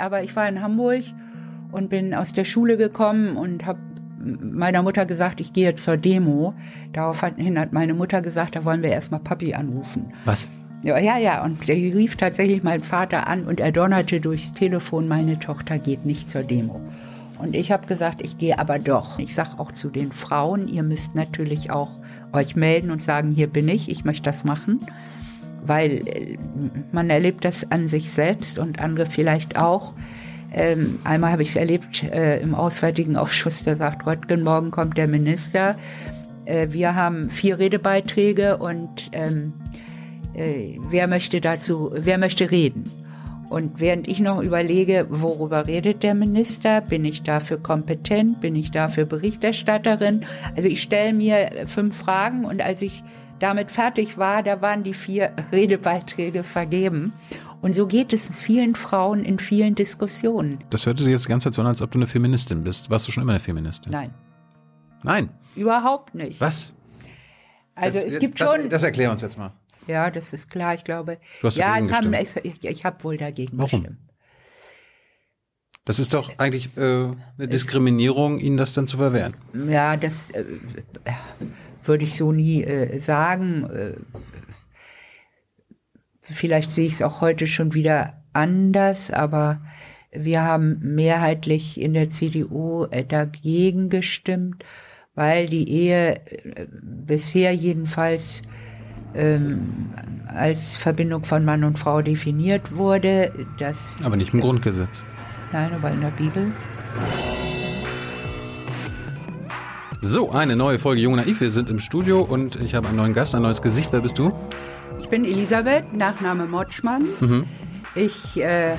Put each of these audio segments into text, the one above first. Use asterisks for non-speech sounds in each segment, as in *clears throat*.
aber ich war in Hamburg und bin aus der Schule gekommen und habe meiner Mutter gesagt, ich gehe zur Demo. Daraufhin hat meine Mutter gesagt, da wollen wir erstmal Papi anrufen. Was? Ja, ja, ja. Und der rief tatsächlich meinen Vater an und er donnerte durchs Telefon, meine Tochter geht nicht zur Demo. Und ich habe gesagt, ich gehe aber doch. Ich sage auch zu den Frauen, ihr müsst natürlich auch euch melden und sagen, hier bin ich, ich möchte das machen. Weil äh, man erlebt das an sich selbst und andere vielleicht auch. Ähm, einmal habe ich es erlebt äh, im Auswärtigen Ausschuss, da sagt Röttgen, morgen kommt der Minister. Äh, wir haben vier Redebeiträge und ähm, äh, wer möchte dazu, wer möchte reden? Und während ich noch überlege, worüber redet der Minister, bin ich dafür kompetent, bin ich dafür Berichterstatterin? Also ich stelle mir fünf Fragen und als ich damit fertig war, da waren die vier Redebeiträge vergeben. Und so geht es vielen Frauen in vielen Diskussionen. Das hörte sich jetzt die ganze Zeit so an, als ob du eine Feministin bist. Warst du schon immer eine Feministin? Nein. Nein. Überhaupt nicht. Was? Also das, es gibt das, schon. Das erklär uns jetzt mal. Ja, das ist klar. Ich glaube. Du hast ja, dagegen es haben, gestimmt. ich, ich habe wohl dagegen Warum? gestimmt. Das ist doch eigentlich äh, eine Diskriminierung, ihnen das dann zu verwehren. Ja, das äh, würde ich so nie äh, sagen. Äh, vielleicht sehe ich es auch heute schon wieder anders, aber wir haben mehrheitlich in der CDU äh, dagegen gestimmt, weil die Ehe äh, bisher jedenfalls ähm, als Verbindung von Mann und Frau definiert wurde. Das, Aber nicht im Grundgesetz. nein, aber in der Bibel. So, eine neue Folge Jung Naiv. Wir sind im Studio und ich habe einen neuen Gast, ein neues Gesicht. Wer bist du? Ich bin Elisabeth, Nachname Motschmann. Ich äh,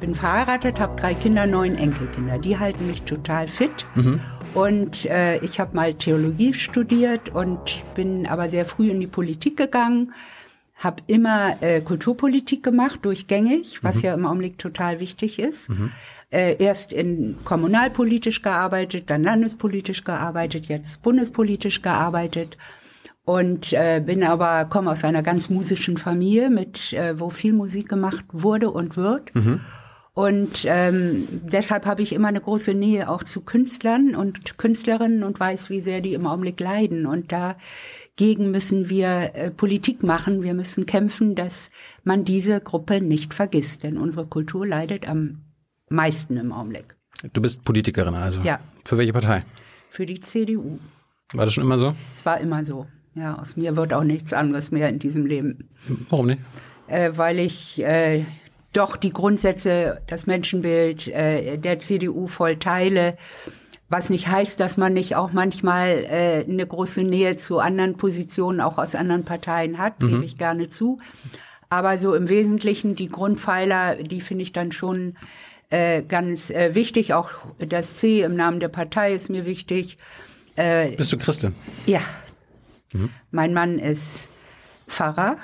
bin verheiratet, habe drei Kinder, neun Enkelkinder. Die halten mich total fit. Und äh, ich habe mal Theologie studiert und bin aber sehr früh in die Politik gegangen. Habe immer äh, Kulturpolitik gemacht, durchgängig, was ja im Augenblick total wichtig ist. Äh, erst in kommunalpolitisch gearbeitet, dann landespolitisch gearbeitet, jetzt bundespolitisch gearbeitet. Und äh, bin aber komme aus einer ganz musischen Familie mit äh, wo viel Musik gemacht wurde und wird. Und ähm, deshalb habe ich immer eine große Nähe auch zu Künstlern und Künstlerinnen und weiß wie sehr die im Augenblick leiden. Und dagegen müssen wir äh, Politik machen. Wir müssen kämpfen dass man diese Gruppe nicht vergisst. Denn unsere Kultur leidet am meisten im Augenblick Du bist Politikerin also. Ja. Für welche Partei? für die CDU War das schon immer so? war immer so ja aus mir wird auch nichts anderes mehr in diesem Leben Warum nicht? äh, weil ich äh, doch die Grundsätze, das Menschenbild äh, der CDU voll teile. Was nicht heißt, dass man nicht auch manchmal äh, eine große Nähe zu anderen Positionen, auch aus anderen Parteien hat, gebe ich gerne zu. Aber so im Wesentlichen die Grundpfeiler, die finde ich dann schon äh, ganz äh, wichtig. Auch das C im Namen der Partei ist mir wichtig. Bist du Christin? Ja. Mein Mann ist Pfarrer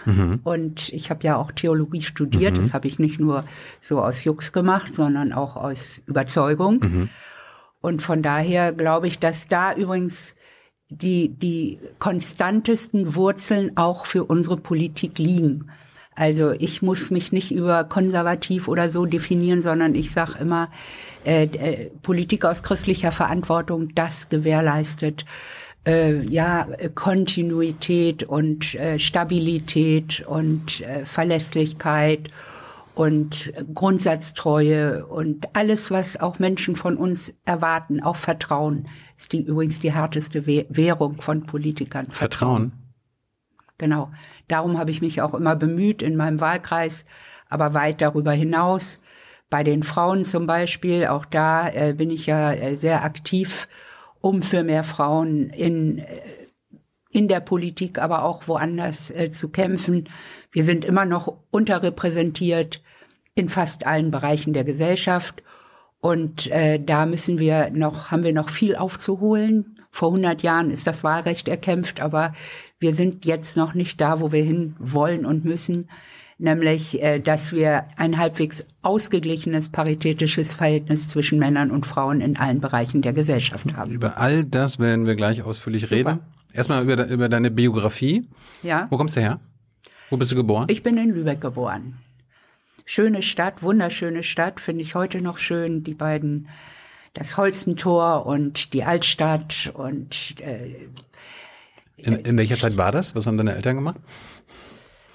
und ich habe ja auch Theologie studiert. Das habe ich nicht nur so aus Jux gemacht, sondern auch aus Überzeugung. Und von daher glaube ich, dass da übrigens die, die konstantesten Wurzeln auch für unsere Politik liegen. Also ich muss mich nicht über konservativ oder so definieren, sondern ich sage immer, äh, äh, Politik aus christlicher Verantwortung, das gewährleistet äh, ja Kontinuität und äh, Stabilität und äh, Verlässlichkeit und Grundsatztreue und alles, was auch Menschen von uns erwarten, auch Vertrauen, ist die übrigens die härteste Wäh- Währung von Politikern. Vertrauen. Genau. Darum habe ich mich auch immer bemüht in meinem Wahlkreis, aber weit darüber hinaus. Bei den Frauen zum Beispiel, auch da äh, bin ich ja äh, sehr aktiv, um für mehr Frauen in, äh, in der Politik, aber auch woanders äh, zu kämpfen. Wir sind immer noch unterrepräsentiert in fast allen Bereichen der Gesellschaft. Und äh, da müssen wir noch, haben wir noch viel aufzuholen. Vor 100 Jahren ist das Wahlrecht erkämpft, aber wir sind jetzt noch nicht da, wo wir hin wollen und müssen, nämlich, äh, dass wir ein halbwegs ausgeglichenes paritätisches Verhältnis zwischen Männern und Frauen in allen Bereichen der Gesellschaft haben. Über all das werden wir gleich ausführlich reden. Erstmal über, über deine Biografie. Ja, Wo kommst du her? Wo bist du geboren? ich bin in Lübeck geboren. Schöne Stadt, wunderschöne Stadt, finde ich heute noch schön. Die beiden, das Holzentor und die Altstadt und äh, in, in welcher Zeit war das? Was haben deine Eltern gemacht?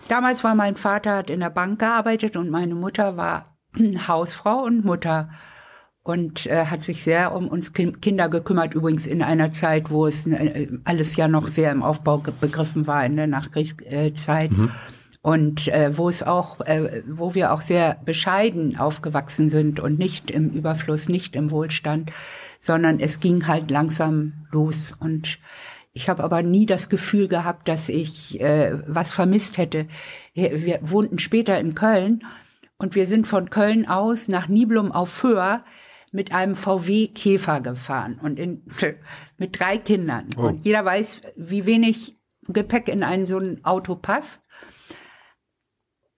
Damals war mein Vater hat in der Bank gearbeitet und meine Mutter war *clears throat* Hausfrau und Mutter und äh, hat sich sehr um uns Kinder gekümmert, übrigens in einer Zeit, wo es äh, alles ja noch sehr im Aufbau begriffen war in der Nachkriegszeit. Mhm. Und äh, wo es auch, äh, wo wir auch sehr bescheiden aufgewachsen sind und nicht im Überfluss, nicht im Wohlstand, sondern es ging halt langsam los. Und ich habe aber nie das Gefühl gehabt, dass ich äh, was vermisst hätte. Wir, wohnten später in Köln und wir sind von Köln aus nach Niblum auf Föhr mit einem VW Käfer gefahren und in, *laughs* mit drei Kindern. Oh. Und jeder weiß, wie wenig Gepäck in ein so ein Auto passt.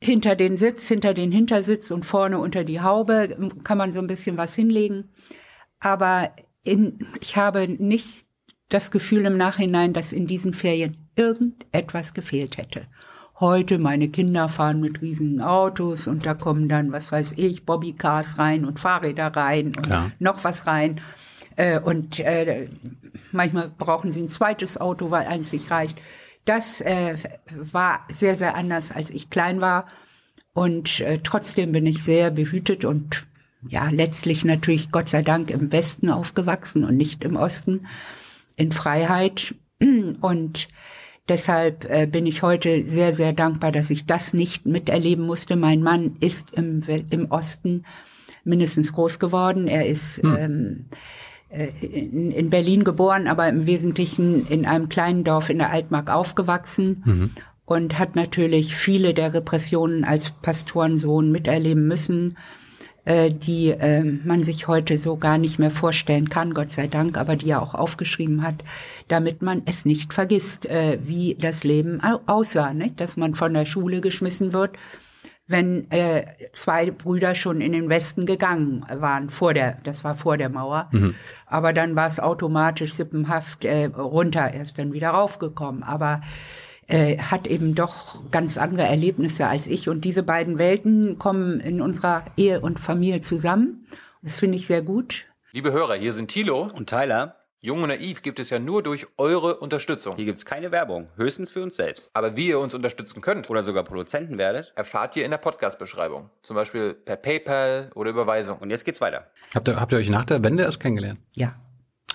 Hinter den Sitz, hinter den Hintersitz und vorne unter die Haube kann man so ein bisschen was hinlegen. Aber in, ich habe nicht das Gefühl im Nachhinein, dass in diesen Ferien irgendetwas gefehlt hätte heute meine Kinder fahren mit riesigen Autos und da kommen dann, was weiß ich, Bobbycars rein und Fahrräder rein und Klar. noch was rein. Äh, und äh, manchmal brauchen sie ein zweites Auto, weil eins nicht reicht. Das äh, war sehr, sehr anders, als ich klein war. Und trotzdem bin ich sehr behütet und ja, letztlich natürlich Gott sei Dank im Westen aufgewachsen und nicht im Osten in Freiheit. *clears throat* Und Deshalb äh, bin ich heute sehr, sehr dankbar, dass ich das nicht miterleben musste. Mein Mann ist im, im Osten mindestens groß geworden. Er ist hm. ähm, äh, in, in, Berlin geboren, aber im Wesentlichen in einem kleinen Dorf in der Altmark aufgewachsen mhm. und hat natürlich viele der Repressionen als Pastorensohn miterleben müssen äh, die äh, man sich heute so gar nicht mehr vorstellen kann, Gott sei Dank, aber die er auch aufgeschrieben hat, damit man es nicht vergisst, äh, wie das Leben aussah, nicht? dass man von der Schule geschmissen wird, wenn äh, zwei Brüder schon in den Westen gegangen waren vor der, das war vor der Mauer, mhm. aber dann war es automatisch sippenhaft äh, runter, er ist dann wieder raufgekommen, aber äh, hat eben doch ganz andere Erlebnisse als ich. Und diese beiden Welten kommen in unserer Ehe und Familie zusammen. Das finde ich sehr gut. Liebe Hörer, hier sind Thilo und Tyler. Jung und Naiv gibt es ja nur durch eure Unterstützung. Hier gibt es keine Werbung, höchstens für uns selbst. Aber wie ihr uns unterstützen könnt oder sogar Produzenten werdet, erfahrt ihr in der Podcast-Beschreibung. Zum Beispiel per PayPal oder Überweisung. Und jetzt geht's weiter. Habt ihr, habt ihr euch nach der Wende erst kennengelernt? Ja.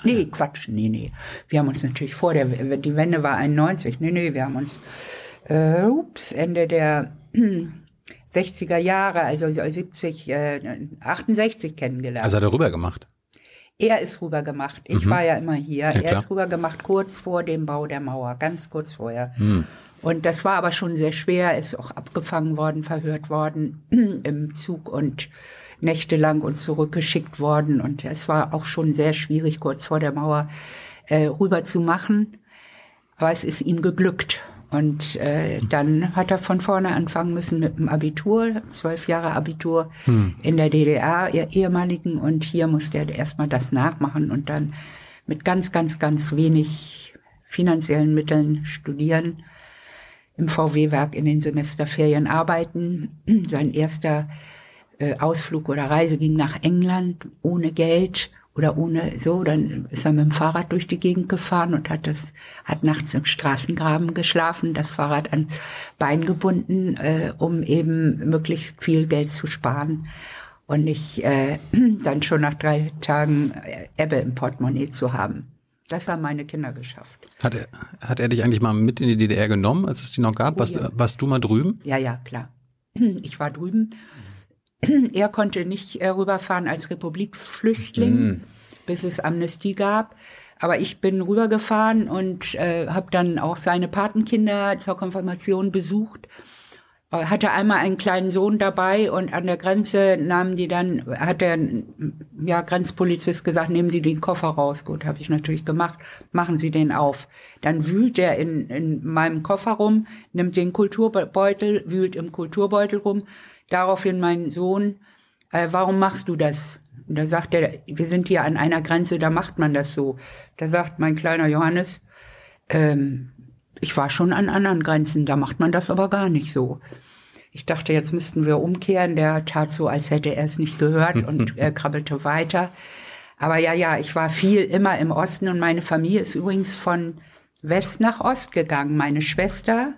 Nee, Quatsch, nee, nee. Wir haben uns natürlich vor der, die Wende war 91, nee, nee, wir haben uns, äh, ups, Ende der *clears throat* 60er Jahre, also 70, äh, 68 kennengelernt. Also hat er rüber gemacht? Er ist rüber gemacht. Ich mhm. war ja immer hier. Ja, er ist rüber gemacht kurz vor dem Bau der Mauer, ganz kurz vorher. Mhm. Und das war aber schon sehr schwer, er ist auch abgefangen worden, verhört worden *clears throat* im Zug und nächtelang und zurückgeschickt worden. Und es war auch schon sehr schwierig, kurz vor der Mauer äh, rüber zu machen. Aber es ist ihm geglückt. Und äh, dann hat er von vorne anfangen müssen mit dem Abitur, zwölf Jahre Abitur hm. in der DDR, ihr ehemaligen. Und hier musste er erstmal das nachmachen und dann mit ganz, ganz, ganz wenig finanziellen Mitteln studieren, im VW-Werk in den Semesterferien arbeiten. Sein erster äh, Ausflug oder Reise ging nach England ohne Geld oder ohne so, dann ist er mit dem Fahrrad durch die Gegend gefahren und hat das, hat nachts im Straßengraben geschlafen, das Fahrrad ans Bein gebunden, äh, um eben möglichst viel Geld zu sparen und nicht äh, *clears throat* dann schon nach drei Tagen äh, Ebbe im Portemonnaie zu haben. Das haben meine Kinder geschafft. Hat er, hat er dich eigentlich mal mit in die DDR genommen, als es die noch gab? Oh, warst, ja. warst du mal drüben? Ja, ja, klar. *clears throat* Ich war drüben *clears throat* er konnte nicht äh, rüberfahren als Republikflüchtling, mhm. bis es Amnestie gab. Aber ich bin rübergefahren und äh, habe dann auch seine Patenkinder zur Konfirmation besucht. Äh, hatte einmal einen kleinen Sohn dabei und an der Grenze nahmen die dann, hat der ja, Grenzpolizist gesagt, nehmen Sie den Koffer raus. Gut, habe ich natürlich gemacht. Machen Sie den auf. Dann wühlt er in, in meinem Koffer rum, nimmt den Kulturbeutel, wühlt im Kulturbeutel rum Daraufhin mein Sohn, äh, warum machst du das? Und da sagt er, wir sind hier an einer Grenze, da macht man das so. Da sagt mein kleiner Johannes, ähm, ich war schon an anderen Grenzen, da macht man das aber gar nicht so. Ich dachte, jetzt müssten wir umkehren. Der tat so, als hätte er es nicht gehört und *laughs* er krabbelte weiter. Aber ja, ja, ich war viel immer im Osten und meine Familie ist übrigens von West nach Ost gegangen. Meine Schwester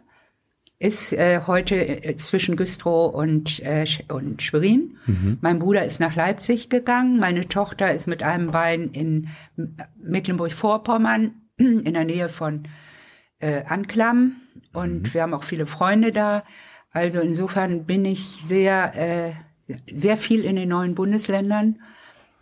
ist äh, heute äh, zwischen Güstrow und, äh, und Schwerin. Mhm. Mein Bruder ist nach Leipzig gegangen. Meine Tochter ist mit einem Bein in Mecklenburg-Vorpommern in der Nähe von äh, Anklam. Und mhm. wir haben auch viele Freunde da. Also insofern bin ich sehr, äh, sehr viel in den neuen Bundesländern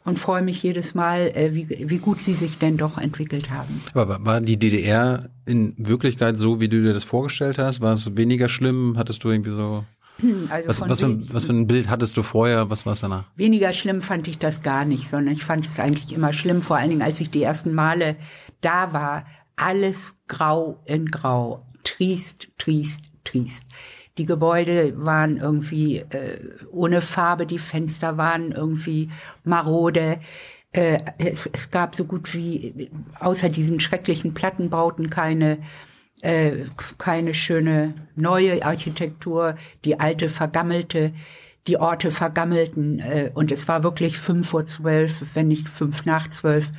und freue mich jedes Mal, äh, wie, wie gut sie sich denn doch entwickelt haben. Aber war die DDR in Wirklichkeit so, wie du dir das vorgestellt hast? War es weniger schlimm? Hattest du irgendwie so *clears throat* also was, was, für, was, für, ein Bild hattest du vorher? Was war es danach? Weniger schlimm fand ich das gar nicht, sondern ich fand es eigentlich immer schlimm, vor allen Dingen, als ich die ersten Male da war. Alles grau in grau. Triest, triest, triest. Die Gebäude waren irgendwie äh, ohne Farbe, die Fenster waren irgendwie marode. Äh, es, es gab so gut wie außer diesen schrecklichen Plattenbauten keine äh, keine schöne neue Architektur, die alte vergammelte, die Orte vergammelten äh, und es war wirklich fünf vor zwölf, wenn nicht fünf nach zwölf,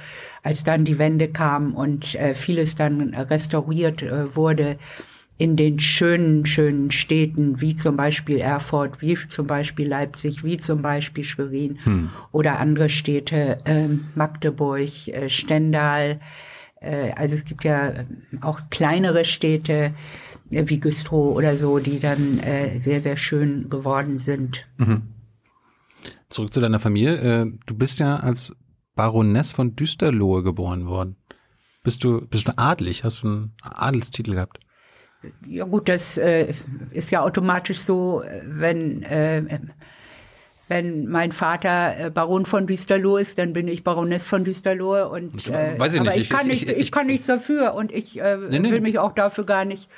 als dann die Wende kam und äh, vieles dann restauriert äh, wurde in den schönen, schönen Städten, wie zum Beispiel Erfurt, wie zum Beispiel Leipzig, wie zum Beispiel Schwerin hm. oder andere Städte, äh, Magdeburg, äh, Stendal. Äh, also es gibt ja äh, auch kleinere Städte äh, wie Güstrow oder so, die dann äh, sehr, sehr schön geworden sind. Mhm. Zurück zu deiner Familie. Äh, du bist ja als Baroness von Düsterlohe geboren worden. Bist du, bist du adlig? Hast du einen Adelstitel gehabt? Ja gut, das äh, ist ja automatisch so, wenn äh, wenn mein Vater äh, Baron von Düsterloh ist, dann bin ich Baroness von Düsterloh und äh, Weiß ich aber nicht. ich kann nicht, ich, ich, kann nichts dafür und ich äh, nee, nee. will mich auch dafür gar nicht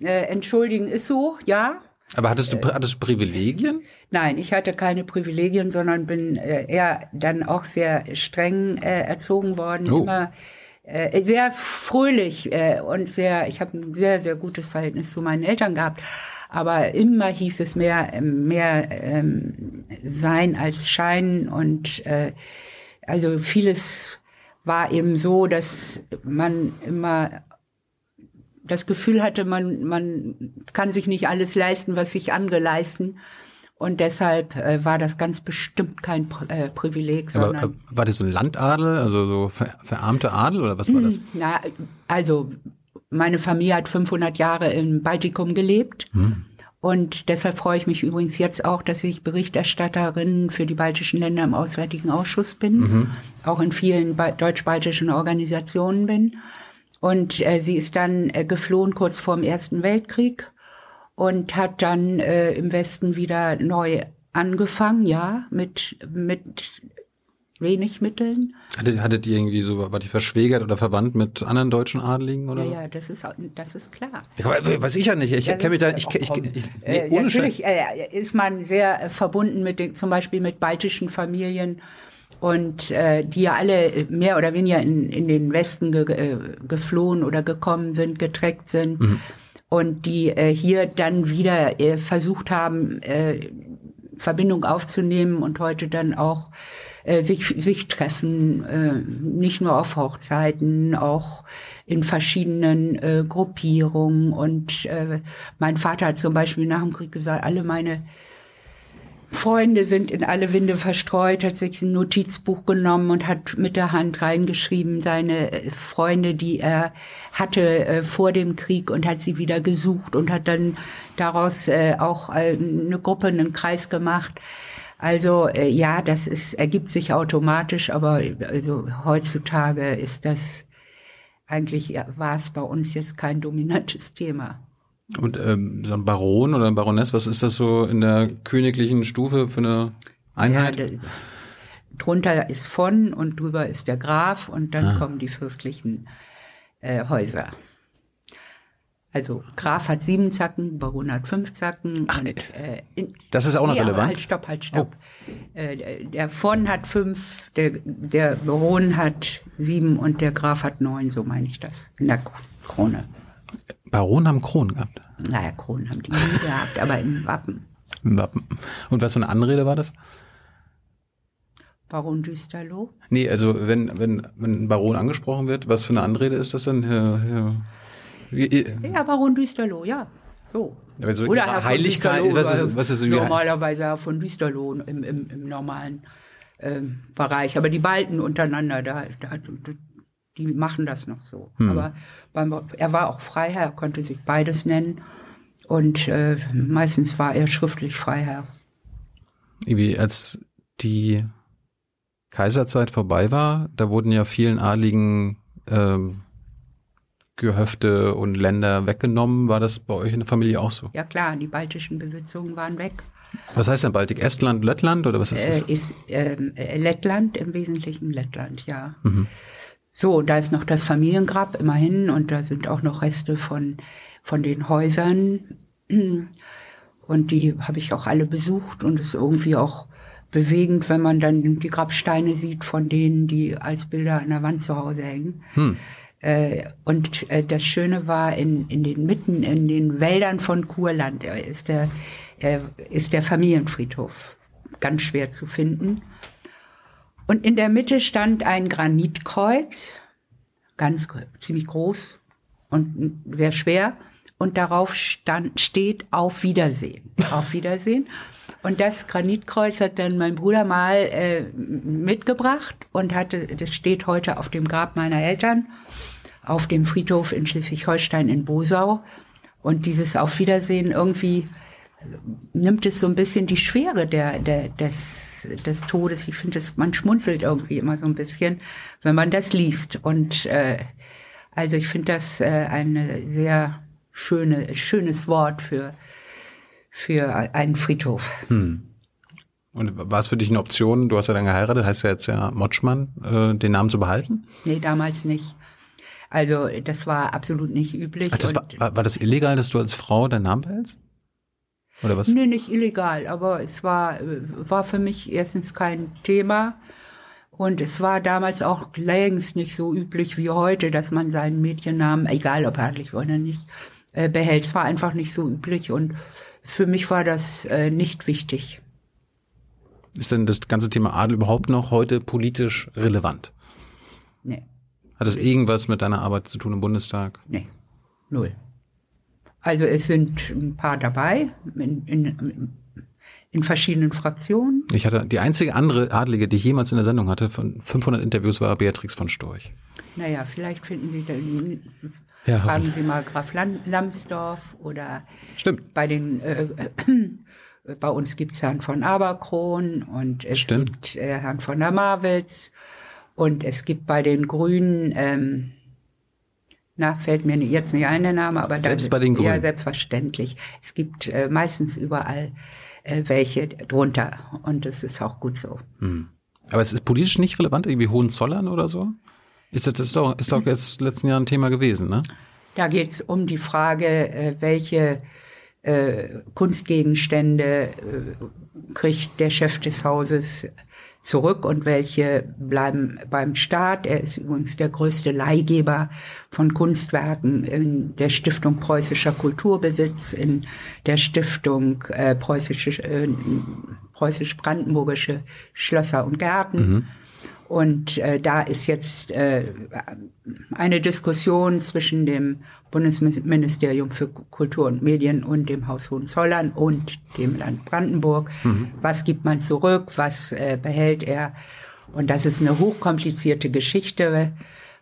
äh, entschuldigen. Ist so, ja. Aber hattest du, hattest du Privilegien? Nein, ich hatte keine Privilegien, sondern bin äh, eher dann auch sehr streng äh, erzogen worden. Oh. Immer äh, sehr fröhlich äh, und sehr, ich habe ein sehr, sehr gutes Verhältnis zu meinen Eltern gehabt. Aber immer hieß es mehr, mehr ähm, sein als scheinen und äh, also vieles war eben so, dass man immer das Gefühl hatte, man, man kann sich nicht alles leisten, was sich andere leisten. Und deshalb äh, war das ganz bestimmt kein äh, Privileg. Aber äh, war das so ein Landadel, also so ver verarmte Adel oder was war das? Hm, na, also meine Familie hat 500 Jahre im Baltikum gelebt. Hm. Und deshalb freue ich mich übrigens jetzt auch, dass ich Berichterstatterin für die baltischen Länder im Auswärtigen Ausschuss bin, mhm. auch in vielen deutsch-baltischen Organisationen bin. Und äh, sie ist dann äh, geflohen kurz vor dem Ersten Weltkrieg und hat dann äh, im Westen wieder neu angefangen, ja, mit, mit wenig Mitteln. Hattet, hattet ihr irgendwie so, war die verschwägert oder verwandt mit anderen deutschen Adligen oder ja, so? Ja, das ist, das ist klar. Ja, weiß ich ja nicht. Ich kenne mich da, ich, ich, ich, ich nee, äh, Natürlich äh, ist man sehr äh, verbunden mit den, zum Beispiel mit baltischen Familien und äh, die ja alle mehr oder weniger in, in den Westen ge, äh, geflohen oder gekommen sind, getreckt sind. Mhm und die äh, hier dann wieder äh, versucht haben, äh, Verbindung aufzunehmen und heute dann auch äh, sich, sich treffen, äh, nicht nur auf Hochzeiten, auch in verschiedenen äh, Gruppierungen. Und äh, mein Vater hat zum Beispiel nach dem Krieg gesagt, alle meine Freunde sind in alle Winde verstreut, hat sich ein Notizbuch genommen und hat mit der Hand reingeschrieben, seine äh, Freunde, die er hatte äh, vor dem Krieg und hat sie wieder gesucht und hat dann daraus äh, auch eine Gruppe, einen Kreis gemacht. Also ja, das ist, ergibt sich automatisch, aber also, heutzutage ist das eigentlich, war es bei uns jetzt kein dominantes Thema. Und ähm, so ein Baron oder ein Baroness, was ist das so in der königlichen Stufe für eine Einheit? Ja, drunter ist von und drüber ist der Graf und dann ah. kommen die fürstlichen äh, Häuser. Also Graf hat sieben Zacken, Baron hat fünf Zacken. Ach, und, äh, in, das ist auch noch nee, relevant. Halt, stopp, halt, stopp. Oh. Äh, der von hat fünf, der, der Baron hat sieben und der Graf hat neun, so meine ich das, in der Krone. Baron haben Kronen gehabt. Naja, Kronen haben die nie gehabt, aber im Wappen. Ein Wappen. Und was für eine Anrede war das? Baron Düsterloh. Nee, also wenn, wenn, wenn ein Baron angesprochen wird, was für eine Anrede ist das denn? Herr, Herr, Ja, Baron Düsterloh, ja. So. Also Oder Herr von Heiligkeit, Düsterloh, was ist- also was ist so normalerweise Herr von Düsterloh im, im, im normalen ähm, Bereich. Aber die Balten untereinander, da, da, die machen das noch so. Hm. Aber beim, er war auch Freiherr, er konnte sich beides nennen. Und äh, meistens war er schriftlich Freiherr. irgendwie, als die Kaiserzeit vorbei war, da wurden ja vielen Adligen ähm, Gehöfte und Länder weggenommen. War das bei euch in der Familie auch so? Ja klar, die baltischen Besitzungen waren weg. Was heißt denn Baltik? Estland, Lettland oder was ist das? Äh, ist äh, Lettland, im Wesentlichen Lettland, ja. So, und da ist noch das Familiengrab immerhin und da sind auch noch Reste von, von den Häusern. Und die habe ich auch alle besucht und es ist irgendwie auch bewegend, wenn man dann die Grabsteine sieht von denen, die als Bilder an der Wand zu Hause hängen. Äh, und äh, das Schöne war, in, in den Mitten, in den Wäldern von Kurland äh, ist der, äh, ist der Familienfriedhof ganz schwer zu finden. Und in der Mitte stand ein Granitkreuz, ganz ziemlich groß und sehr schwer. Und darauf stand, steht Auf Wiedersehen. Auf Wiedersehen. Und das Granitkreuz hat dann mein Bruder mal äh, mitgebracht und hatte, das steht heute auf dem Grab meiner Eltern, auf dem Friedhof in Schleswig-Holstein in Bosau. Und dieses Auf Wiedersehen irgendwie nimmt es so ein bisschen die Schwere der, der, des, des Todes. Ich finde, man schmunzelt irgendwie immer so ein bisschen, wenn man das liest. Und äh, also ich finde das äh, ein sehr schöne, schönes Wort für, für einen Friedhof. Und war es für dich eine Option? Du hast ja dann geheiratet, heißt ja jetzt ja Motschmann, äh, den Namen zu behalten? Nee, damals nicht. Also das war absolut nicht üblich. Ach, das war, war, war das illegal, dass du als Frau deinen Namen behältst? Oder was? Nee, nicht illegal, aber es war, war für mich erstens kein Thema. Und es war damals auch längst nicht so üblich wie heute, dass man seinen Mädchennamen, egal ob adelig oder nicht, äh, behält. Es war einfach nicht so üblich und für mich war das äh, nicht wichtig. Ist denn das ganze Thema Adel überhaupt noch heute politisch relevant? Nee, Hat das irgendwas mit deiner Arbeit zu tun im Bundestag? nee, null. Also es sind ein paar dabei in, in, in verschiedenen Fraktionen. Ich hatte die einzige andere Adlige, die ich jemals in der Sendung hatte, von 500 Interviews, war Beatrix von Storch. Naja, vielleicht finden Sie, dann, Ja, fragen. Sie mal Graf Lam- Lambsdorff oder Stimmt. bei den äh, bei uns gibt's Herrn von Aberkron und es Stimmt. gibt äh, Herrn von der Marwitz und es gibt bei den Grünen ähm, na, fällt mir jetzt nicht ein der Name, aber Selbst da, bei den Ja, Grünen? selbstverständlich. Es gibt äh, meistens überall äh, welche drunter und das ist auch gut so. Aber es ist politisch nicht relevant, irgendwie Hohenzollern oder so? Ist das, das ist doch, ist doch jetzt in den letzten Jahren ein Thema gewesen, ne? Da geht es um die Frage, äh, welche äh, Kunstgegenstände äh, kriegt der Chef des Hauses zurück und welche bleiben beim Staat. Er ist übrigens der größte Leihgeber von Kunstwerken in der Stiftung Preußischer Kulturbesitz, in der Stiftung äh, Preußische, äh, Preußisch-Brandenburgische Schlösser und Gärten. Und äh, da ist jetzt äh, eine Diskussion zwischen dem Bundesministerium für Kultur und Medien und dem Haus Hohenzollern und dem Land Brandenburg. Was gibt man zurück? Was äh, behält er? Und das ist eine hochkomplizierte Geschichte,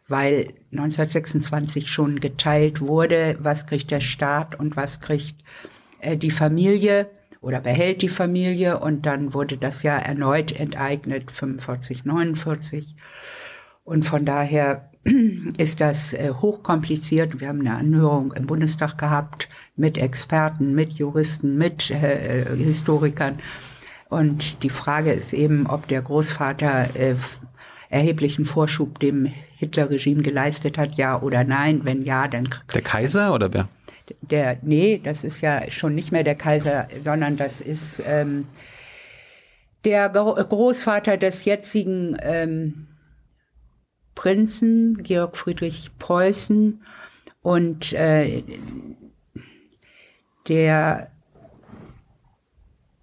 weil 1926 schon geteilt wurde, was kriegt der Staat und was kriegt äh, die Familie oder behält die Familie und dann wurde das ja erneut enteignet, 45, 49. Und von daher *clears throat* ist das äh, hochkompliziert. Wir haben eine Anhörung im Bundestag gehabt mit Experten, mit Juristen, mit äh, Historikern. Und die Frage ist eben, ob der Großvater äh, erheblichen Vorschub dem Hitlerregime geleistet hat, ja oder nein. Wenn ja, dann Der Kaiser oder wer? Der, nee, das ist ja schon nicht mehr der Kaiser, sondern das ist ähm, der Gro Großvater des jetzigen ähm, Prinzen, Georg Friedrich Preußen, und äh, der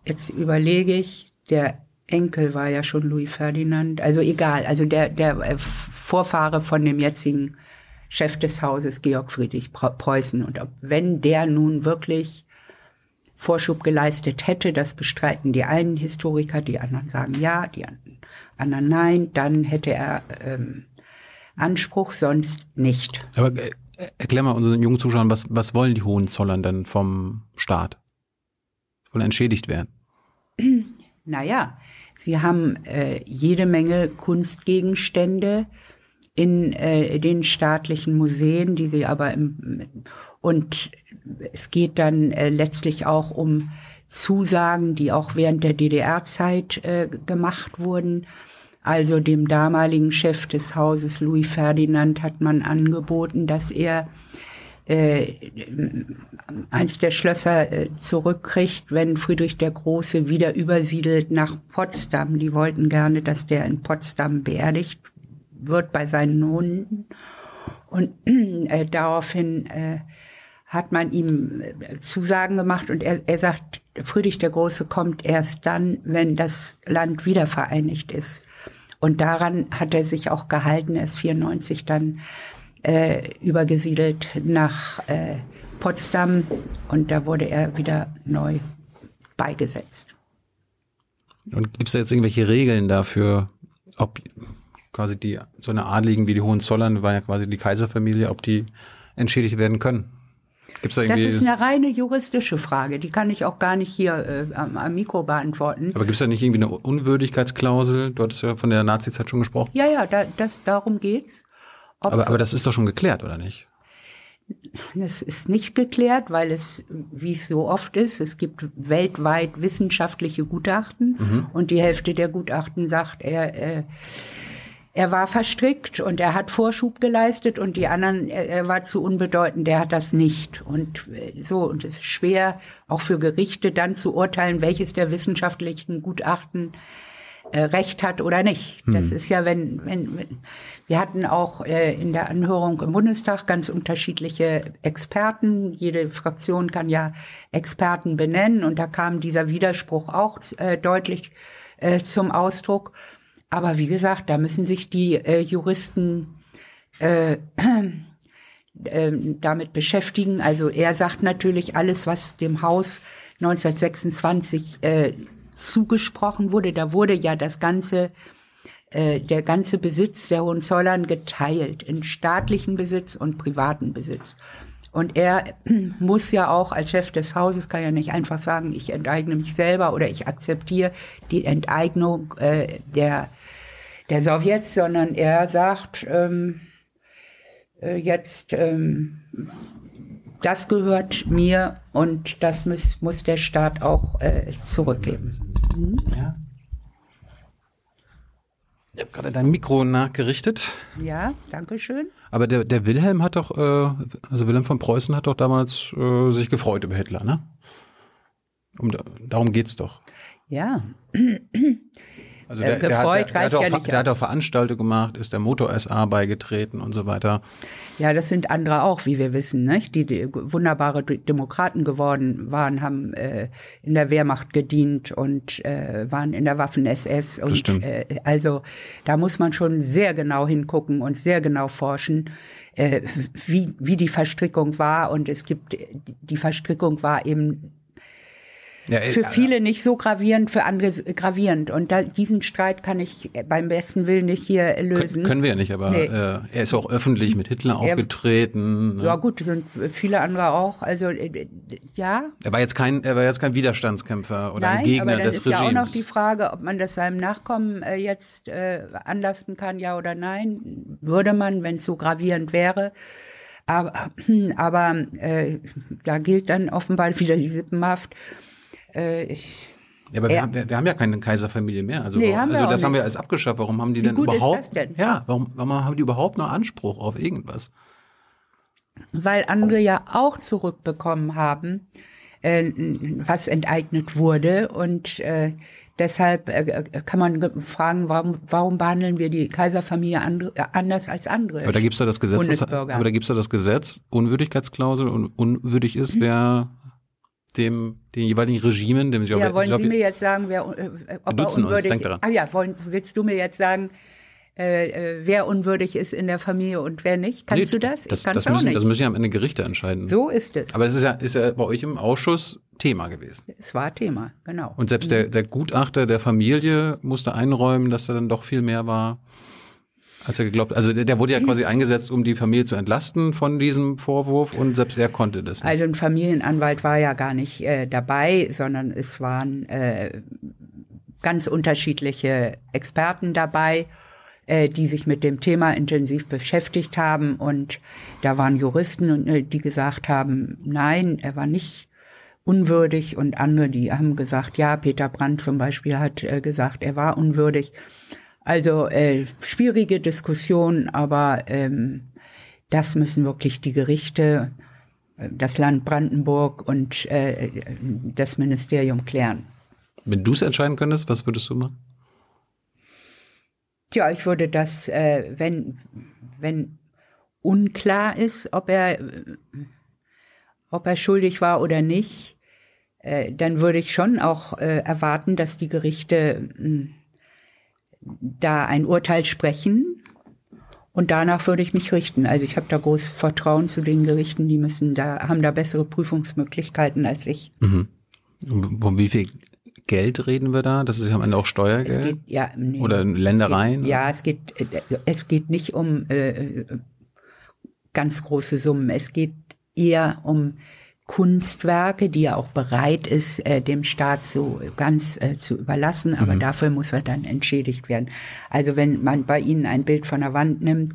jetzt überlege ich, der Enkel war ja schon Louis Ferdinand, also egal, also der, der äh, Vorfahre von dem jetzigen Chef des Hauses, Georg Friedrich Preußen. Und ob, wenn der nun wirklich Vorschub geleistet hätte, das bestreiten die einen Historiker, die anderen sagen ja, die anderen nein, dann hätte er ähm, Anspruch, sonst nicht. Aber äh, erklär mal unseren jungen Zuschauern, was, was wollen die Hohenzollern denn vom Staat? Wollen entschädigt werden? Naja, sie haben äh, jede Menge Kunstgegenstände in äh, den staatlichen Museen, die sie aber im, und es geht dann äh, letztlich auch um Zusagen, die auch während der DDR-Zeit äh, gemacht wurden. Also dem damaligen Chef des Hauses Louis Ferdinand hat man angeboten, dass er äh, eins der Schlösser äh, zurückkriegt, wenn Friedrich der Große wieder übersiedelt nach Potsdam. Die wollten gerne, dass der in Potsdam beerdigt wird bei seinen Hunden. Und äh, daraufhin äh, hat man ihm äh, Zusagen gemacht und er, er sagt, Friedrich der Große kommt erst dann, wenn das Land wieder vereinigt ist. Und daran hat er sich auch gehalten. Er ist 94 dann äh, übergesiedelt nach äh, Potsdam und da wurde er wieder neu beigesetzt. Und gibt es da jetzt irgendwelche Regeln dafür, ob quasi die, so eine Adligen wie die Hohenzollern, waren ja quasi die Kaiserfamilie, ob die entschädigt werden können? Gibt's da irgendwie das ist eine reine juristische Frage, die kann ich auch gar nicht hier äh, am, am, Mikro beantworten. Aber gibt es da nicht irgendwie eine Unwürdigkeitsklausel? Du hattest ja von der Nazizeit schon gesprochen. Ja, ja, da, das, darum geht's. aber, aber das ist doch schon geklärt, oder nicht? Das ist nicht geklärt, weil es, wie es so oft ist, es gibt weltweit wissenschaftliche Gutachten mhm. und die Hälfte der Gutachten sagt, er, äh, er war verstrickt und er hat Vorschub geleistet und die anderen, er, er war zu unbedeutend, der hat das nicht. Und äh, so, und es ist schwer, auch für Gerichte dann zu urteilen, welches der wissenschaftlichen Gutachten äh, Recht hat oder nicht. Hm. Das ist ja, wenn, wenn, wenn wir hatten auch äh, in der Anhörung im Bundestag ganz unterschiedliche Experten. Jede Fraktion kann ja Experten benennen und da kam dieser Widerspruch auch äh, deutlich äh, zum Ausdruck. Aber wie gesagt, da müssen sich die äh, Juristen äh, *clears throat* äh, damit beschäftigen. Also er sagt natürlich alles, was dem Haus 1926 äh, zugesprochen wurde. Da wurde ja das ganze äh, der ganze Besitz der Hohenzollern geteilt in staatlichen Besitz und privaten Besitz. Und er *clears throat* muss ja auch als Chef des Hauses, kann ja nicht einfach sagen, ich enteigne mich selber oder ich akzeptiere die Enteignung äh, der der Sowjets, sondern er sagt, ähm, äh, jetzt, ähm, das gehört mir und das muss, muss der Staat auch äh, zurückgeben. Mhm. Ja. Ich habe gerade dein Mikro nachgerichtet. Ja, danke schön. Aber der, der Wilhelm hat doch, äh, also Wilhelm von Preußen hat doch damals äh, sich gefreut über Hitler, ne? Um, darum geht's doch. Ja. Also der, der, hat, der, der, hat auch, ja der hat auch Veranstaltungen gemacht, ist der Motor SA beigetreten und so weiter. Ja, das sind andere auch, wie wir wissen, nicht? Die, die wunderbare Demokraten geworden waren, haben äh, in der Wehrmacht gedient und äh, waren in der Waffen-SS. Und, das stimmt. Äh, also da muss man schon sehr genau hingucken und sehr genau forschen, äh, wie, wie die Verstrickung war. Und es gibt, die Verstrickung war eben ja, äh, für viele nicht so gravierend, für andere gravierend. Und da, diesen Streit kann ich beim besten Willen nicht hier lösen. Können wir ja nicht, aber nee. äh, er ist auch öffentlich mit Hitler er, aufgetreten. Ne? Ja gut, sind viele andere auch. Also äh, ja. Er war jetzt kein, er war jetzt kein Widerstandskämpfer oder Nein, ein Gegner aber des ist Regimes. Ja auch noch die Frage, ob man das seinem Nachkommen äh, jetzt äh, anlasten kann, ja oder nein. Würde man, wenn es so gravierend wäre. Aber, *clears throat* aber äh, da gilt dann offenbar wieder die Sippenhaft. Äh, ich, ja, aber wir, haben, wir, wir, haben ja keine Kaiserfamilie mehr. Also, nee, also das haben wir als abgeschafft. Warum haben die Wie denn überhaupt? Denn? Ja, warum, warum haben die überhaupt noch Anspruch auf irgendwas? Weil andere ja auch zurückbekommen haben, äh, was enteignet wurde und äh, deshalb äh, kann man fragen, warum, warum behandeln wir die Kaiserfamilie andre, anders als andere? Aber da gibt's ja das Gesetz, aber da gibt's ja das Gesetz, Unwürdigkeitsklausel und unwürdig ist, wer dem den jeweiligen Regimen, dem ja, glaube, wollen Sie mir jetzt sagen, wer äh, ob Wir uns, unwürdig denk daran. Ah ja, wollen, willst du mir jetzt sagen, äh, äh, wer unwürdig ist in der Familie und wer nicht? Kannst Nee, du das? Das, das, müssen, nicht. das müssen ja am Ende Gerichte entscheiden. so ist es. Aber das ist ja, ist ja bei euch im Ausschuss Thema gewesen. Es war Thema, genau. Und selbst der, der Gutachter der Familie musste einräumen, dass da dann doch viel mehr war, als er geglaubt Also der, der wurde ja quasi eingesetzt, um die Familie zu entlasten von diesem Vorwurf und selbst er konnte das nicht. Also ein Familienanwalt war ja gar nicht äh, dabei, sondern es waren äh, ganz unterschiedliche Experten dabei, äh, die sich mit dem Thema intensiv beschäftigt haben. Und da waren Juristen, äh, die gesagt haben, nein, er war nicht unwürdig. Und andere, die haben gesagt, ja, Peter Brandt zum Beispiel hat äh, gesagt, er war unwürdig. Also äh, schwierige Diskussion, aber ähm, das müssen wirklich die Gerichte, äh, das Land Brandenburg und äh, das Ministerium klären. Wenn du es entscheiden könntest, was würdest du machen? Tja, ich würde das, äh, wenn, wenn unklar ist, ob er, ob er schuldig war oder nicht, äh, dann würde ich schon auch äh, erwarten, dass die Gerichte mh, da ein Urteil sprechen. Und danach würde ich mich richten. Also ich habe da großes Vertrauen zu den Gerichten, die müssen da, haben da bessere Prüfungsmöglichkeiten als ich. Und Von wie viel Geld reden wir da? Das ist ja am Ende auch Steuergeld? geht, ja, nee, Oder Ländereien? Es geht, ja, es geht, äh, es geht nicht um äh, ganz große Summen. Es geht eher um Kunstwerke, die er auch bereit ist, äh, dem Staat so ganz äh, zu überlassen, aber dafür muss er dann entschädigt werden. Also wenn man bei Ihnen ein Bild von der Wand nimmt,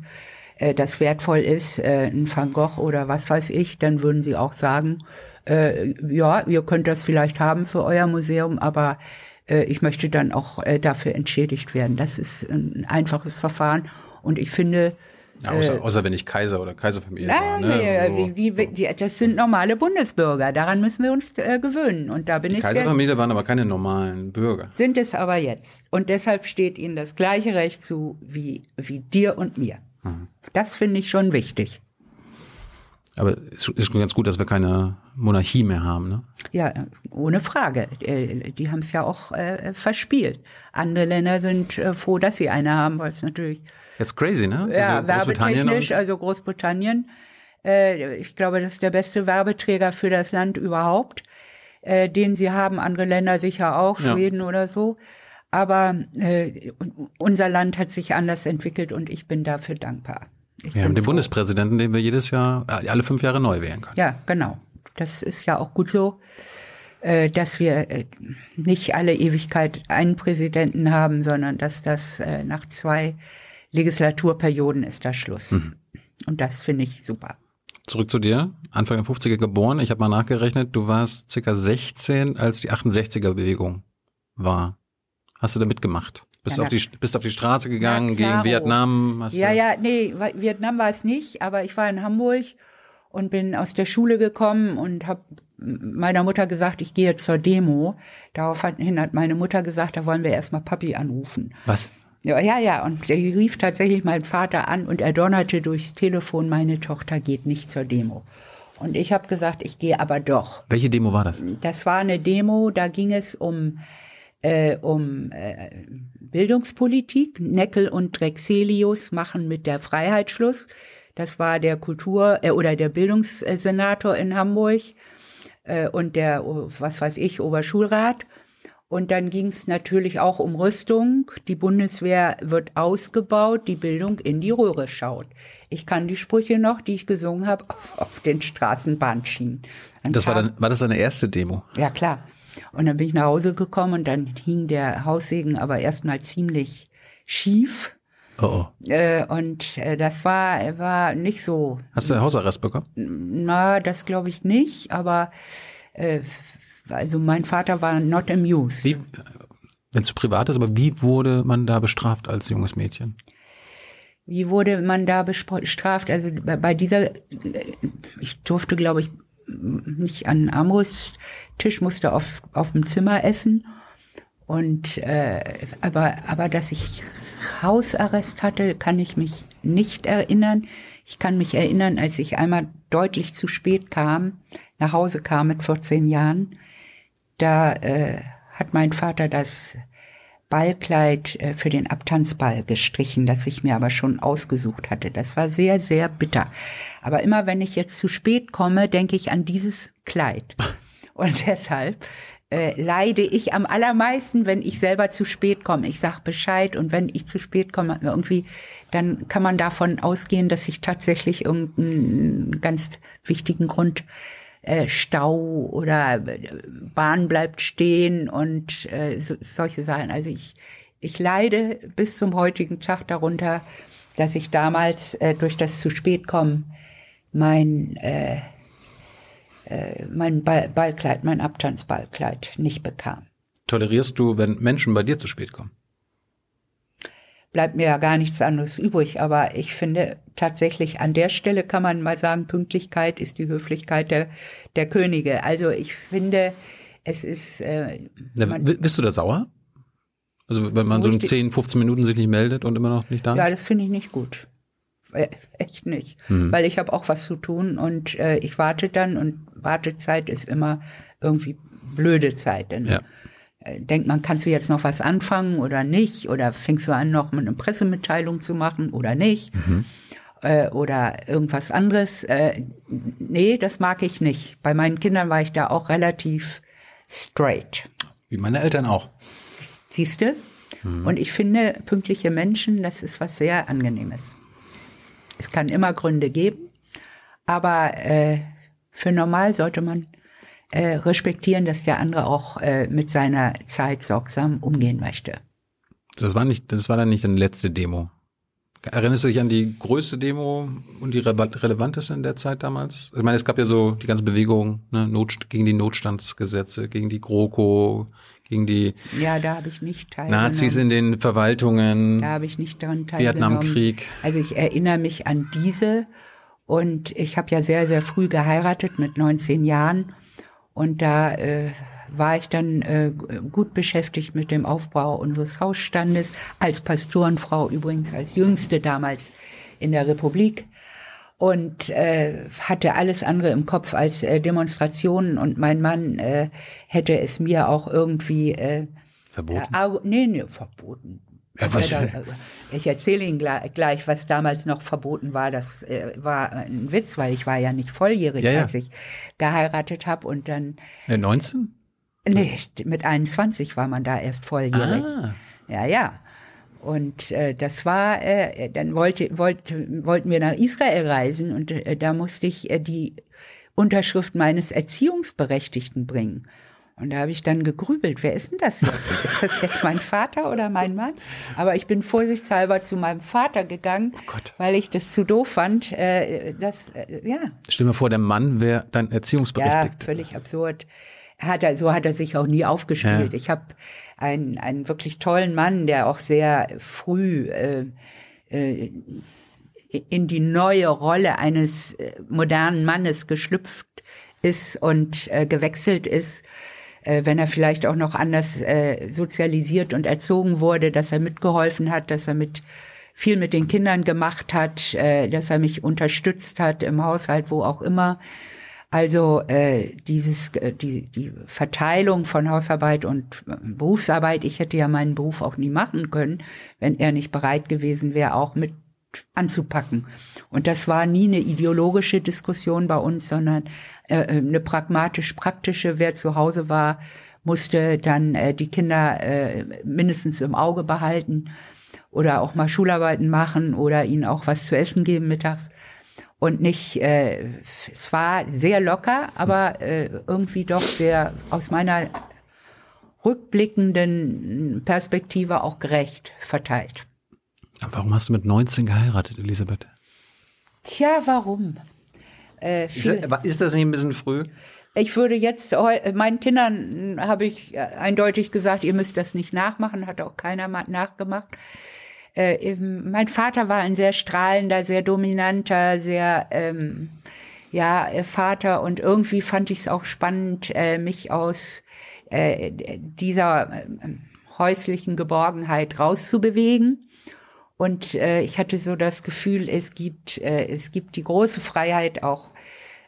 äh, das wertvoll ist, äh, ein Van Gogh oder was weiß ich, dann würden Sie auch sagen, äh, ja, ihr könnt das vielleicht haben für euer Museum, aber äh, ich möchte dann auch äh, dafür entschädigt werden. Das ist ein einfaches Verfahren und ich finde, Ja, außer, außer wenn ich Kaiser oder Kaiserfamilie war. Nein, Ne? nee, die, die, die, das sind normale Bundesbürger. Daran müssen wir uns äh, gewöhnen. Und da bin Die ich Kaiserfamilie waren aber keine normalen Bürger. sind es aber jetzt. Und deshalb steht ihnen das gleiche Recht zu wie, wie dir und mir. Mhm. Das finde ich schon wichtig. Aber es ist ganz gut, dass wir keine Monarchie mehr haben. Ne? Ja, ohne Frage. Äh, Die haben es ja auch äh, verspielt. Andere Länder sind äh, froh, dass sie eine haben, weil es natürlich Jetzt crazy, ne? ja, also Großbritannien werbetechnisch, also Großbritannien. Äh, ich glaube, das ist der beste Werbeträger für das Land überhaupt, äh, den sie haben. Andere Länder sicher auch, Ja. Schweden oder so. Aber äh, unser Land hat sich anders entwickelt und ich bin dafür dankbar. Ich wir haben den froh. Bundespräsidenten, den wir jedes Jahr, äh, alle fünf Jahre neu wählen können. Ja, genau. Das ist ja auch gut so, äh, dass wir äh, nicht alle Ewigkeit einen Präsidenten haben, sondern dass das äh, nach zwei Legislaturperioden ist das Schluss. Und das finde ich super. Zurück zu dir. Anfang der 50er geboren. Ich habe mal nachgerechnet, du warst circa 16, als die 68er-Bewegung war. Hast du da mitgemacht? Bist, Ja, auf die, bist auf die Straße gegangen, gegen klaro. Vietnam? Hast Ja, ja, nee, Vietnam war es nicht, aber ich war in Hamburg und bin aus der Schule gekommen und habe meiner Mutter gesagt, ich gehe zur Demo. Daraufhin hat meine Mutter gesagt, da wollen wir erstmal Papi anrufen. Was? Ja, ja, ja. Und der rief tatsächlich meinen Vater an und er donnerte durchs Telefon, meine Tochter geht nicht zur Demo. Und ich habe gesagt, ich gehe aber doch. Welche Demo war das? Das war eine Demo, da ging es um, äh, um äh, Bildungspolitik. Neckel und Drexelius machen mit der Freiheit Schluss. Das war der Kultur- äh, oder der Bildungssenator in Hamburg äh, und der, oh, was weiß ich, Oberschulrat. Und dann ging es natürlich auch um Rüstung. Die Bundeswehr wird ausgebaut, die Bildung in die Röhre schaut. Ich kann die Sprüche noch, die ich gesungen habe, auf, *laughs* auf den Straßenbahnschienen. Dann Das war dann, war das deine erste Demo? ja, klar. Und dann bin ich nach Hause gekommen und dann hing der Haussegen aber erstmal ziemlich schief. Oh, oh. Äh, und äh, das war, war nicht so, Hast du Hausarrest bekommen? na, das glaube ich nicht, aber äh, also mein Vater war not amused. Wenn es privat ist, aber wie wurde man da bestraft als junges Mädchen? Wie wurde man da bestraft? Also bei, bei dieser, ich durfte, glaube ich, nicht an den Armbrusttisch, musste auf, auf dem Zimmer essen. Und äh, aber, aber dass ich Hausarrest hatte, kann ich mich nicht erinnern. Ich kann mich erinnern, als ich einmal deutlich zu spät kam, nach Hause kam mit 14 Jahren, da äh, hat mein Vater das Ballkleid äh, für den Abtanzball gestrichen, das ich mir aber schon ausgesucht hatte. Das war sehr, sehr bitter. Aber immer wenn ich jetzt zu spät komme, denke ich an dieses Kleid. Und *laughs* deshalb äh, leide ich am allermeisten, wenn ich selber zu spät komme. Ich sag Bescheid und wenn ich zu spät komme, irgendwie, dann kann man davon ausgehen, dass ich tatsächlich irgendeinen ganz wichtigen Grund äh, Stau oder äh, Bahn bleibt stehen und äh, so, solche Sachen. Also ich, ich leide bis zum heutigen Tag darunter, dass ich damals durch das zu spät kommen mein mein Ball, Ballkleid, mein Abtanzballkleid nicht bekam. Tolerierst du, wenn Menschen bei dir zu spät kommen? Bleibt mir ja gar nichts anderes übrig, aber ich finde tatsächlich an der Stelle kann man mal sagen, Pünktlichkeit ist die Höflichkeit der, der Könige. Also ich finde, es ist. Äh, man, bist du da sauer? Also wenn man so in 10, 15 Minuten sich nicht meldet und immer noch nicht da ist? Ja, das finde ich nicht gut. Äh, echt nicht. Mhm. Weil ich habe auch was zu tun und äh, ich warte dann und Wartezeit ist immer irgendwie blöde Zeit. Ja. Denkt man, kannst du jetzt noch was anfangen oder nicht? Oder fängst du an, noch eine Pressemitteilung zu machen oder nicht? Mhm. Äh, oder irgendwas anderes. Äh, nee, das mag ich nicht. Bei meinen Kindern war ich da auch relativ straight. Wie meine Eltern auch. Siehst du? Mhm. Und ich finde, pünktliche Menschen, das ist was sehr Angenehmes. Es kann immer Gründe geben, aber äh, für normal sollte man äh, respektieren, dass der andere auch äh, mit seiner Zeit sorgsam umgehen möchte. Das war nicht, das war dann nicht eine letzte Demo. Erinnerst du dich an die größte Demo und die relevanteste in der Zeit damals? Ich meine, es gab ja so die ganze Bewegung ne, Not, gegen die Notstandsgesetze, gegen die GroKo, gegen die ja, da habe ich nicht teilgenommen. Nazis in den Verwaltungen. Da habe ich nicht daran teilgenommen. Vietnamkrieg. Also ich erinnere mich an diese und ich habe ja sehr, sehr früh geheiratet mit 19 Jahren und da äh, war ich dann äh, gut beschäftigt mit dem Aufbau unseres Hausstandes, als Pastorenfrau übrigens, als jüngste damals in der Republik und äh, hatte alles andere im Kopf als äh, Demonstrationen und mein Mann äh, hätte es mir auch irgendwie äh, verboten. Äh, nee, nee, verboten. Ja, was, da, ich erzähle Ihnen gleich, was damals noch verboten war. Das äh, war ein Witz, weil ich war ja nicht volljährig, ja, ja. als ich geheiratet habe und dann. Äh, 19? Nee, mit 21 war man da erst volljährig. Ah. Ja, ja. Und äh, das war, äh, dann wollte, wollte, wollten wir nach Israel reisen und äh, da musste ich äh, die Unterschrift meines Erziehungsberechtigten bringen. Und da habe ich dann gegrübelt, wer ist denn das jetzt? Ist das jetzt mein Vater oder mein Mann? Aber ich bin vorsichtshalber zu meinem Vater gegangen, oh weil ich das zu doof fand. Äh, das, äh, ja. Stell mir vor, der Mann wäre dein Erziehungsberechtigter. Ja, völlig absurd. Hat er, so hat er sich auch nie aufgespielt. Ja. Ich habe einen, einen wirklich tollen Mann, der auch sehr früh äh, äh, in die neue Rolle eines äh, modernen Mannes geschlüpft ist und äh, gewechselt ist, äh, wenn er vielleicht auch noch anders äh, sozialisiert und erzogen wurde, dass er mitgeholfen hat, dass er mit viel mit den Kindern gemacht hat, äh, dass er mich unterstützt hat im Haushalt, wo auch immer. Also äh, dieses äh, die die Verteilung von Hausarbeit und äh, Berufsarbeit, ich hätte ja meinen Beruf auch nie machen können, wenn er nicht bereit gewesen wäre, auch mit anzupacken. Und das war nie eine ideologische Diskussion bei uns, sondern äh, äh eine pragmatisch-praktische. Wer zu Hause war, musste dann äh, die Kinder äh, mindestens im Auge behalten oder auch mal Schularbeiten machen oder ihnen auch was zu essen geben mittags und nicht, äh, es war sehr locker, aber äh, irgendwie doch sehr aus meiner rückblickenden Perspektive auch gerecht verteilt. Warum hast du mit 19 geheiratet, Elisabeth? Tja, warum? Äh, ist, das, ist das nicht ein bisschen früh? Ich würde jetzt, meinen Kindern habe ich äh, eindeutig gesagt, ihr müsst das nicht nachmachen, hat auch keiner nachgemacht äh, mein Vater war ein sehr strahlender, sehr dominanter, sehr ähm, ja äh, Vater und irgendwie fand ich es auch spannend, äh, mich aus äh, dieser häuslichen Geborgenheit rauszubewegen. Und äh, ich hatte so das Gefühl, es gibt äh, es gibt die große Freiheit auch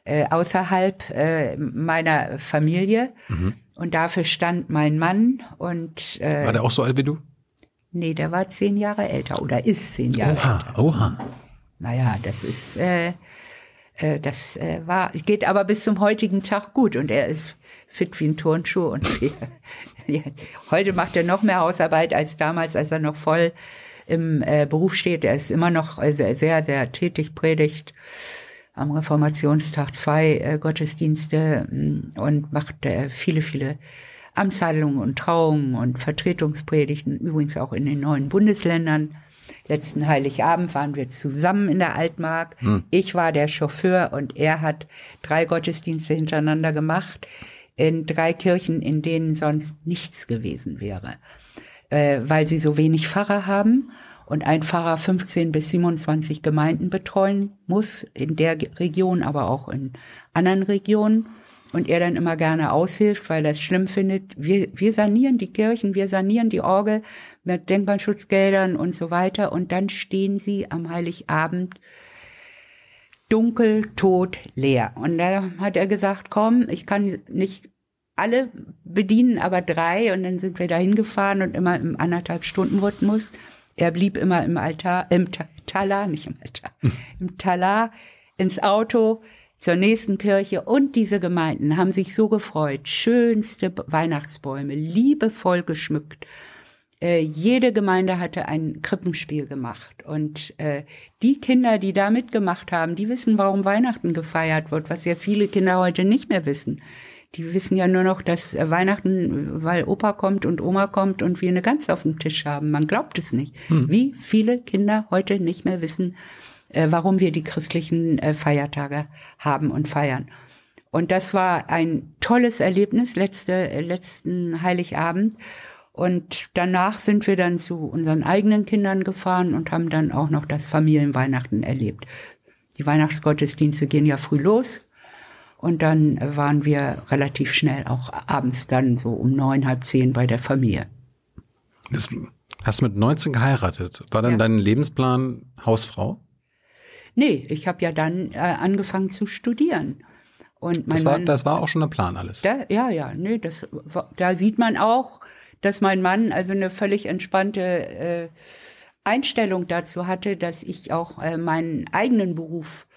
äh, außerhalb äh, meiner Familie. Mhm. Und dafür stand mein Mann und äh, War der auch so alt wie du? nee, der war zehn Jahre älter oder ist zehn Jahre älter. Oha, oha. Naja, das ist, äh, äh, das äh, war, geht aber bis zum heutigen Tag gut und er ist fit wie ein Turnschuh und *laughs* heute macht er noch mehr Hausarbeit als damals, als er noch voll im äh, Beruf steht. Er ist immer noch äh, sehr, sehr, sehr tätig, predigt am Reformationstag zwei äh, Gottesdienste mh, und macht äh, viele, viele Amtshandlungen und Trauungen und Vertretungspredigten, übrigens auch in den neuen Bundesländern. Letzten Heiligabend waren wir zusammen in der Altmark. Ich war der Chauffeur und er hat drei Gottesdienste hintereinander gemacht in drei Kirchen, in denen sonst nichts gewesen wäre, äh, weil sie so wenig Pfarrer haben und ein Pfarrer 15 bis 27 Gemeinden betreuen muss, in der Region, aber auch in anderen Regionen. Und er dann immer gerne aushilft, weil er es schlimm findet. Wir, wir sanieren die Kirchen, wir sanieren die Orgel mit Denkmalschutzgeldern und so weiter. Und dann stehen sie am Heiligabend dunkel, tot, leer. Und da hat er gesagt, komm, ich kann nicht alle bedienen, aber drei. Und dann sind wir da hingefahren und immer im anderthalb Stunden Rhythmus. Er blieb immer im Altar, im Ta Talar, nicht im Altar, *laughs* im Talar, ins Auto zur nächsten Kirche und diese Gemeinden haben sich so gefreut. Schönste Weihnachtsbäume, liebevoll geschmückt. Äh, jede Gemeinde hatte ein Krippenspiel gemacht. Und äh, die Kinder, die da mitgemacht haben, die wissen, warum Weihnachten gefeiert wird, was ja viele Kinder heute nicht mehr wissen. Die wissen ja nur noch, dass äh, Weihnachten, weil Opa kommt und Oma kommt und wir eine Gans auf dem Tisch haben. Man glaubt es nicht. Wie viele Kinder heute nicht mehr wissen, äh, warum wir die christlichen äh, Feiertage haben und feiern. Und das war ein tolles Erlebnis, letzte, letzten Heiligabend. Und danach sind wir dann zu unseren eigenen Kindern gefahren und haben dann auch noch das Familienweihnachten erlebt. Die Weihnachtsgottesdienste gehen ja früh los. Und dann waren wir relativ schnell auch abends dann so um neun, halb zehn bei der Familie. Das, hast mit 19 geheiratet. War dann Ja. dein Lebensplan Hausfrau? Nee, ich habe ja dann äh, angefangen zu studieren. Und mein Das war, Mann, das war auch schon der Plan alles. Da, ja, ja, nee, das, da sieht man auch, dass mein Mann also eine völlig entspannte äh, Einstellung dazu hatte, dass ich auch äh, meinen eigenen Beruf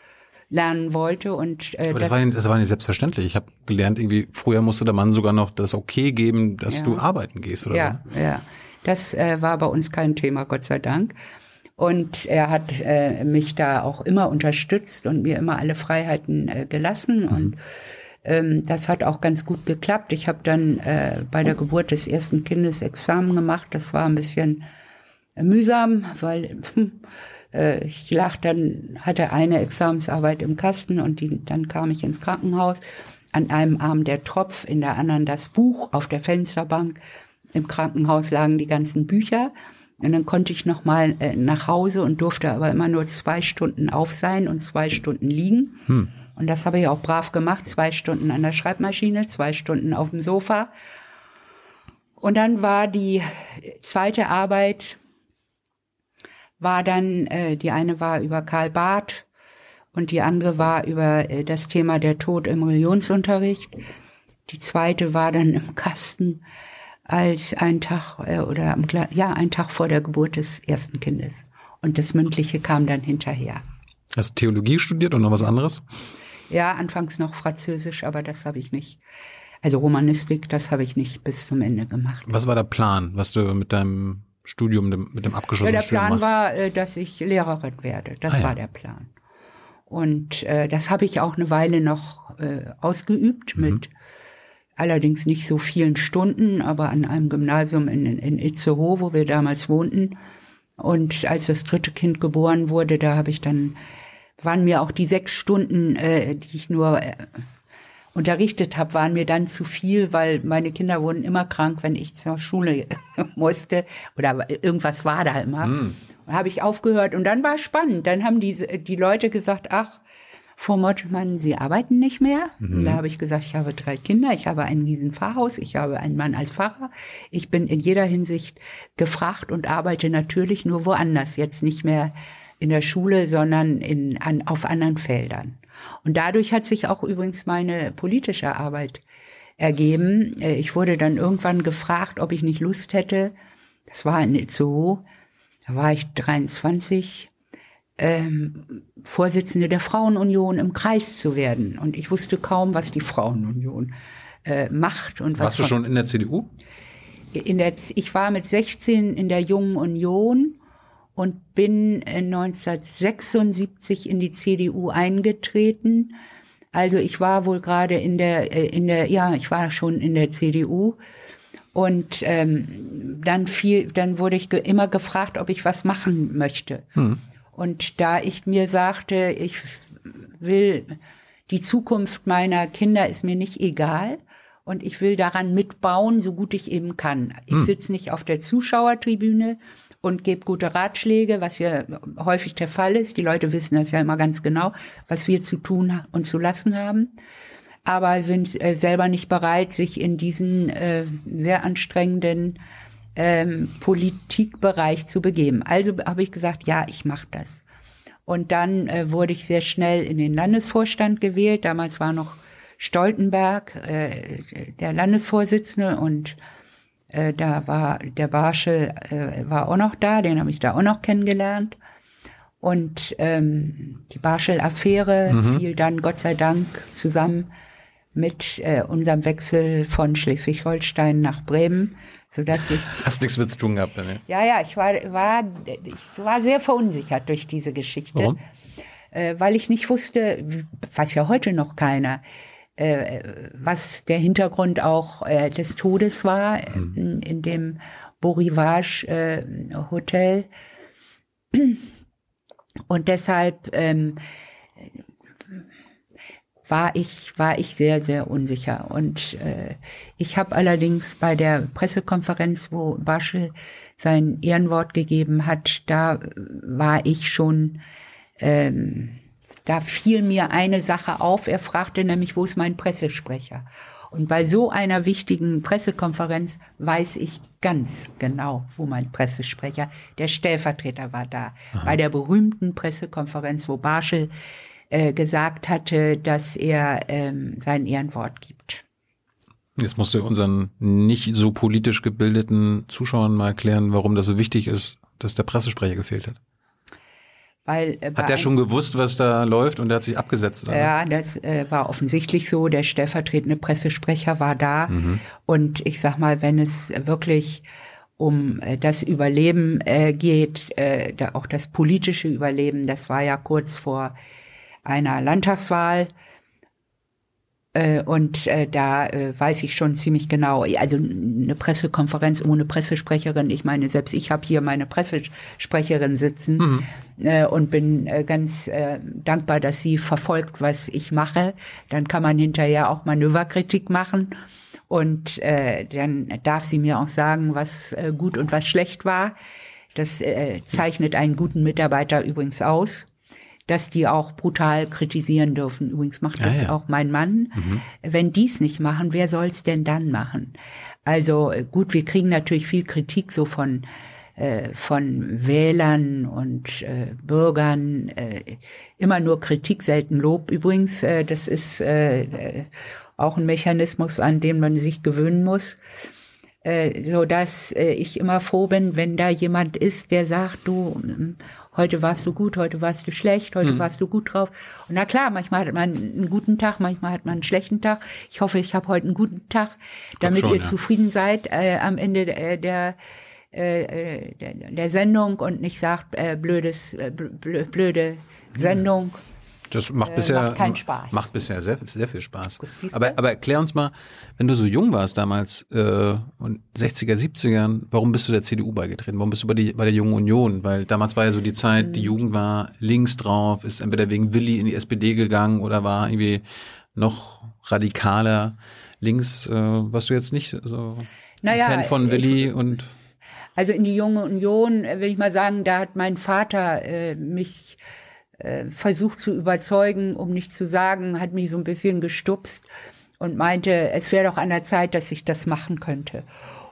lernen wollte und äh, Aber das, war, ja- das war nicht selbstverständlich. Ich habe gelernt, irgendwie früher musste der Mann sogar noch das Okay geben, dass Ja. du arbeiten gehst oder ja, ja, das äh, war bei uns kein Thema, Gott sei Dank. Und er hat äh, mich da auch immer unterstützt und mir immer alle Freiheiten äh, gelassen. Und ähm, das hat auch ganz gut geklappt. Ich habe dann äh, bei der Geburt des ersten Kindes Examen gemacht. Das war ein bisschen mühsam, weil *laughs* äh, ich lag dann, hatte eine Examensarbeit im Kasten und die, dann kam ich ins Krankenhaus. An einem Arm der Tropf, in der anderen das Buch, auf der Fensterbank. Im Krankenhaus lagen die ganzen Bücher. Und dann konnte ich noch mal äh, nach Hause und durfte aber immer nur zwei Stunden auf sein und zwei Stunden liegen. Und das habe ich auch brav gemacht. Zwei Stunden an der Schreibmaschine, zwei Stunden auf dem Sofa. Und dann war die zweite Arbeit, war dann, äh, die eine war über Karl Barth und die andere war über äh, das Thema der Tod im Religionsunterricht. Die zweite war dann im Kasten als ein Tag äh, oder am, ja ein Tag vor der Geburt des ersten Kindes. Und das mündliche kam dann hinterher. Hast du Theologie studiert und noch was anderes? Ja, anfangs noch Französisch, aber das habe ich nicht. Also Romanistik, das habe ich nicht bis zum Ende gemacht. Was war der Plan, was du mit deinem Studium, dem, mit dem Ja, abgeschlossenen der Studium Plan machst? war, äh, dass ich Lehrerin werde. Das Ah, ja. war der Plan. Und äh, das habe ich auch eine Weile noch äh, ausgeübt Mhm. mit allerdings nicht so vielen Stunden, aber an einem Gymnasium in, in Itzehoe, wo wir damals wohnten. Und als das dritte Kind geboren wurde, da habe ich dann, waren mir auch die sechs Stunden, äh, die ich nur äh, unterrichtet habe, waren mir dann zu viel, weil meine Kinder wurden immer krank, wenn ich zur Schule *laughs* musste oder irgendwas war da immer. Und habe ich aufgehört und dann war es spannend. Dann haben die, die Leute gesagt, ach, Frau Mottmann, Sie arbeiten nicht mehr. Und Da habe ich gesagt, ich habe drei Kinder, ich habe ein riesen Pfarrhaus, ich habe einen Mann als Pfarrer. Ich bin in jeder Hinsicht gefragt und arbeite natürlich nur woanders. Jetzt nicht mehr in der Schule, sondern in, an, auf anderen Feldern. Und dadurch hat sich auch übrigens meine politische Arbeit ergeben. Äh, ich wurde dann irgendwann gefragt, ob ich nicht Lust hätte, das war in Itzehoe, da war ich 23, ähm, Vorsitzende der Frauenunion im Kreis zu werden. Und ich wusste kaum, was die Frauenunion äh, macht. Und was Warst du schon in der CDU? In der, ich war mit 16 in der Jungen Union und bin 1976 in die CDU eingetreten. Also ich war wohl gerade in der, äh, in der, ja, ich war schon in der CDU. Und ähm, dann fiel, dann wurde ich ge immer gefragt, ob ich was machen möchte. Hm. Und da ich mir sagte, ich will die Zukunft meiner Kinder ist mir nicht egal und ich will daran mitbauen, so gut ich eben kann. Ich hm. sitze nicht auf der Zuschauertribüne und gebe gute Ratschläge, was ja häufig der Fall ist. Die Leute wissen das ja immer ganz genau, was wir zu tun und zu lassen haben, aber sind äh, selber nicht bereit, sich in diesen äh, sehr anstrengenden ähm, Politikbereich zu begeben. Also habe ich gesagt, ja, ich mache das. Und dann äh, wurde ich sehr schnell in den Landesvorstand gewählt. Damals war noch Stoltenberg äh, der Landesvorsitzende und äh, da war der Barschel äh, war auch noch da, den habe ich da auch noch kennengelernt. Und ähm, die Barschel-Affäre mhm. fiel dann Gott sei Dank zusammen mit äh, unserem Wechsel von Schleswig-Holstein nach Bremen sodass ich. *laughs* Hast nichts mit zu tun gehabt, ne? Ja, ja, ich war, war, ich war sehr verunsichert durch diese Geschichte. Warum? Äh, weil ich nicht wusste, weiß ja heute noch keiner, äh, was der Hintergrund auch äh, des Todes war mhm. in, in, dem Beau Rivage äh, Hotel. Und deshalb ähm, war ich, war ich sehr, sehr unsicher. Und äh, ich habe allerdings bei der Pressekonferenz, wo Baschel sein Ehrenwort gegeben hat, da war ich schon, ähm, da fiel mir eine Sache auf. Er fragte nämlich, wo ist mein Pressesprecher? Und bei so einer wichtigen Pressekonferenz weiß ich ganz genau, wo mein Pressesprecher, der Stellvertreter war da. Aha. Bei der berühmten Pressekonferenz, wo Barschel äh, gesagt hatte, dass er ähm, sein Ehrenwort gibt. Jetzt musst du unseren nicht so politisch gebildeten Zuschauern mal erklären, warum das so wichtig ist, dass der Pressesprecher gefehlt hat. Weil, äh, hat der schon gewusst, was da läuft und der hat sich abgesetzt? Oder? Ja, das äh, war offensichtlich so. Der stellvertretende Pressesprecher war da. Mhm. Und ich sag mal, wenn es wirklich um äh, das Überleben äh, geht, äh, da auch das politische Überleben, das war ja kurz vor einer Landtagswahl. Äh, und äh, da äh, weiß ich schon ziemlich genau, also eine Pressekonferenz ohne Pressesprecherin, ich meine, selbst ich habe hier meine Pressesprecherin sitzen mhm. und bin ganz dankbar, dass sie verfolgt, was ich mache. Dann kann man hinterher auch Manöverkritik machen. Und dann darf sie mir auch sagen, was gut und was schlecht war. Das zeichnet einen guten Mitarbeiter übrigens aus dass die auch brutal kritisieren dürfen. Übrigens macht das ja, ja. auch mein Mann. Mhm. Wenn dies nicht machen, wer soll's denn dann machen? Also äh, gut, wir kriegen natürlich viel Kritik so von äh, von Wählern und äh, Bürgern. Äh, immer nur Kritik, selten Lob. Übrigens, äh, das ist auch ein Mechanismus, an den man sich gewöhnen muss. Äh, so dass äh, ich immer froh bin, wenn da jemand ist, der sagt, du heute warst du gut, heute warst du schlecht, heute mhm. warst du gut drauf. Und na klar, manchmal hat man einen guten Tag, manchmal hat man einen schlechten Tag. Ich hoffe, ich habe heute einen guten Tag, damit schon, ihr ja. zufrieden seid äh, am Ende der, der äh, der, der Sendung und nicht sagt äh, blödes äh, blöde Sendung. Das macht äh, bisher macht keinen Spaß. Macht bisher sehr, sehr viel Spaß. Aber, aber erklär uns mal, wenn du so jung warst damals äh, und 60er, 70ern, warum bist du der CDU beigetreten? Warum bist du bei, die, bei der Jungen Union? Weil damals war ja so die Zeit, mhm. die Jugend war links drauf, ist entweder wegen Willi in die SPD gegangen oder war irgendwie noch radikaler links. Äh, warst du jetzt nicht so naja, Fan von Willi ich, und also in die Junge Union, äh, will ich mal sagen, da hat mein Vater äh, mich äh, versucht zu überzeugen, um nicht zu sagen, hat mich so ein bisschen gestupst und meinte, es wäre doch an der Zeit, dass ich das machen könnte.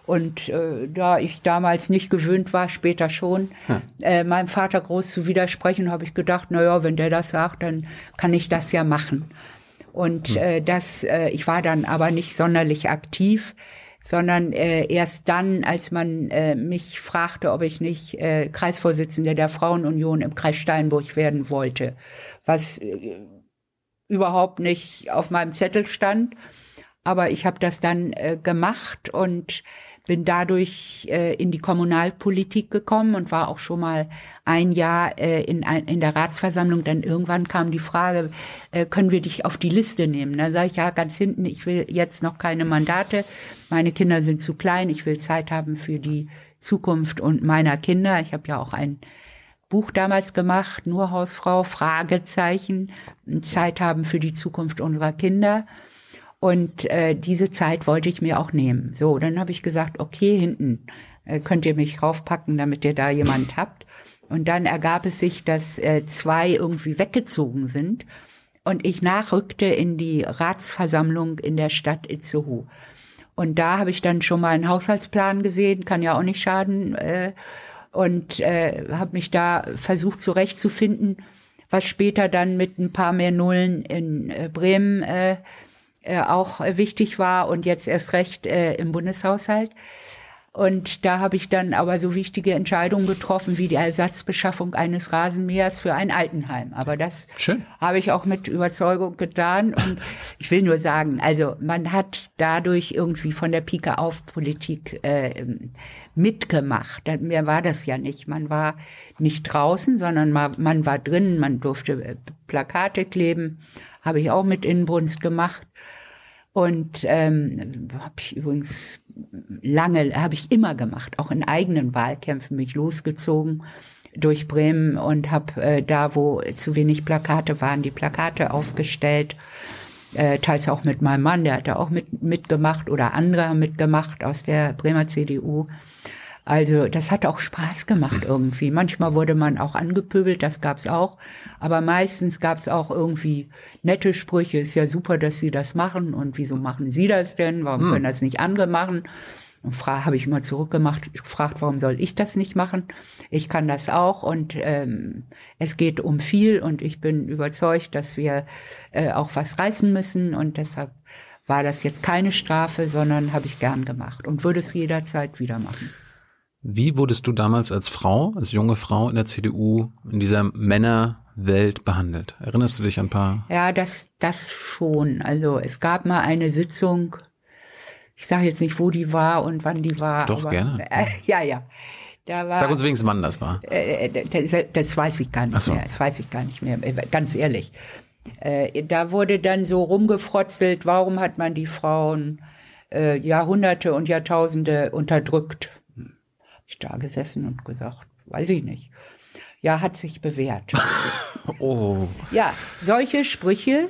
Und äh, da ich damals nicht gewöhnt war, später schon, Hm. äh, meinem Vater groß zu widersprechen, habe ich gedacht, na ja, wenn der das sagt, dann kann ich das ja machen. Und äh, das, äh, ich war dann aber nicht sonderlich aktiv, sondern äh, erst dann, als man äh, mich fragte, ob ich nicht äh, Kreisvorsitzende der Frauenunion im Kreis Steinburg werden wollte, was äh, überhaupt nicht auf meinem Zettel stand. Aber ich habe das dann äh, gemacht und bin dadurch äh, in die Kommunalpolitik gekommen und war auch schon mal ein Jahr äh, in, in der Ratsversammlung. Dann irgendwann kam die Frage, äh, können wir dich auf die Liste nehmen? Da sage ich, ja, ganz hinten, ich will jetzt noch keine Mandate. Meine Kinder sind zu klein, ich will Zeit haben für die Zukunft und meiner Kinder. Ich habe ja auch ein Buch damals gemacht, nur Hausfrau, Fragezeichen, Zeit haben für die Zukunft unserer Kinder. Und äh, diese Zeit wollte ich mir auch nehmen. So, dann habe ich gesagt, okay, hinten äh, könnt ihr mich raufpacken, damit ihr da jemand habt. Und dann ergab es sich, dass äh, zwei irgendwie weggezogen sind und ich nachrückte in die Ratsversammlung in der Stadt Itzehoe. Und da habe ich dann schon mal einen Haushaltsplan gesehen, kann ja auch nicht schaden, äh, und äh, habe mich da versucht zurechtzufinden, was später dann mit ein paar mehr Nullen in äh, Bremen äh, äh, auch äh, wichtig war und jetzt erst recht äh, im Bundeshaushalt. Und da habe ich dann aber so wichtige Entscheidungen getroffen wie die Ersatzbeschaffung eines Rasenmähers für ein Altenheim. Aber das Schön. habe ich auch mit Überzeugung getan. Und ich will nur sagen, also man hat dadurch irgendwie von der Pike auf Politik äh, mitgemacht. Mehr war das ja nicht. Man war nicht draußen, sondern man, war drin. Man durfte äh, Plakate kleben. Habe ich auch mit Inbrunst gemacht. Und ähm, habe ich übrigens lange, habe ich immer gemacht, auch in eigenen Wahlkämpfen mich losgezogen durch Bremen und habe äh, da, wo zu wenig Plakate waren, die Plakate aufgestellt. Äh, teils auch mit meinem Mann, der hat da auch mit, mitgemacht oder andere haben mitgemacht aus der Bremer CDU. Also das hat auch Spaß gemacht irgendwie. Manchmal wurde man auch angepöbelt, das gab's auch. Aber meistens gab's auch irgendwie nette Sprüche. Ist ja super, dass Sie das machen. Und wieso machen Sie das denn? Warum können das nicht andere machen? Und habe ich immer zurückgemacht, gefragt, warum soll ich das nicht machen? Ich kann das auch und ähm, es geht um viel und ich bin überzeugt, dass wir äh, auch was reißen müssen und deshalb war das jetzt keine Strafe, sondern habe ich gern gemacht und würde es jederzeit wieder machen. Wie wurdest du damals als Frau, als junge Frau in der CDU in dieser Männerwelt behandelt? Erinnerst du dich an ein paar? Ja, das, das schon. Also es gab mal eine Sitzung, ich sage jetzt nicht, wo die war und wann die war. Doch, aber, gerne. Äh, ja, ja. Da war, Sag uns wenigstens, wann das war. Äh, das, das weiß ich gar nicht so. mehr. Das weiß ich gar nicht mehr. Äh, Ganz ehrlich. Äh, da wurde dann so rumgefrotzelt, warum hat man die Frauen äh, Jahrhunderte und Jahrtausende unterdrückt? Ich da gesessen und gesagt, weiß ich nicht. Ja, hat sich bewährt. *laughs* Oh, Ja, solche Sprüche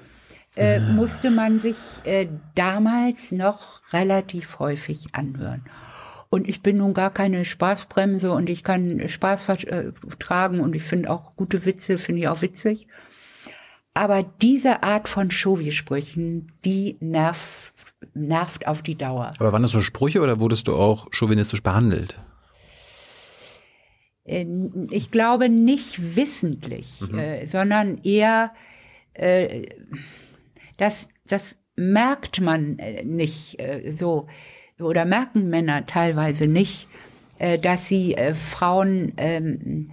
äh, musste man sich äh, damals noch relativ häufig anhören. Und ich bin nun gar keine Spaßbremse und ich kann Spaß vertragen und ich finde auch gute Witze, finde ich auch witzig. Aber diese Art von Chauvi-Sprüchen, die nervt, nervt auf die Dauer. aber waren das so Sprüche oder wurdest du auch chauvinistisch behandelt? Äh, Ich glaube nicht wissentlich, äh, sondern eher, äh, das, das merkt man äh, nicht äh, so, oder merken Männer teilweise nicht, äh, dass sie äh, Frauen ähm,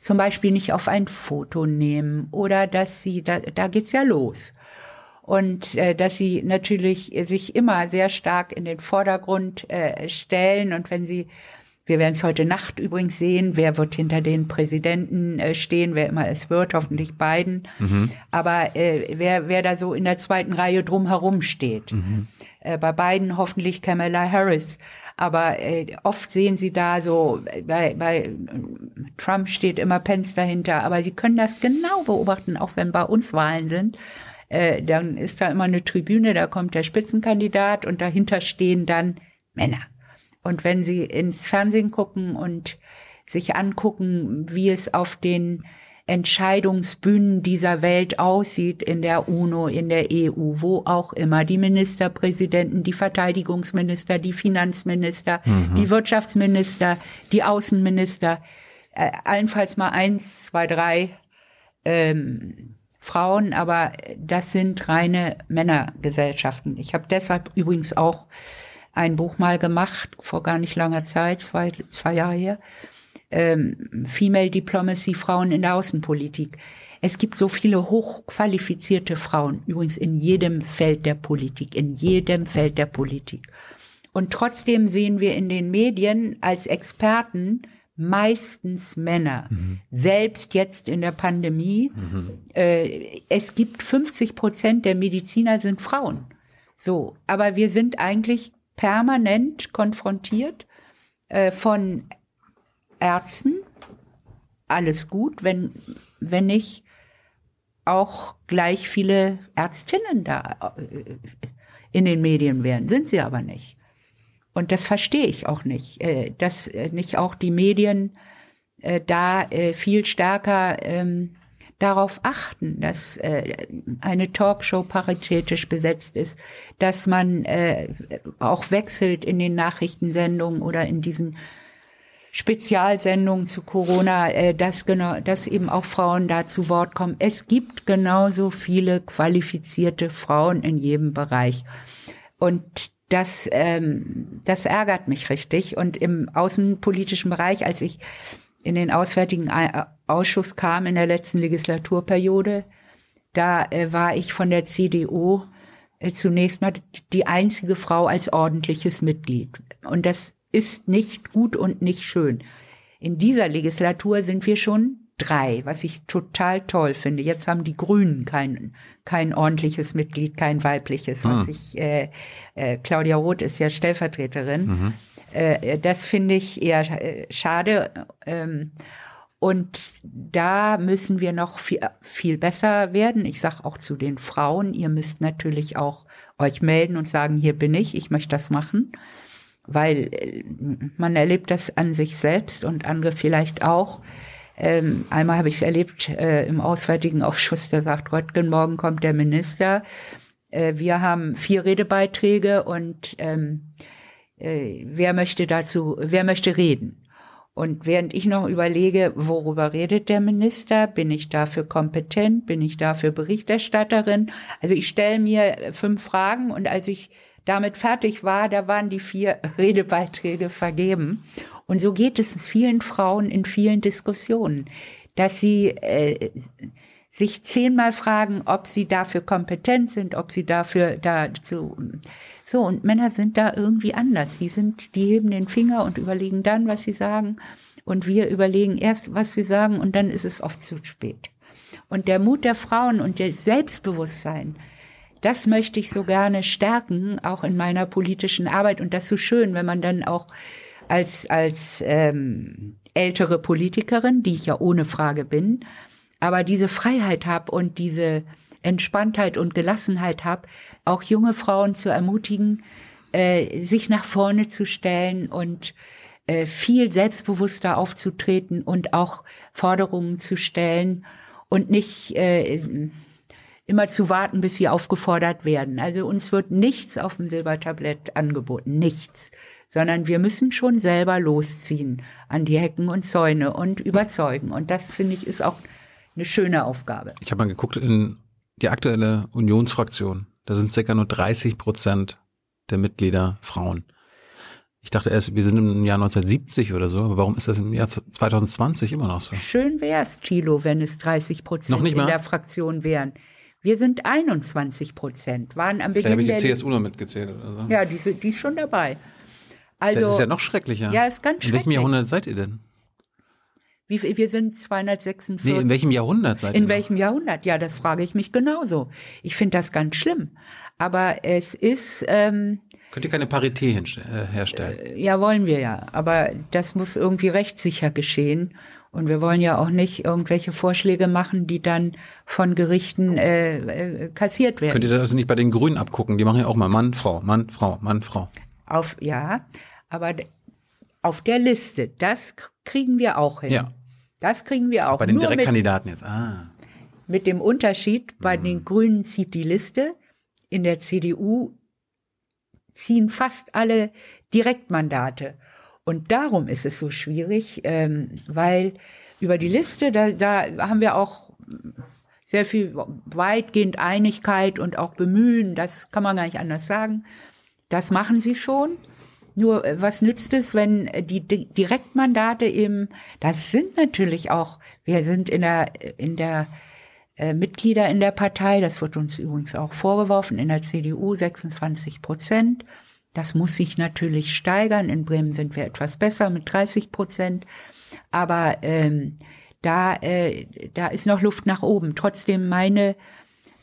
zum Beispiel nicht auf ein Foto nehmen oder dass sie, da, da geht's ja los. Und äh, dass sie natürlich sich immer sehr stark in den Vordergrund äh, stellen und wenn sie wir werden es heute Nacht übrigens sehen, wer wird hinter den Präsidenten äh, stehen, wer immer es wird, hoffentlich Biden. Aber äh, wer, wer da so in der zweiten Reihe drumherum steht. Äh, bei Biden hoffentlich Kamala Harris. Aber äh, oft sehen Sie da so, bei, bei Trump steht immer Pence dahinter, aber Sie können das genau beobachten, auch wenn bei uns Wahlen sind. Äh, dann ist da immer eine Tribüne, da kommt der Spitzenkandidat und dahinter stehen dann Männer. Und wenn Sie ins Fernsehen gucken und sich angucken, wie es auf den Entscheidungsbühnen dieser Welt aussieht, in der UNO, in der EU, wo auch immer, die Ministerpräsidenten, die Verteidigungsminister, die Finanzminister, mhm. die Wirtschaftsminister, die Außenminister, äh, allenfalls mal eins, zwei, drei ähm, Frauen, aber das sind reine Männergesellschaften. Ich habe deshalb übrigens auch ein Buch mal gemacht, vor gar nicht langer Zeit, zwei, zwei Jahre her, ähm, Female Diplomacy, Frauen in der Außenpolitik. Es gibt so viele hochqualifizierte Frauen, übrigens in jedem Feld der Politik, in jedem Feld der Politik. Und trotzdem sehen wir in den Medien als Experten meistens Männer. Mhm. Selbst jetzt in der Pandemie. Mhm. Äh, es gibt 50 Prozent der Mediziner sind Frauen. So, aber wir sind eigentlich permanent konfrontiert äh, von Ärzten, alles gut, wenn, wenn nicht auch gleich viele Ärztinnen da äh, in den Medien wären. Sind sie aber nicht. Und das verstehe ich auch nicht, äh, dass äh, nicht auch die Medien da viel stärker ähm, darauf achten, dass äh, eine Talkshow paritätisch besetzt ist, dass man äh, auch wechselt in den Nachrichtensendungen oder in diesen Spezialsendungen zu Corona, äh, dass genau, dass eben auch Frauen da zu Wort kommen. Es gibt genauso viele qualifizierte Frauen in jedem Bereich und das, ähm, das ärgert mich richtig. Und im außenpolitischen Bereich, als ich in den Auswärtigen Ausschuss kam in der letzten Legislaturperiode, da äh, war ich von der CDU äh, zunächst mal die einzige Frau als ordentliches Mitglied. Und das ist nicht gut und nicht schön. In dieser Legislatur sind wir schon drei, was ich total toll finde. Jetzt haben die Grünen kein, kein ordentliches Mitglied, kein weibliches, was hm. ich, äh, äh, Claudia Roth ist ja Stellvertreterin. Mhm. Äh, das finde ich eher äh, schade. Ähm, und da müssen wir noch viel, viel besser werden. Ich sage auch zu den Frauen, ihr müsst natürlich auch euch melden und sagen, hier bin ich, ich möchte das machen. Weil äh, man erlebt das an sich selbst und andere vielleicht auch. Ähm, einmal habe ich es erlebt äh, im Auswärtigen Ausschuss, da sagt Röttgen, morgen kommt der Minister. Äh, wir haben vier Redebeiträge und ähm, äh, wer möchte dazu, wer möchte reden? Und während ich noch überlege, worüber redet der Minister, bin ich dafür kompetent, bin ich dafür Berichterstatterin? Also ich stelle mir fünf Fragen und als ich damit fertig war, da waren die vier *laughs* Redebeiträge vergeben. Und so geht es vielen Frauen in vielen Diskussionen, dass sie äh, sich zehnmal fragen, ob sie dafür kompetent sind, ob sie dafür dazu so, und Männer sind da irgendwie anders. Die sind, die heben den Finger und überlegen dann, was sie sagen. Und wir überlegen erst, was wir sagen, und dann ist es oft zu spät. Und der Mut der Frauen und der Selbstbewusstsein, das möchte ich so gerne stärken, auch in meiner politischen Arbeit. Und das ist so schön, wenn man dann auch als, als ähm, ältere Politikerin, die ich ja ohne Frage bin, aber diese Freiheit habe und diese Entspanntheit und Gelassenheit habe, auch junge Frauen zu ermutigen, äh, sich nach vorne zu stellen und äh, viel selbstbewusster aufzutreten und auch Forderungen zu stellen und nicht äh, immer zu warten, bis sie aufgefordert werden. Also uns wird nichts auf dem Silbertablett angeboten, nichts, sondern wir müssen schon selber losziehen an die Hecken und Zäune und überzeugen. Und das finde ich ist auch eine schöne Aufgabe. Ich habe mal geguckt in die aktuelle Unionsfraktion. Da sind circa nur 30 Prozent der Mitglieder Frauen. Ich dachte erst, wir sind im Jahr 1970 oder so, aber warum ist das im Jahr 2020 immer noch so? Schön wär's, Thilo, wenn es 30 Prozent in der Fraktion wären. Wir sind 21 Prozent, waren am Beginn. Da habe ich die CSU noch mitgezählt oder so. Ja, die, die ist schon dabei. Also, das ist ja noch schrecklicher. Ja, ist ganz schrecklich. In welchem Jahrhundert seid ihr denn? Wie, wir sind 246. Nee, in welchem Jahrhundert seid ihr? In welchem Jahrhundert? Ja, das frage ich mich genauso. Ich finde das ganz schlimm. Aber es ist. Ähm, Könnt ihr keine Parität äh, herstellen? Äh, ja, wollen wir ja. Aber das muss irgendwie rechtssicher geschehen. Und wir wollen ja auch nicht irgendwelche Vorschläge machen, die dann von Gerichten äh, äh, kassiert werden. Könnt ihr das also nicht bei den Grünen abgucken? Die machen ja auch mal Mann, Frau, Mann, Frau, Mann, Frau. Auf, ja, aber auf der Liste, das kriegen wir auch hin. Ja. Das kriegen wir auch. Bei den Nur mit, Direktkandidaten jetzt. Ah. mit dem Unterschied, bei Mhm. den Grünen zieht die Liste, in der CDU ziehen fast alle Direktmandate. Und darum ist es so schwierig, ähm, weil über die Liste, da, da haben wir auch sehr viel weitgehend Einigkeit und auch Bemühen, das kann man gar nicht anders sagen. Das machen sie schon. Nur äh, was nützt es, wenn äh, die Di- Direktmandate eben, das sind natürlich auch, wir sind in der, in der äh, Mitglieder in der Partei, das wird uns übrigens auch vorgeworfen, in der CDU 26 Prozent. Das muss sich natürlich steigern. In Bremen sind wir etwas besser mit 30 Prozent. Aber ähm, da, äh, da ist noch Luft nach oben. Trotzdem meine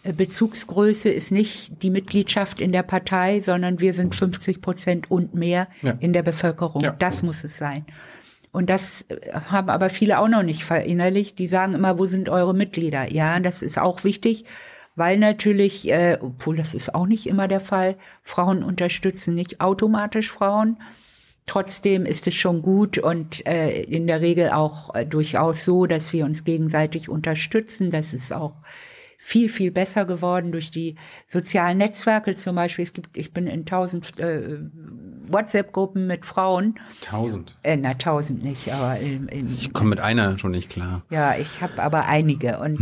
Bezugsgröße ist nicht die Mitgliedschaft in der Partei, sondern wir sind 50 Prozent und mehr Ja. in der Bevölkerung. Ja. Das muss es sein. Und das äh, haben aber viele auch noch nicht verinnerlicht. Die sagen immer, wo sind eure Mitglieder? Ja, das ist auch wichtig, weil natürlich, äh, obwohl das ist auch nicht immer der Fall, Frauen unterstützen nicht automatisch Frauen. Trotzdem ist es schon gut und äh, in der Regel auch äh, durchaus so, dass wir uns gegenseitig unterstützen. Das ist auch viel, viel besser geworden durch die sozialen Netzwerke zum Beispiel. Es gibt, ich bin in tausend äh, WhatsApp-Gruppen mit Frauen. Tausend. Äh, na, tausend nicht, aber in, in, Ich komme mit einer schon nicht klar. ja, ich habe aber einige und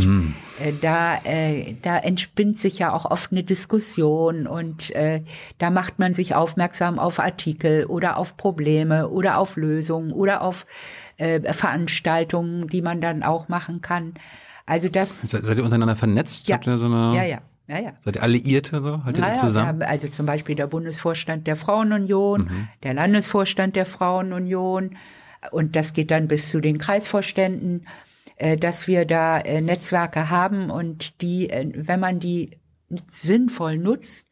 äh, da äh, da entspinnt sich ja auch oft eine Diskussion und äh, da macht man sich aufmerksam auf Artikel oder auf Probleme oder auf Lösungen oder auf äh, Veranstaltungen, die man dann auch machen kann. Also das Se- Seid ihr untereinander vernetzt? ja Habt ihr so eine, ja ja ja ja. Seid ihr Alliierte so? Haltet ihr Naja, wir zusammen? also zum Beispiel der Bundesvorstand der Frauenunion, Mhm. der Landesvorstand der Frauenunion und das geht dann bis zu den Kreisvorständen, äh, dass wir da äh, Netzwerke haben und die, äh, wenn man die sinnvoll nutzt,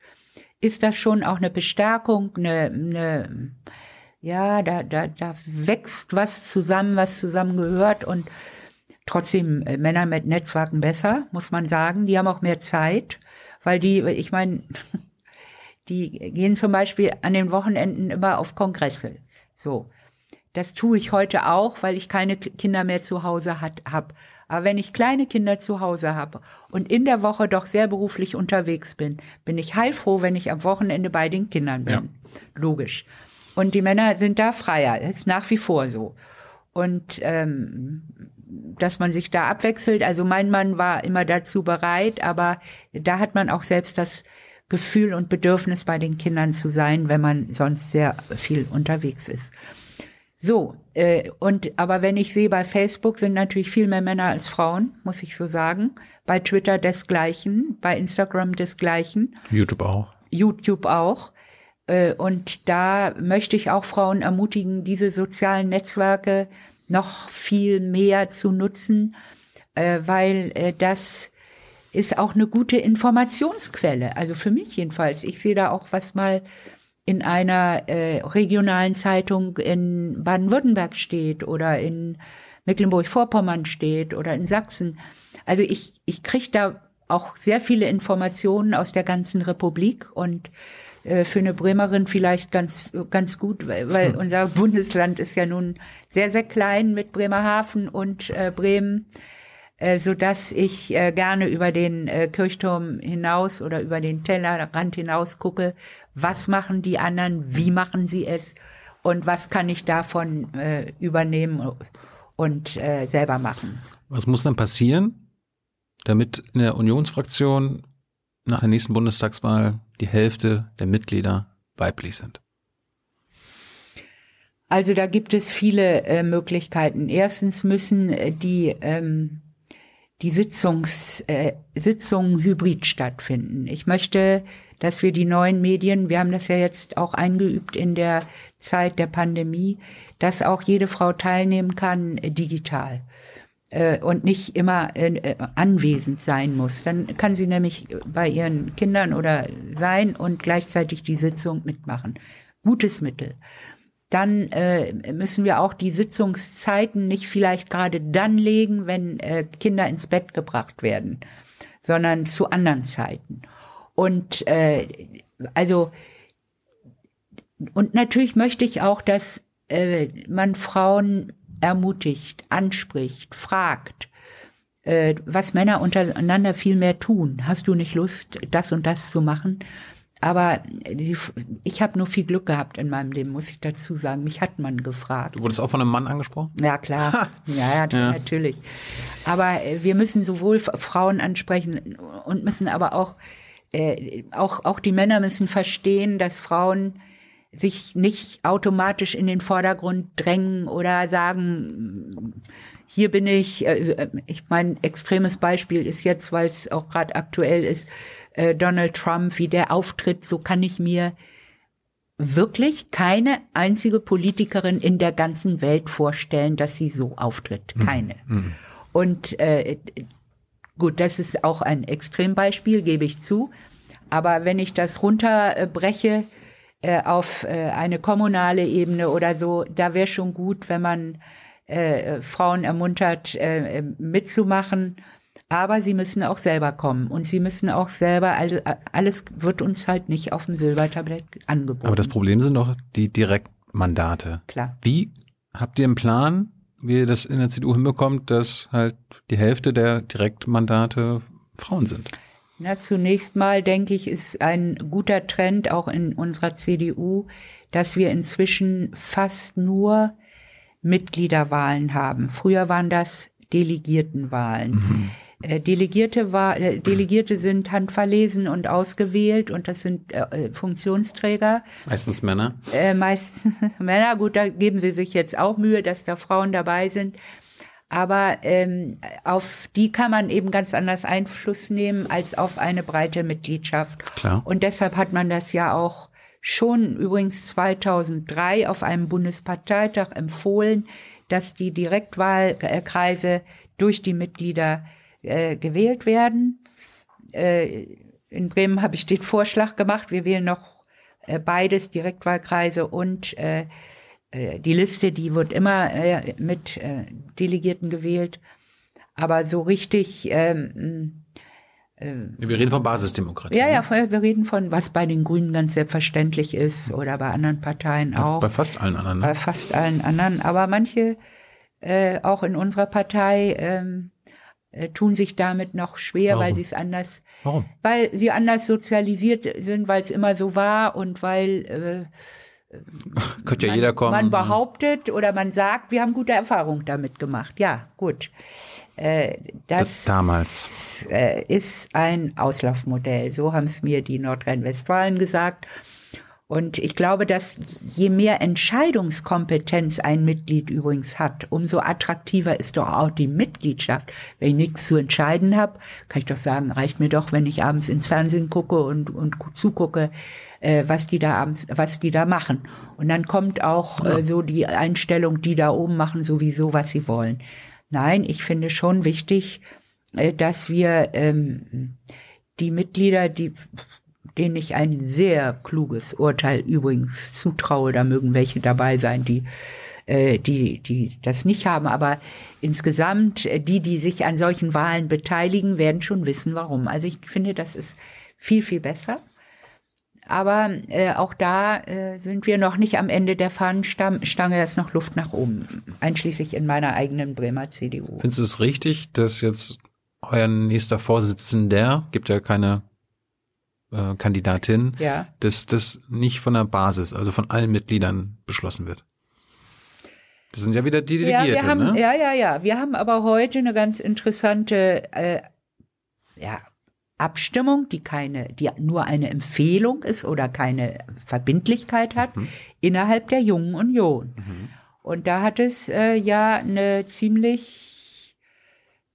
ist das schon auch eine Bestärkung, eine, eine ja, da, da, da wächst was zusammen, was zusammengehört und trotzdem äh, Männer mit Netzwerken besser, muss man sagen. Die haben auch mehr Zeit, weil die, ich meine, *laughs* die gehen zum Beispiel an den Wochenenden immer auf Kongresse. So. Das tue ich heute auch, weil ich keine Kinder mehr zu Hause hat, hab. Aber wenn ich kleine Kinder zu Hause habe und in der Woche doch sehr beruflich unterwegs bin, bin ich heilfroh, wenn ich am Wochenende bei den Kindern bin. Ja. Logisch. Und die Männer sind da freier. Das ist nach wie vor so. Und ähm, dass man sich da abwechselt. Also mein Mann war immer dazu bereit, aber da hat man auch selbst das Gefühl und Bedürfnis, bei den Kindern zu sein, wenn man sonst sehr viel unterwegs ist. So, äh, und aber wenn ich sehe, bei Facebook sind natürlich viel mehr Männer als Frauen, muss ich so sagen. Bei Twitter desgleichen, bei Instagram desgleichen. YouTube auch. YouTube auch. Äh, Und da möchte ich auch Frauen ermutigen, diese sozialen Netzwerke noch viel mehr zu nutzen, äh, weil äh, das ist auch eine gute Informationsquelle. Also für mich jedenfalls. Ich sehe da auch, was mal in einer äh, regionalen Zeitung in Baden-Württemberg steht oder in Mecklenburg-Vorpommern steht oder in Sachsen. Also ich, ich kriege da auch sehr viele Informationen aus der ganzen Republik und äh, für eine Bremerin vielleicht ganz, ganz gut, weil, weil unser Bundesland ist ja nun sehr, sehr klein mit Bremerhaven und äh, Bremen, äh, so dass ich äh, gerne über den äh, Kirchturm hinaus oder über den Tellerrand hinaus gucke, was machen die anderen, wie machen sie es und was kann ich davon äh, übernehmen und äh, selber machen. Was muss dann passieren, damit in der Unionsfraktion nach der nächsten Bundestagswahl die Hälfte der Mitglieder weiblich sind? Also da gibt es viele äh, Möglichkeiten. Erstens müssen äh, die ähm, die Sitzungs, äh, Sitzungen hybrid stattfinden. Ich möchte, dass wir die neuen Medien, wir haben das ja jetzt auch eingeübt in der Zeit der Pandemie, dass auch jede Frau teilnehmen kann äh, digital äh, und nicht immer äh, anwesend sein muss. Dann kann sie nämlich bei ihren Kindern oder sein und gleichzeitig die Sitzung mitmachen. Gutes Mittel dann äh, müssen wir auch die Sitzungszeiten nicht vielleicht gerade dann legen, wenn äh, Kinder ins Bett gebracht werden, sondern zu anderen Zeiten. Und äh, also und natürlich möchte ich auch, dass äh, man Frauen ermutigt, anspricht, fragt, äh, was Männer untereinander viel mehr tun. Hast du nicht Lust, das und das zu machen? Aber die, ich habe nur viel Glück gehabt in meinem Leben, muss ich dazu sagen. Mich hat man gefragt. Du wurdest auch von einem Mann angesprochen? Ja, klar. ja, ja, Ja. natürlich. Aber äh, wir müssen sowohl Frauen ansprechen und müssen aber auch, äh, auch, auch die Männer müssen verstehen, dass Frauen sich nicht automatisch in den Vordergrund drängen oder sagen, hier bin ich, äh, ich mein extremes Beispiel ist jetzt, weil es auch gerade aktuell ist, äh, Donald Trump, wie der auftritt, so kann ich mir wirklich keine einzige Politikerin in der ganzen Welt vorstellen, dass sie so auftritt. Keine. Und äh, gut, das ist auch ein Extrembeispiel, gebe ich zu. Aber wenn ich das runterbreche äh, auf äh, eine kommunale Ebene oder so, da wäre schon gut, wenn man äh, Frauen ermuntert, äh, mitzumachen. Aber sie müssen auch selber kommen und sie müssen auch selber, also alles wird uns halt nicht auf dem Silbertablett angeboten. Aber das Problem sind doch die Direktmandate. Klar. Wie habt ihr einen Plan, wie ihr das in der CDU hinbekommt, dass halt die Hälfte der Direktmandate Frauen sind? Na, zunächst mal denke ich, ist ein guter Trend auch in unserer CDU, dass wir inzwischen fast nur Mitgliederwahlen haben. Früher waren das Delegiertenwahlen. Äh, Delegierte, war, äh, Delegierte sind handverlesen und ausgewählt und das sind äh, Funktionsträger. Meistens Männer. Äh, meistens *laughs* Männer, gut, da geben sie sich jetzt auch Mühe, dass da Frauen dabei sind. Aber ähm, auf die kann man eben ganz anders Einfluss nehmen als auf eine breite Mitgliedschaft. Klar. Und deshalb hat man das ja auch schon übrigens 2003 auf einem Bundesparteitag empfohlen, dass die Direktwahlkreise durch die Mitglieder äh, gewählt werden. Äh, in Bremen habe ich den Vorschlag gemacht, wir wählen noch äh, beides, Direktwahlkreise und äh, die Liste, die wird immer äh, mit äh, Delegierten gewählt. Aber so richtig, ähm, Wir reden von Basisdemokratie. ja, ne? ja, wir reden von, was bei den Grünen ganz selbstverständlich ist oder bei anderen Parteien auch, Bei fast allen anderen. bei Ne? fast allen anderen. Aber manche, äh, auch in unserer Partei, ähm, äh, tun sich damit noch schwer, weil Warum? sie es anders, Warum? weil sie anders sozialisiert sind, weil es immer so war und weil äh, Könnte ja man, jeder kommen. man behauptet oder man sagt, wir haben gute Erfahrungen damit gemacht. Ja, gut. Äh, Das damals. äh, ist ein Auslaufmodell. So haben es mir die Nordrhein-Westfalen gesagt. Und ich glaube, dass je mehr Entscheidungskompetenz ein Mitglied übrigens hat, umso attraktiver ist doch auch die Mitgliedschaft. Wenn ich nichts zu entscheiden habe, kann ich doch sagen, reicht mir doch, wenn ich abends ins Fernsehen gucke und, und zugucke, äh, was die da abends, was die da machen. Und dann kommt auch äh, so die Einstellung, die da oben machen sowieso, was sie wollen. Nein, ich finde schon wichtig, äh, dass wir ähm, die Mitglieder, die denen ich ein sehr kluges Urteil übrigens zutraue, da mögen welche dabei sein, die äh, die die das nicht haben, aber insgesamt äh, die, die sich an solchen Wahlen beteiligen, werden schon wissen, warum. Also ich finde, das ist viel viel besser. Aber äh, auch da äh, sind wir noch nicht am Ende der Fahnenstange, da ist noch Luft nach oben, einschließlich in meiner eigenen Bremer CDU. Findest du es richtig, dass jetzt euer nächster Vorsitzender, gibt ja keine äh, Kandidatin, Ja. dass das nicht von der Basis, also von allen Mitgliedern beschlossen wird? Das sind ja wieder die Ja, Delegierte, wir haben, ne? ja, ja, ja. Wir haben aber heute eine ganz interessante äh, ja, Abstimmung, die keine, die nur eine Empfehlung ist oder keine Verbindlichkeit hat, Mhm. innerhalb der Jungen Union. Und da hat es äh, ja eine ziemlich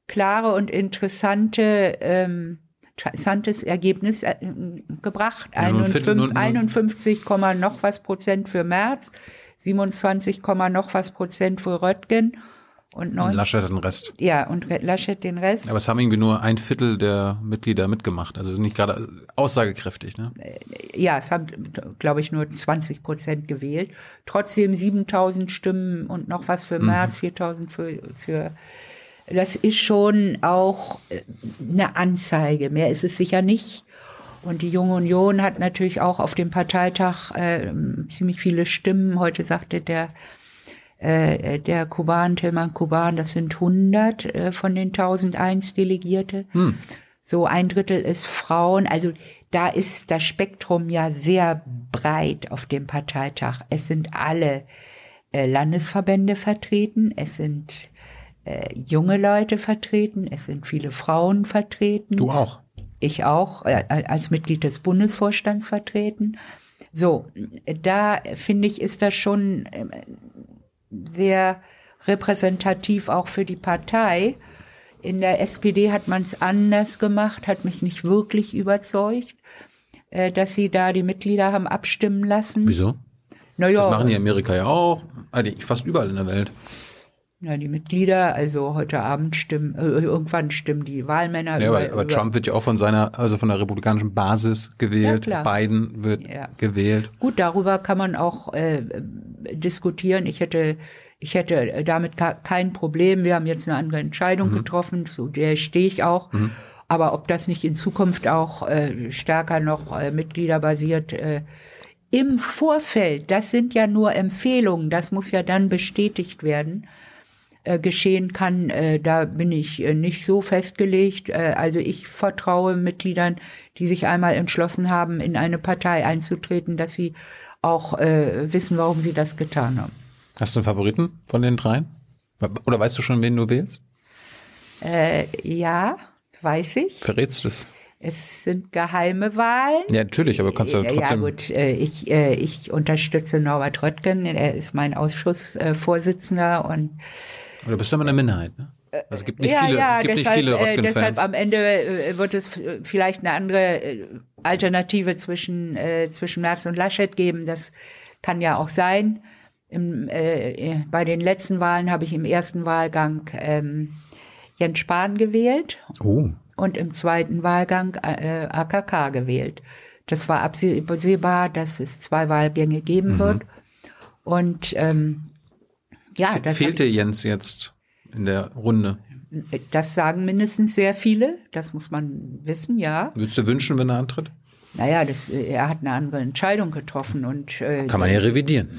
klare und interessante ähm, interessantes Ergebnis äh, gebracht. Ja, nun find- 51, nun- nun- 51, Komma noch was Prozent für März, 27, Komma noch was Prozent für Röttgen und Und 9, Laschet hat den Rest. ja, und Laschet den Rest. Aber es haben irgendwie nur ein Viertel der Mitglieder mitgemacht. Also nicht gerade aussagekräftig, ne? ja, es haben, glaube ich, nur 20 Prozent gewählt. Trotzdem 7000 Stimmen und noch was für März, 4000 für, für, das ist schon auch äh, eine Anzeige. Mehr ist es sicher nicht. Und die Junge Union hat natürlich auch auf dem Parteitag äh, ziemlich viele Stimmen. Heute sagte der äh, der Kuban, Tilman Kuban, das sind 100 äh, von den 1001 Delegierte. Hm. So ein Drittel ist Frauen. Also da ist das Spektrum ja sehr breit auf dem Parteitag. Es sind alle äh, Landesverbände vertreten, es sind äh, junge Leute vertreten, es sind viele Frauen vertreten. Du auch. Ich auch, äh, als Mitglied des Bundesvorstands vertreten. So, da finde ich, ist das schon äh, sehr repräsentativ auch für die Partei. In der SPD hat man es anders gemacht, hat mich nicht wirklich überzeugt, äh, dass sie da die Mitglieder haben abstimmen lassen. Wieso? Naja, Das machen die in Amerika ja auch. Fast überall in der Welt. Ja, die Mitglieder, also heute Abend stimmen, äh, irgendwann stimmen die Wahlmänner. Ja, über- aber, aber über- Trump wird ja auch von seiner, also von der republikanischen Basis gewählt. Ja. Biden wird Ja. gewählt. Gut, darüber kann man auch äh, diskutieren. Ich hätte, ich hätte damit kein Problem. Wir haben jetzt eine andere Entscheidung Mhm. getroffen, zu der stehe ich auch. Aber ob das nicht in Zukunft auch äh, stärker noch äh, mitgliederbasiert äh, im Vorfeld, das sind ja nur Empfehlungen, das muss ja dann bestätigt werden, äh, geschehen kann, äh, da bin ich äh, nicht so festgelegt. Äh, also ich vertraue Mitgliedern, die sich einmal entschlossen haben, in eine Partei einzutreten, dass sie auch äh, wissen, warum sie das getan haben. Hast du einen Favoriten von den dreien? Oder weißt du schon, wen du wählst? Äh, ja, weiß ich. Verrätst du es? Es sind geheime Wahlen. Ja, natürlich, aber kannst du Ja, trotzdem. gut, äh, ich, ich unterstütze Norbert Röttgen, er ist mein Ausschussvorsitzender und Oder bist du aber in der Minderheit, ne? Also es gibt nicht ja, viele, ja, gibt deshalb, nicht viele äh, deshalb Röttgen-Fans. am Ende äh, wird es vielleicht eine andere äh, Alternative zwischen, äh, zwischen Merz und Laschet geben. Das kann ja auch sein. Im, bei den letzten Wahlen habe ich im ersten Wahlgang ähm, Jens Spahn gewählt Oh. und im zweiten Wahlgang AKK gewählt. Das war absehbar, dass es zwei Wahlgänge Mhm. geben wird. Und ähm, ja, das Fehlte Jens jetzt in der Runde? Das sagen mindestens sehr viele, das muss man wissen, ja. Würdest du wünschen, wenn er antritt? Naja, das, äh, er hat eine andere Entscheidung getroffen und äh, Kann man ja revidieren.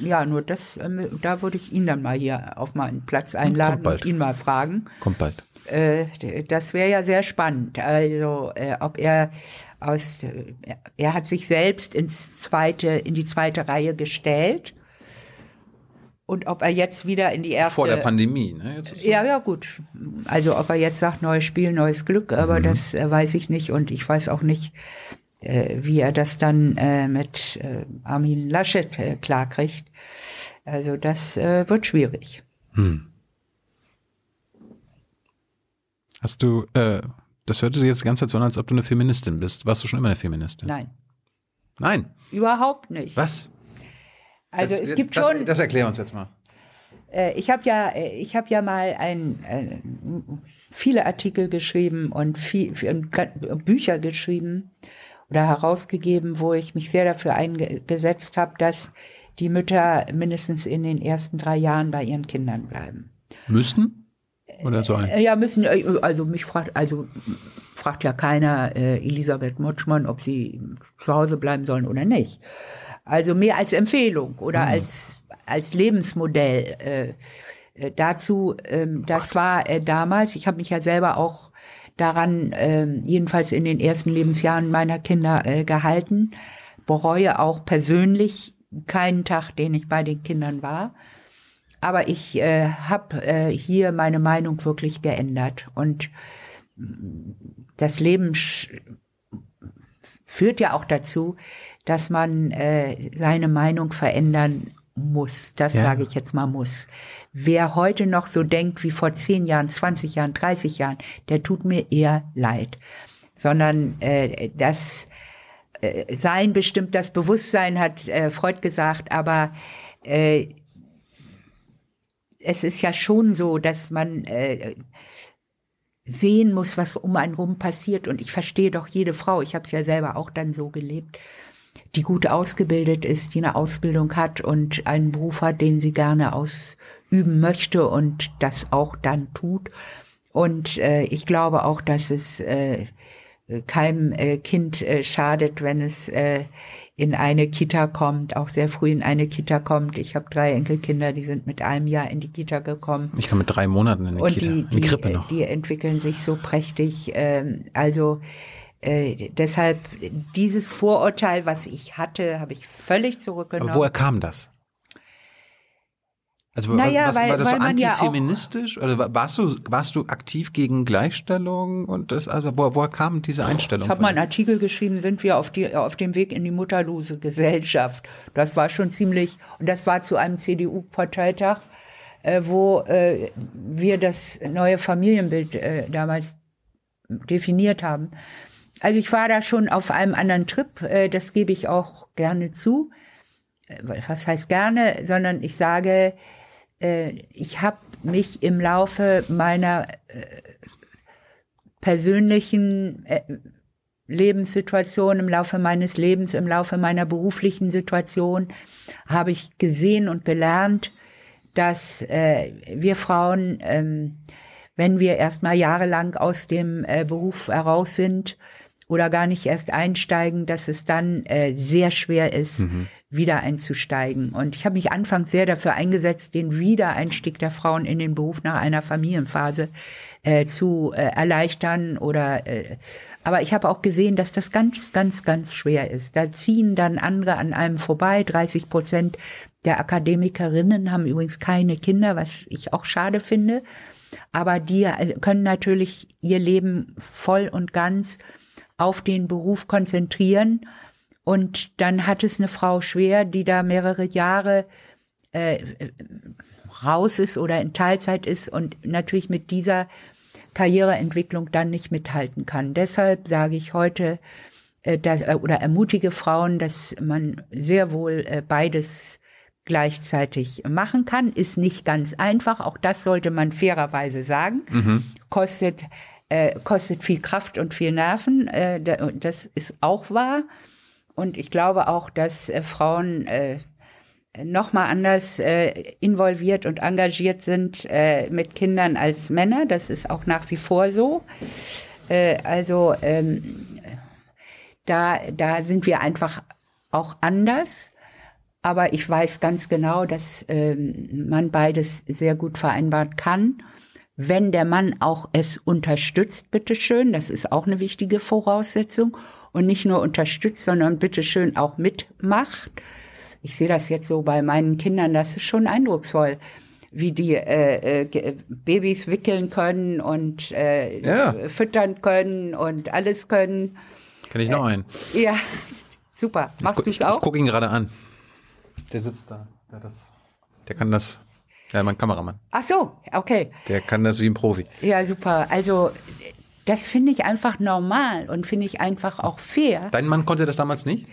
ja, nur das, ähm, da würde ich ihn dann mal hier auf meinen Platz einladen und ihn mal fragen. Kommt bald. Äh, das wäre ja sehr spannend. Also, äh, ob er aus, äh, er hat sich selbst ins zweite, in die zweite Reihe gestellt. Und ob er jetzt wieder in die erste. Vor der Pandemie, ne? Jetzt ist Ja, ja, gut. Also ob er jetzt sagt, neues Spiel, neues Glück, aber das äh, weiß ich nicht und ich weiß auch nicht, äh, wie er das dann äh, mit äh, Armin Laschet äh, klarkriegt. Also das äh, wird schwierig. Hast du, äh, das hörte sich jetzt die ganze Zeit so an, als ob du eine Feministin bist. Warst du schon immer eine Feministin? Nein, Nein. überhaupt nicht. Was? Also das, es jetzt- gibt das, schon. Das erklär uns jetzt mal. Äh, ich habe ja, äh, ich habe ja mal ein, äh, viele Artikel geschrieben und viel, Bücher geschrieben oder herausgegeben, wo ich mich sehr dafür eingesetzt habe, dass die Mütter mindestens in den ersten drei Jahren bei ihren Kindern bleiben. Müssen? Oder sollen? Ja, müssen, also mich fragt, also fragt ja keiner äh, Elisabeth Mutschmann, ob sie zu Hause bleiben sollen oder nicht. Also mehr als Empfehlung oder als, als Lebensmodell. Äh, äh, dazu, ähm, das war äh, damals, ich habe mich ja selber auch daran, ähm, jedenfalls in den ersten Lebensjahren meiner Kinder äh, gehalten, bereue auch persönlich keinen Tag, den ich bei den Kindern war. Aber ich äh, habe äh, hier meine Meinung wirklich geändert. Und mm, das Leben führt ja auch dazu, dass man äh, seine Meinung verändern muss. Das Ja. sage ich jetzt mal muss. Wer heute noch so denkt wie vor 10 Jahren, 20 Jahren, 30 Jahren, der tut mir eher leid. Sondern äh, das äh, Sein bestimmt das Bewusstsein, hat äh, Freud gesagt, aber äh, es ist ja schon so, dass man äh, sehen muss, was um einen rum passiert. Und ich verstehe doch jede Frau, ich habe es ja selber auch dann so gelebt, die gut ausgebildet ist, die eine Ausbildung hat und einen Beruf hat, den sie gerne ausüben möchte und das auch dann tut. Und äh, ich glaube auch, dass es äh, keinem äh, Kind äh, schadet, wenn es äh, in eine Kita kommt, auch sehr früh in eine Kita kommt. Ich habe drei Enkelkinder, die sind mit einem Jahr in die Kita gekommen. Ich kam mit drei Monaten in die Und Kita, die, die die, Krippe noch. die entwickeln sich so prächtig. Ähm, also äh, deshalb dieses Vorurteil, was ich hatte, habe ich völlig zurückgenommen. Aber woher kam das? Also Naja, was, weil- war das so man ja antifeministisch oder wa- warst du warst du aktiv gegen Gleichstellung und das also woher, woher kam diese Einstellung? Ich habe mal einen? Artikel geschrieben, sind wir auf, die, auf dem Weg in die mutterlose Gesellschaft. Das war schon ziemlich, und das war zu einem CDU-Parteitag, äh, wo äh, wir das neue Familienbild äh, damals definiert haben. Also ich war da schon auf einem anderen Trip, äh, das gebe ich auch gerne zu. Äh, Was heißt gerne, sondern ich sage, äh, ich habe mich im Laufe meiner persönlichen Lebenssituation, im Laufe meines Lebens, im Laufe meiner beruflichen Situation, habe ich gesehen und gelernt, dass wir Frauen, ähm, wenn wir erst mal jahrelang aus dem Beruf heraus sind oder gar nicht erst einsteigen, dass es dann äh, sehr schwer ist, wieder einzusteigen. Und ich habe mich anfangs sehr dafür eingesetzt, den Wiedereinstieg der Frauen in den Beruf nach einer Familienphase äh, zu äh, erleichtern oder äh, aber ich habe auch gesehen, dass das ganz, ganz, ganz schwer ist. Da ziehen dann andere an einem vorbei. 30 Prozent der Akademikerinnen haben übrigens keine Kinder, was ich auch schade finde. Aber die äh, können natürlich ihr Leben voll und ganz auf den Beruf konzentrieren. Und dann hat es eine Frau schwer, die da mehrere Jahre äh, raus ist oder in Teilzeit ist und natürlich mit dieser Karriereentwicklung dann nicht mithalten kann. Deshalb sage ich heute äh, dass, äh, oder ermutige Frauen, dass man sehr wohl äh, beides gleichzeitig machen kann. Ist nicht ganz einfach, auch das sollte man fairerweise sagen. Kostet, äh, kostet viel Kraft und viel Nerven, äh, da- das ist auch wahr. Und ich glaube auch, dass äh, Frauen äh, noch mal anders äh, involviert und engagiert sind äh, mit Kindern als Männer. Das ist auch nach wie vor so. Äh, also ähm, da, da sind wir einfach auch anders. Aber ich weiß ganz genau, dass ähm, man beides sehr gut vereinbaren kann. Wenn der Mann auch es unterstützt, bitteschön, das ist auch eine wichtige Voraussetzung. Und nicht nur unterstützt, sondern bitteschön auch mitmacht. Ich sehe das jetzt so bei meinen Kindern, das ist schon eindrucksvoll, wie die äh, äh, Babys wickeln können und äh, Ja. füttern können und alles können. Kenn ich noch einen. Ja, super. Machst du Ich, es ich auch? gucke ihn gerade an. Der sitzt da. Der, das, der kann das. Ja, mein Kameramann. Ach so, okay. Der kann das wie ein Profi. Ja, super. Also das finde ich einfach normal und finde ich einfach auch fair. Dein Mann konnte das damals nicht?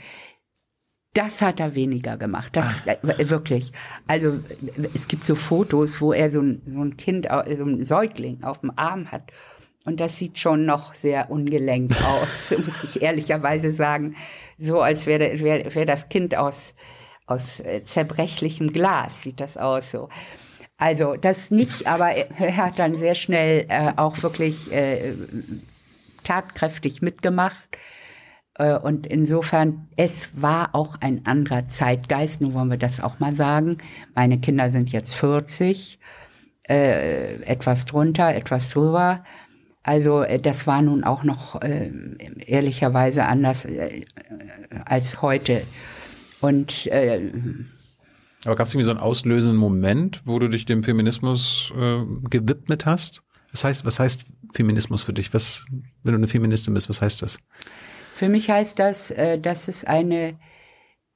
Das hat er weniger gemacht. Das äh, wirklich. Also es gibt so Fotos, wo er so ein, so ein Kind, so ein Säugling auf dem Arm hat. Und das sieht schon noch sehr ungelenk *laughs* aus, muss ich ehrlicherweise sagen. So als wäre wär, wär das Kind aus, aus äh, zerbrechlichem Glas, sieht das aus so. Also das nicht, aber er, hat dann sehr schnell äh, auch wirklich äh, tatkräftig mitgemacht. Äh, Und insofern, es war auch ein anderer Zeitgeist, nun wollen wir das auch mal sagen. Meine Kinder sind jetzt 40, äh, etwas drunter, etwas drüber. Also äh, das war nun auch noch äh, ehrlicherweise anders äh, als heute. Und äh, Aber gab es irgendwie so einen auslösenden Moment, wo du dich dem Feminismus äh, gewidmet hast? Was heißt, was heißt Feminismus für dich? Was, wenn du eine Feministin bist, was heißt das? Für mich heißt das, äh, dass es eine,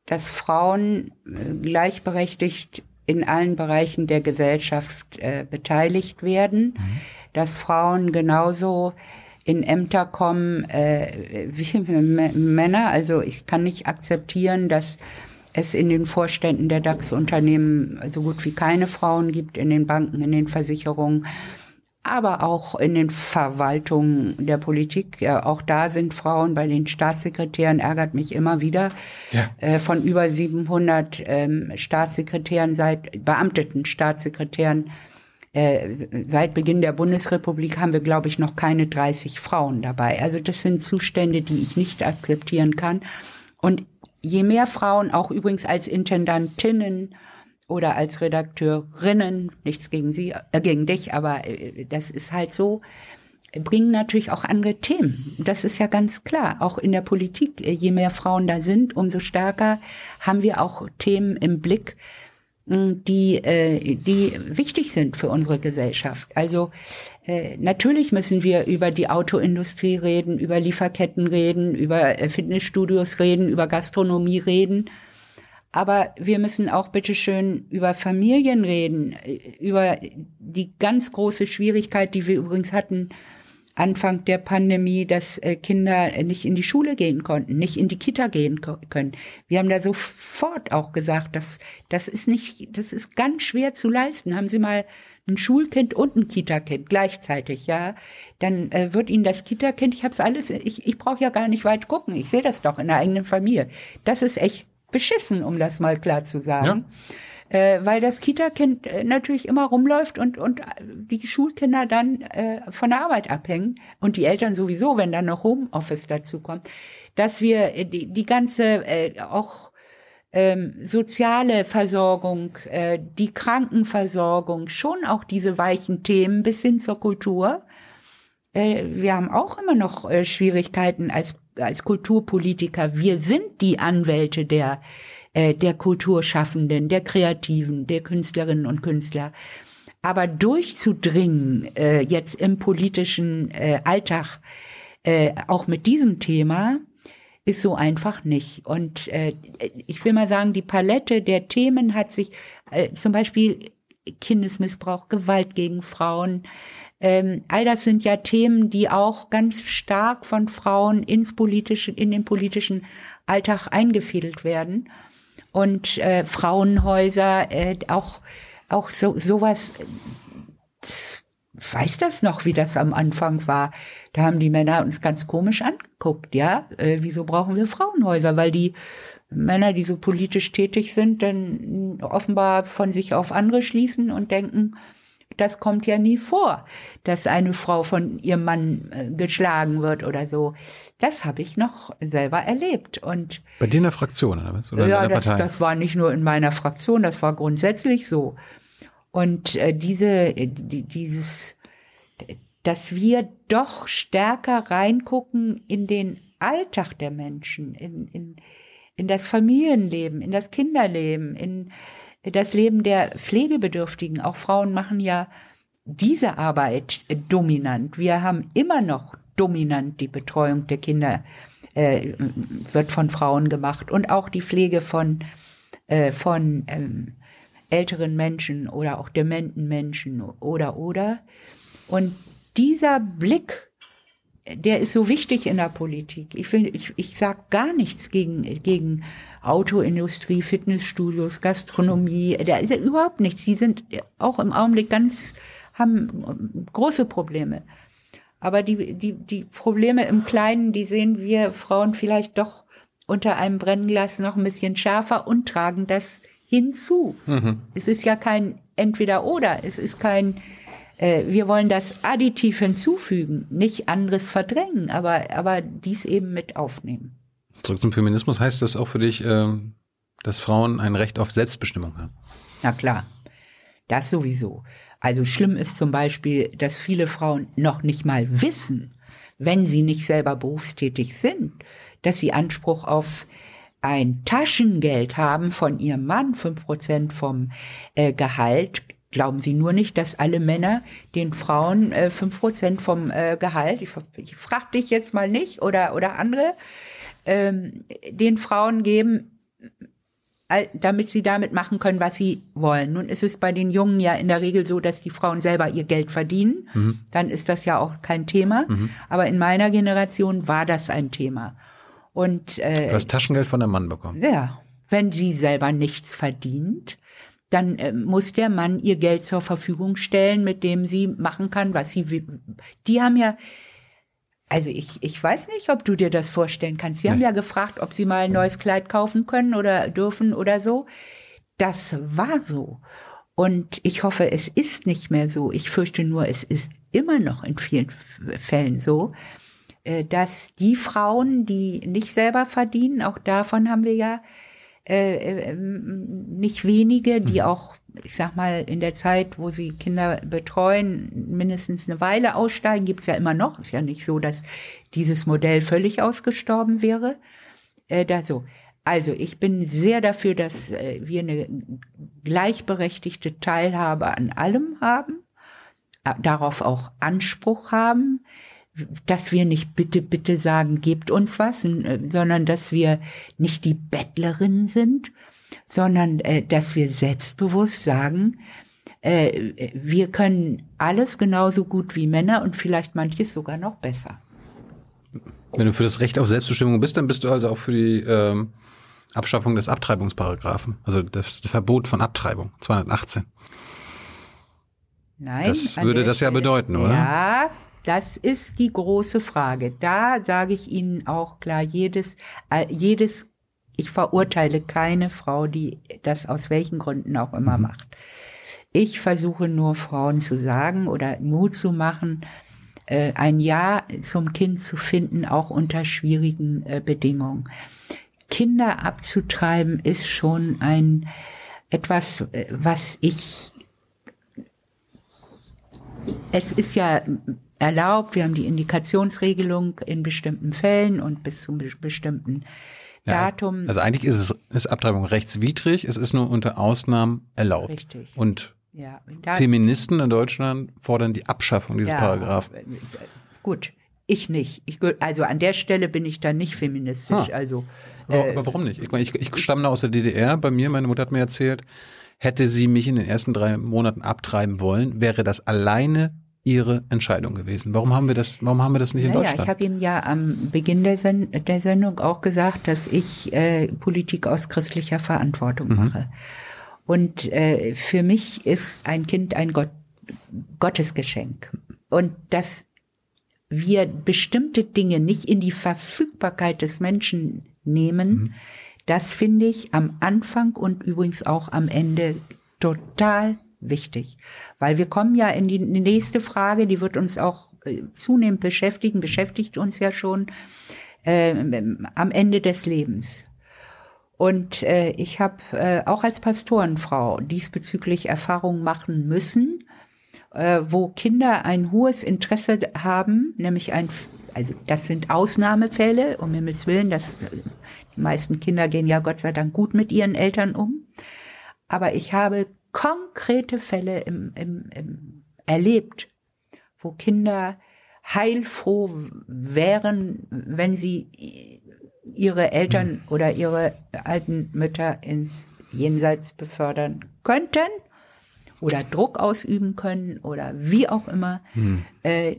dass Frauen äh, gleichberechtigt in allen Bereichen der Gesellschaft äh, beteiligt werden, dass Frauen genauso in Ämter kommen äh, wie *laughs* Männer. Also ich kann nicht akzeptieren, dass es in den Vorständen der DAX-Unternehmen so gut wie keine Frauen gibt, in den Banken, in den Versicherungen aber auch in den Verwaltungen der Politik. Ja, auch da sind Frauen bei den Staatssekretären, ärgert mich immer wieder. Ja. Äh, von über 700 ähm, Staatssekretären seit, beamteten Staatssekretären äh, seit Beginn der Bundesrepublik haben wir, glaube ich, noch keine 30 Frauen dabei. Also das sind Zustände, die ich nicht akzeptieren kann. Und je mehr Frauen, auch übrigens als Intendantinnen oder als Redakteurinnen, nichts gegen sie, äh, gegen dich, aber äh, das ist halt so, bringen natürlich auch andere Themen. Das ist ja ganz klar. Auch in der Politik, äh, je mehr Frauen da sind, umso stärker haben wir auch Themen im Blick, die, äh, die wichtig sind für unsere Gesellschaft. Also äh, natürlich müssen wir über die Autoindustrie reden, über Lieferketten reden, über äh, Fitnessstudios reden, über Gastronomie reden. Aber wir müssen auch bitteschön über Familien reden, über die ganz große Schwierigkeit, die wir übrigens hatten, Anfang der Pandemie, dass äh, Kinder nicht in die Schule gehen konnten, nicht in die Kita gehen können. Wir haben da sofort auch gesagt, dass das ist nicht, das ist ganz schwer zu leisten. Haben Sie mal ein Schulkind und ein Kita-Kind gleichzeitig, ja, dann äh, wird Ihnen das Kita-Kind, ich habe es alles, ich, ich brauche ja gar nicht weit gucken, ich sehe das doch in der eigenen Familie. Das ist echt beschissen, um das mal klar zu sagen. Ja äh, weil das Kita-Kind äh, natürlich immer rumläuft und, und die Schulkinder dann äh, von der Arbeit abhängen und die Eltern sowieso, wenn dann noch Homeoffice dazu kommt, dass wir äh, die, die ganze äh, auch ähm, soziale Versorgung, äh, die Krankenversorgung, schon auch diese weichen Themen bis hin zur Kultur. Äh, wir haben auch immer noch äh, Schwierigkeiten als, als Kulturpolitiker. Wir sind die Anwälte der äh, der Kulturschaffenden, der Kreativen, der Künstlerinnen und Künstler. Aber durchzudringen äh, jetzt im politischen äh, Alltag, äh, auch mit diesem Thema, ist so einfach nicht. Und äh, ich will mal sagen, die Palette der Themen hat sich äh, zum Beispiel Kindesmissbrauch, Gewalt gegen Frauen, ähm, all das sind ja Themen, die auch ganz stark von Frauen ins politische, in den politischen Alltag eingefädelt werden und äh, Frauenhäuser, äh, auch, auch so, sowas. Weiß das noch, wie das am Anfang war? Da haben die Männer uns ganz komisch angeguckt, ja? Äh, wieso brauchen wir Frauenhäuser? Weil die Männer, die so politisch tätig sind, dann offenbar von sich auf andere schließen und denken, das kommt ja nie vor, dass eine Frau von ihrem Mann äh, geschlagen wird oder so. Das habe ich noch selber erlebt. Und Bei dir in der Fraktion oder was? Oder ja, in der das, Partei? das war nicht nur in meiner Fraktion, das war grundsätzlich so. Und äh, diese, die, dieses, dass wir doch stärker reingucken in den Alltag der Menschen, in, in, in das Familienleben, in das Kinderleben, in das Leben der Pflegebedürftigen. Auch Frauen machen ja diese Arbeit dominant. Wir haben immer noch dominant die Betreuung der Kinder äh, wird von Frauen gemacht und auch die Pflege von äh, von ähm, älteren Menschen oder auch dementen Menschen oder oder und dieser Blick der ist so wichtig in der Politik. Ich will, ich, ich sag gar nichts gegen, gegen Autoindustrie, Fitnessstudios, Gastronomie. Da ist ja überhaupt nichts. Die sind auch im Augenblick ganz, haben große Probleme. Aber die, die, die Probleme im Kleinen, die sehen wir Frauen vielleicht doch unter einem Brennglas noch ein bisschen schärfer und tragen das hinzu. Mhm. Es ist ja kein Entweder-Oder. Es ist kein, wir wollen das additiv hinzufügen, nicht anderes verdrängen, aber, aber dies eben mit aufnehmen. Zurück zum Feminismus heißt das auch für dich, äh, dass Frauen ein Recht auf Selbstbestimmung haben? Na klar, das sowieso. Also schlimm ist zum Beispiel, dass viele Frauen noch nicht mal wissen, wenn sie nicht selber berufstätig sind, dass sie Anspruch auf ein Taschengeld haben von ihrem Mann, fünf Prozent vom äh, Gehalt, Glauben Sie nur nicht, dass alle Männer den Frauen äh, fünf äh, Prozent vom äh, Gehalt, ich, ich frage dich jetzt mal nicht, oder, oder andere, ähm, den Frauen geben, damit sie damit machen können, was sie wollen. Nun ist es bei den Jungen ja in der Regel so, dass die Frauen selber ihr Geld verdienen. Mhm. Dann ist das ja auch kein Thema. Mhm. Aber in meiner Generation war das ein Thema. Und äh, du hast Taschengeld von der Mann bekommen. Ja, wenn sie selber nichts verdient, dann äh, muss der Mann ihr Geld zur Verfügung stellen, mit dem sie machen kann, was sie will. Die haben ja, also ich, ich weiß nicht, ob du dir das vorstellen kannst. Sie haben ja gefragt, ob sie mal ein neues Kleid kaufen können oder dürfen oder so. Das war so. Und ich hoffe, es ist nicht mehr so. Ich fürchte nur, es ist immer noch in vielen Fällen so, äh, dass die Frauen, die nicht selber verdienen, auch davon haben wir ja äh, nicht wenige, die mhm. auch, ich sag mal, in der Zeit, wo sie Kinder betreuen, mindestens eine Weile aussteigen, gibt's ja immer noch. Ist ja nicht so, dass dieses Modell völlig ausgestorben wäre. Äh, da so. Also ich bin sehr dafür, dass äh, wir eine gleichberechtigte Teilhabe an allem haben, äh, darauf auch Anspruch haben, dass wir nicht bitte, bitte sagen, gebt uns was, äh, sondern dass wir nicht die Bettlerinnen sind, sondern dass wir selbstbewusst sagen, wir können alles genauso gut wie Männer und vielleicht manches sogar noch besser. Wenn du für das Recht auf Selbstbestimmung bist, dann bist du also auch für die ähm, Abschaffung des Abtreibungsparagraphen, also das, das Verbot von Abtreibung, 218. Nein. Das würde das ja bedeuten, oder? Ja, das ist die große Frage. Da sage ich Ihnen auch klar, jedes, äh, jedes, ich verurteile keine Frau, die das aus welchen Gründen auch immer mhm. macht. Ich versuche nur Frauen zu sagen oder Mut zu machen, äh, ein Ja zum Kind zu finden, auch unter schwierigen äh, Bedingungen. Kinder abzutreiben ist schon ein etwas, was ich es ist ja erlaubt, wir haben die Indikationsregelung in bestimmten Fällen und bis zum bestimmten Datum. Ja, also eigentlich ist es ist Abtreibung rechtswidrig, es ist nur unter Ausnahmen erlaubt. Richtig. Und ja, Feministen in Deutschland fordern die Abschaffung dieses ja, Paragraphen. Gut, ich nicht. Ich, also an der Stelle bin ich da nicht feministisch. Ha. Also aber, äh, aber warum nicht? Ich, meine, ich, ich stamme aus der DDR. Bei mir, meine Mutter hat mir erzählt, hätte sie mich in den ersten drei Monaten abtreiben wollen, wäre das alleine ihre Entscheidung gewesen. Warum haben wir das, warum haben wir das nicht in Deutschland? Ich habe ihm ja am Beginn der, Sen der, Sendung auch gesagt, dass ich äh, Politik aus christlicher Verantwortung mhm. mache. Und äh, für mich ist ein Kind ein Gott, Gottesgeschenk. Und dass wir bestimmte Dinge nicht in die Verfügbarkeit des Menschen nehmen. Mhm. Das finde ich am Anfang und übrigens auch am Ende total wichtig, weil wir kommen ja in die nächste Frage, die wird uns auch äh, zunehmend beschäftigen, beschäftigt uns ja schon äh, am Ende des Lebens. Und äh, ich habe äh, auch als Pastorenfrau diesbezüglich Erfahrungen machen müssen, äh, wo Kinder ein hohes Interesse haben, nämlich ein also das sind Ausnahmefälle, um Himmels Willen, das, die meisten Kinder gehen ja Gott sei Dank gut mit ihren Eltern um. Aber ich habe konkrete Fälle im, im, im erlebt, wo Kinder heilfroh wären, wenn sie ihre Eltern oder ihre alten Mütter ins Jenseits befördern könnten oder Druck ausüben können oder wie auch immer. Hm. Äh,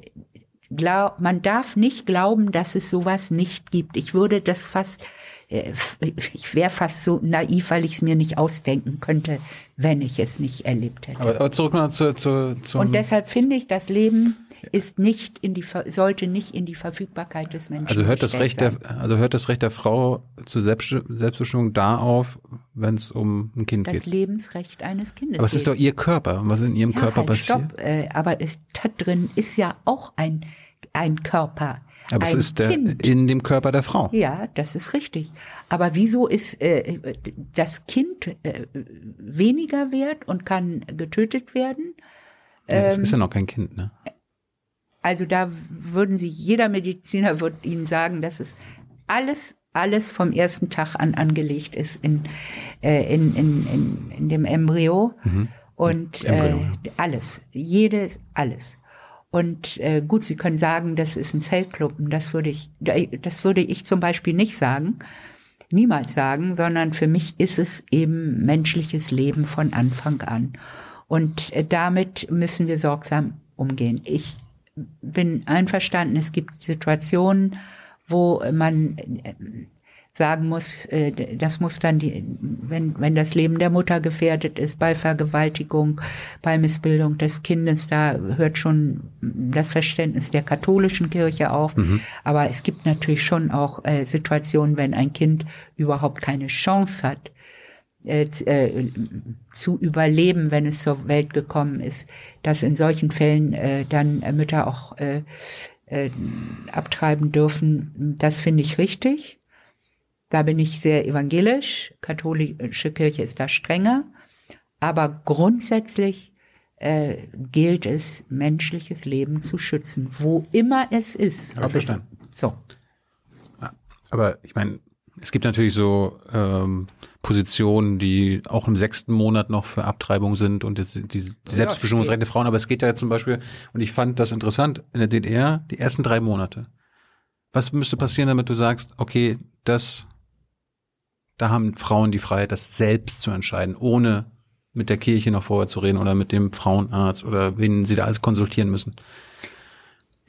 glaub, man darf nicht glauben, dass es sowas nicht gibt. Ich würde das fast, ich wäre fast so naiv, weil ich es mir nicht ausdenken könnte, wenn ich es nicht erlebt hätte. Aber, aber zurück mal zu, zu, zum Und deshalb finde ich, das Leben ist nicht in die sollte nicht in die Verfügbarkeit des Menschen. Also hört das Recht der also hört das Recht der Frau zur Selbstbestimmung da auf, wenn es um ein Kind das geht. Das Lebensrecht eines Kindes. Aber es ist doch ihr Körper. Was in ihrem ja, Körper halt, passiert? Stopp, äh, aber es, da drin ist ja auch ein ein Körper. Aber ein es ist der, in dem Körper der Frau. Ja, das ist richtig. Aber wieso ist äh, das Kind äh, weniger wert und kann getötet werden? Ja, es ist ja noch kein Kind, ne? Also da würden Sie, jeder Mediziner würde Ihnen sagen, dass es alles, alles vom ersten Tag an angelegt ist in, äh, in, in, in, in dem Embryo. Mhm. Und Embryo. Äh, alles, jedes, alles. Und äh, gut, Sie können sagen, das ist ein Zellclub. Das würde ich, das würde ich zum Beispiel nicht sagen, niemals sagen, sondern für mich ist es eben menschliches Leben von Anfang an. Und äh, damit müssen wir sorgsam umgehen. Ich bin einverstanden, es gibt Situationen, wo man äh, sagen muss, äh, das muss dann die, wenn, wenn das Leben der Mutter gefährdet ist, bei Vergewaltigung, bei Missbildung des Kindes, da hört schon das Verständnis der katholischen Kirche auf. Mhm. Aber es gibt natürlich schon auch äh, Situationen, wenn ein Kind überhaupt keine Chance hat, äh, zu überleben, wenn es zur Welt gekommen ist, dass in solchen Fällen dann Mütter auch abtreiben dürfen, das finde ich richtig. Da bin ich sehr evangelisch. Katholische Kirche ist da strenger. Aber grundsätzlich äh, gilt es, menschliches Leben zu schützen, wo immer es ist. Hab ich verstanden. Es, so. Aber ich meine, es gibt natürlich so ähm, Positionen, die auch im sechsten Monat noch für Abtreibung sind und das, die, die Selbstbestimmungsrechte der Frauen. Aber es geht ja zum Beispiel, und ich fand das interessant, in der DDR die ersten drei Monate. Was müsste passieren, damit du sagst, okay, das, da haben Frauen die Freiheit, das selbst zu entscheiden, ohne mit der Kirche noch vorher zu reden oder mit dem Frauenarzt oder wen sie da alles konsultieren müssen?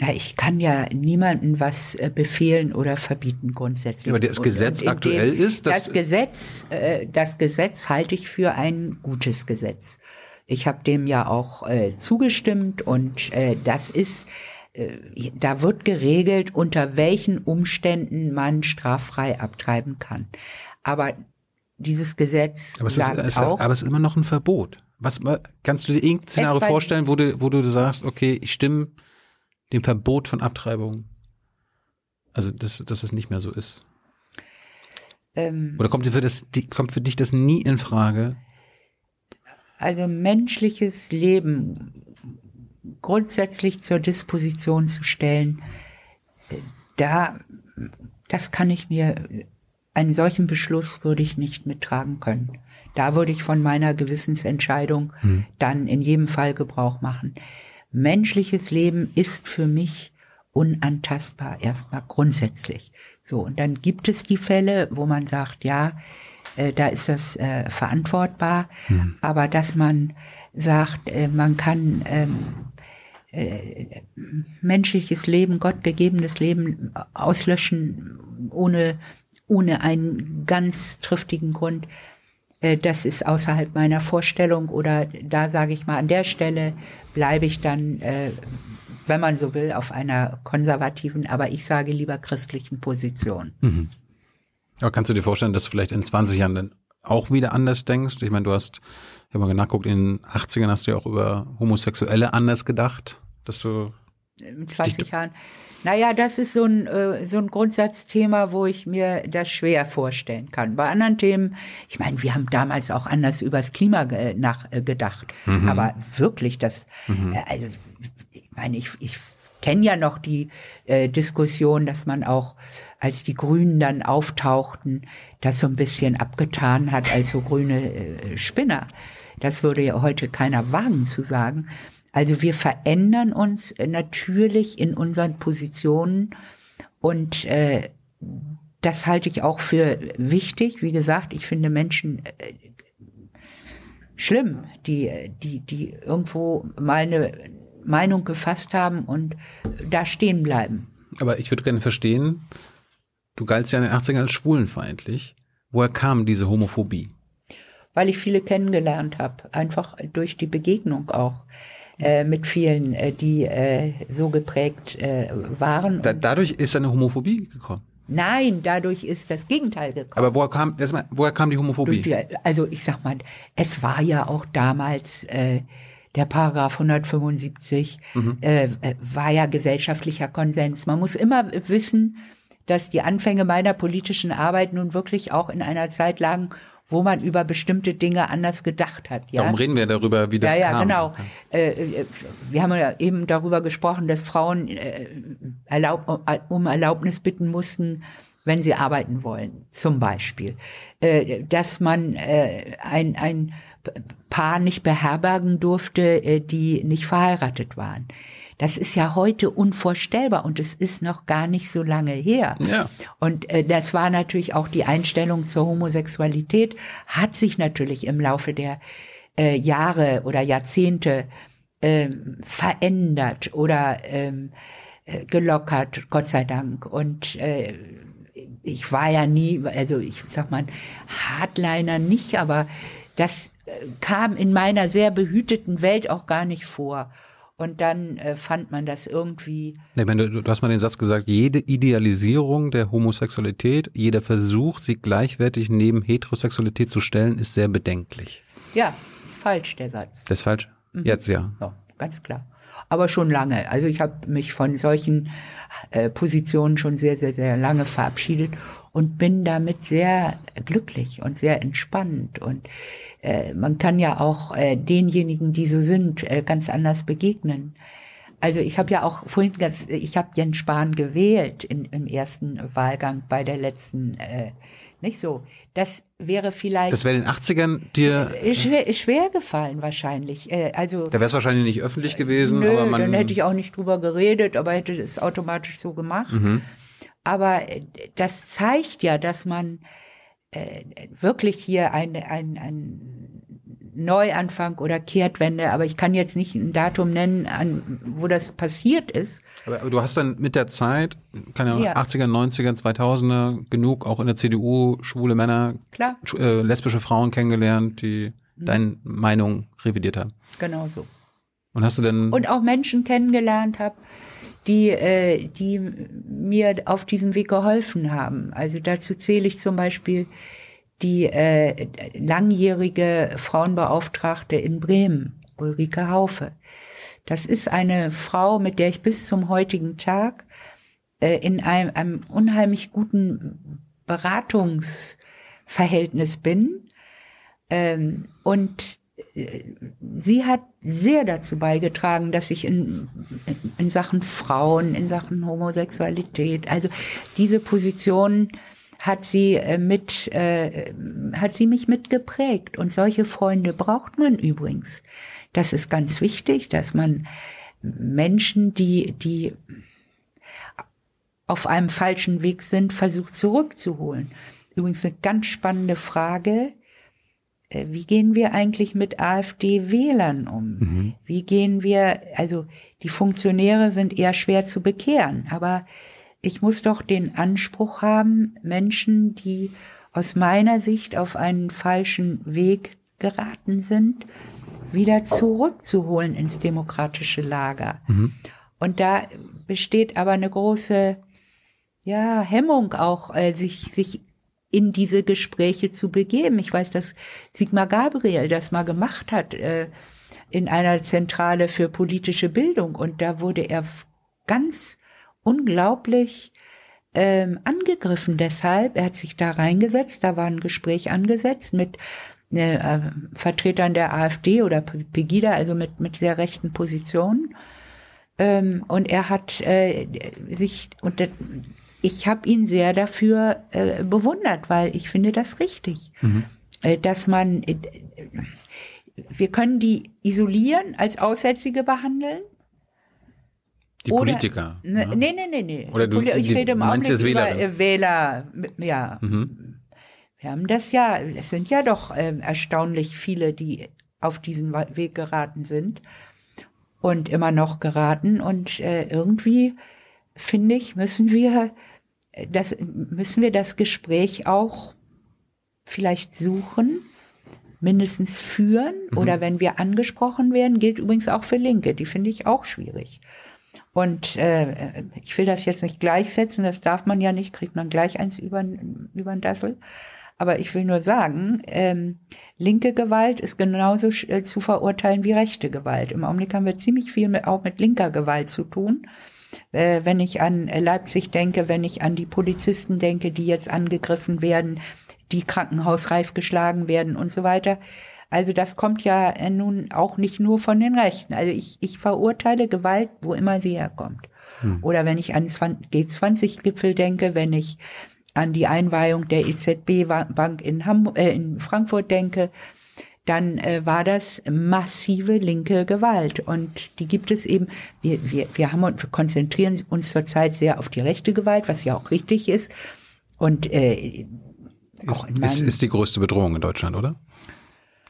Na, ich kann ja niemandem was äh, befehlen oder verbieten grundsätzlich. Aber das Gesetz und, und aktuell dem, ist, dass das Gesetz, äh, das Gesetz halte ich für ein gutes Gesetz. Ich habe dem ja auch äh, zugestimmt und äh, das ist, äh, da wird geregelt, unter welchen Umständen man straffrei abtreiben kann. Aber dieses Gesetz aber es, sagt ist, es, auch, aber es ist immer noch ein Verbot. Was kannst du dir irgendein Szenario vorstellen, wo du, wo du sagst, okay, ich stimme dem Verbot von Abtreibung. Also, dass, dass es nicht mehr so ist. ähm, Oder kommt für, das, kommt für dich das nie in Frage? also menschliches Leben grundsätzlich zur Disposition zu stellen, äh, da, das kann ich mir, einen solchen Beschluss würde ich nicht mittragen können. Da würde ich von meiner Gewissensentscheidung dann in jedem Fall Gebrauch machen. Menschliches Leben ist für mich unantastbar, erstmal grundsätzlich. So, und dann gibt es die Fälle, wo man sagt, ja, äh, da ist das äh, verantwortbar, aber dass man sagt, äh, man kann ähm, äh, menschliches Leben, gottgegebenes Leben auslöschen ohne, ohne einen ganz triftigen Grund, äh, das ist außerhalb meiner Vorstellung oder da sage ich mal, an der Stelle bleibe ich dann, äh, wenn man so will, auf einer konservativen, aber ich sage lieber christlichen Position. Aber kannst du dir vorstellen, dass du vielleicht in 20 Jahren dann auch wieder anders denkst? Ich meine, du hast, ich habe mal nachguckt, in den 80ern hast du ja auch über Homosexuelle anders gedacht, dass du, in 20 Jahren. Naja, das ist so ein, äh, so ein Grundsatzthema, wo ich mir das schwer vorstellen kann. Bei anderen Themen, ich meine, wir haben damals auch anders übers Klima ge nach, äh, gedacht. Aber wirklich, das, äh, also, ich meine, ich, ich kenne ja noch die Diskussion, dass man auch, als die Grünen dann auftauchten, das so ein bisschen abgetan hat als so grüne Spinner. Das würde ja heute keiner wagen zu sagen. Also wir verändern uns äh, natürlich in unseren Positionen und äh, das halte ich auch für wichtig. Wie gesagt, ich finde Menschen äh, schlimm, die, die, die irgendwo mal eine Meinung gefasst haben und da stehen bleiben. aber ich würde gerne verstehen, du galtst ja in den 80ern als schwulenfeindlich. Woher kam diese Homophobie? weil ich viele kennengelernt habe, einfach durch die Begegnung auch äh, mit vielen, äh, die äh, so geprägt äh, waren. Da, dadurch ist eine Homophobie gekommen. Nein, dadurch ist das Gegenteil gekommen. Aber woher kam, erstmal, woher kam die Homophobie? Die, also ich sag mal, es war ja auch damals äh, der Paragraph 175 äh, äh, war ja gesellschaftlicher Konsens. Man muss immer wissen, dass die Anfänge meiner politischen Arbeit nun wirklich auch in einer Zeit lagen, wo man über bestimmte Dinge anders gedacht hat. Ja? Darum reden wir darüber, wie das ja, ja, kam. genau. Äh, äh, wir haben ja eben darüber gesprochen, dass Frauen äh, erlaub, um Erlaubnis bitten mussten, wenn sie arbeiten wollen, zum Beispiel. Äh, dass man äh, ein, ein Paar nicht beherbergen durfte, äh, die nicht verheiratet waren. Das ist ja heute unvorstellbar und es ist noch gar nicht so lange her. Ja. Und äh, das war natürlich auch die Einstellung zur Homosexualität, hat sich natürlich im Laufe der äh, Jahre oder Jahrzehnte ähm, verändert oder ähm, äh, gelockert, Gott sei Dank. Und äh, ich war ja nie, also ich sag mal, Hardliner nicht, aber das äh, kam in meiner sehr behüteten Welt auch gar nicht vor. Und dann äh, fand man das irgendwie. Ich meine, du, du hast mal den Satz gesagt, jede Idealisierung der Homosexualität, jeder Versuch, sie gleichwertig neben Heterosexualität zu stellen, ist sehr bedenklich. Ja, ist falsch, der Satz. Das ist falsch? Jetzt ja. Ja, ganz klar. Aber schon lange. Also ich habe mich von solchen äh, Positionen schon sehr, sehr, sehr lange verabschiedet und bin damit sehr glücklich und sehr entspannt. Und äh, man kann ja auch äh, denjenigen, die so sind, äh, ganz anders begegnen. Also ich habe ja auch vorhin ganz, ich habe Jens Spahn gewählt in, im ersten Wahlgang bei der letzten, äh, nicht so. Das wäre vielleicht Das wäre in den 80ern dir, schwer, schwer gefallen wahrscheinlich. Äh, also da wäre es wahrscheinlich nicht öffentlich gewesen, Nö, aber man. dann hätte ich auch nicht drüber geredet, aber hätte es automatisch so gemacht. Mhm. Aber äh, das zeigt ja, dass man äh, wirklich hier ein, ein, ein Neuanfang oder Kehrtwende, aber ich kann jetzt nicht ein Datum nennen, an, wo das passiert ist. Aber, aber du hast dann mit der Zeit, keine Ahnung, Ja. 80er, 90er, 2000er, genug auch in der CDU schwule Männer, Klar, äh, lesbische Frauen kennengelernt, die Mhm. deine Meinung revidiert haben. genau so. Und hast du denn, und auch Menschen kennengelernt habe, die, äh, die mir auf diesem Weg geholfen haben. Also dazu zähle ich zum Beispiel die äh, langjährige Frauenbeauftragte in Bremen, Ulrike Haufe. Das ist eine Frau, mit der ich bis zum heutigen Tag äh, in einem, einem unheimlich guten Beratungsverhältnis bin. Ähm, und sie hat sehr dazu beigetragen, dass ich in, in, Sachen Frauen, in Sachen Homosexualität, also diese Position hat sie äh, mit, äh, hat sie mich mitgeprägt. Und solche Freunde braucht man übrigens. Das ist ganz wichtig, dass man Menschen, die, die auf einem falschen Weg sind, versucht zurückzuholen. Übrigens eine ganz spannende Frage. Äh, Wie gehen wir eigentlich mit AfD-Wählern um? Wie gehen wir, also die Funktionäre sind eher schwer zu bekehren, aber ich muss doch den Anspruch haben, Menschen, die aus meiner Sicht auf einen falschen Weg geraten sind, wieder zurückzuholen ins demokratische Lager. Und da besteht aber eine große ja, Hemmung auch, äh, sich, sich in diese Gespräche zu begeben. Ich weiß, dass Sigmar Gabriel das mal gemacht hat äh, in einer Zentrale für politische Bildung und da wurde er ganz unglaublich ähm, angegriffen deshalb. Er hat sich da reingesetzt, da war ein Gespräch angesetzt mit äh, Vertretern der AfD oder Pegida, also mit, mit sehr rechten Positionen. Ähm, und er hat äh, sich, und ich habe ihn sehr dafür äh, bewundert, weil ich finde das richtig, äh, dass man, äh, wir können die isolieren, als Aussätzige behandeln. die oder- Politiker? Ne, ne? Nee, nee, nee, nee. Oder du- ich rede im Augenblick über äh, Wähler, ja. Wir haben das ja, es sind ja doch ähm, erstaunlich viele, die auf diesen Weg geraten sind und immer noch geraten. Und irgendwie, finde ich, müssen wir das, müssen wir das Gespräch auch vielleicht suchen, mindestens führen. Oder wenn wir angesprochen werden, gilt übrigens auch für Linke. Die finde ich auch schwierig. Und äh, ich will das jetzt nicht gleichsetzen, das darf man ja nicht, kriegt man gleich eins über den Dassel. Aber ich will nur sagen, ähm, linke Gewalt ist genauso äh, zu verurteilen wie rechte Gewalt. Im Augenblick haben wir ziemlich viel mit, auch mit linker Gewalt zu tun. Äh, wenn ich an äh, Leipzig denke, wenn ich an die Polizisten denke, die jetzt angegriffen werden, die krankenhausreif geschlagen werden und so weiter. Also das kommt ja äh, nun auch nicht nur von den Rechten. Also ich, ich verurteile Gewalt, wo immer sie herkommt. Oder wenn ich an G20-Gipfel denke, wenn ich an die Einweihung der EZB-Bank in, Hamburg, äh, in Frankfurt denke, dann äh, war das massive linke Gewalt. Und die gibt es eben, wir, wir, wir haben wir konzentrieren uns zurzeit sehr auf die rechte Gewalt, was ja auch richtig ist. Und äh, auch in Ist, meinem, ist die größte Bedrohung in Deutschland, oder?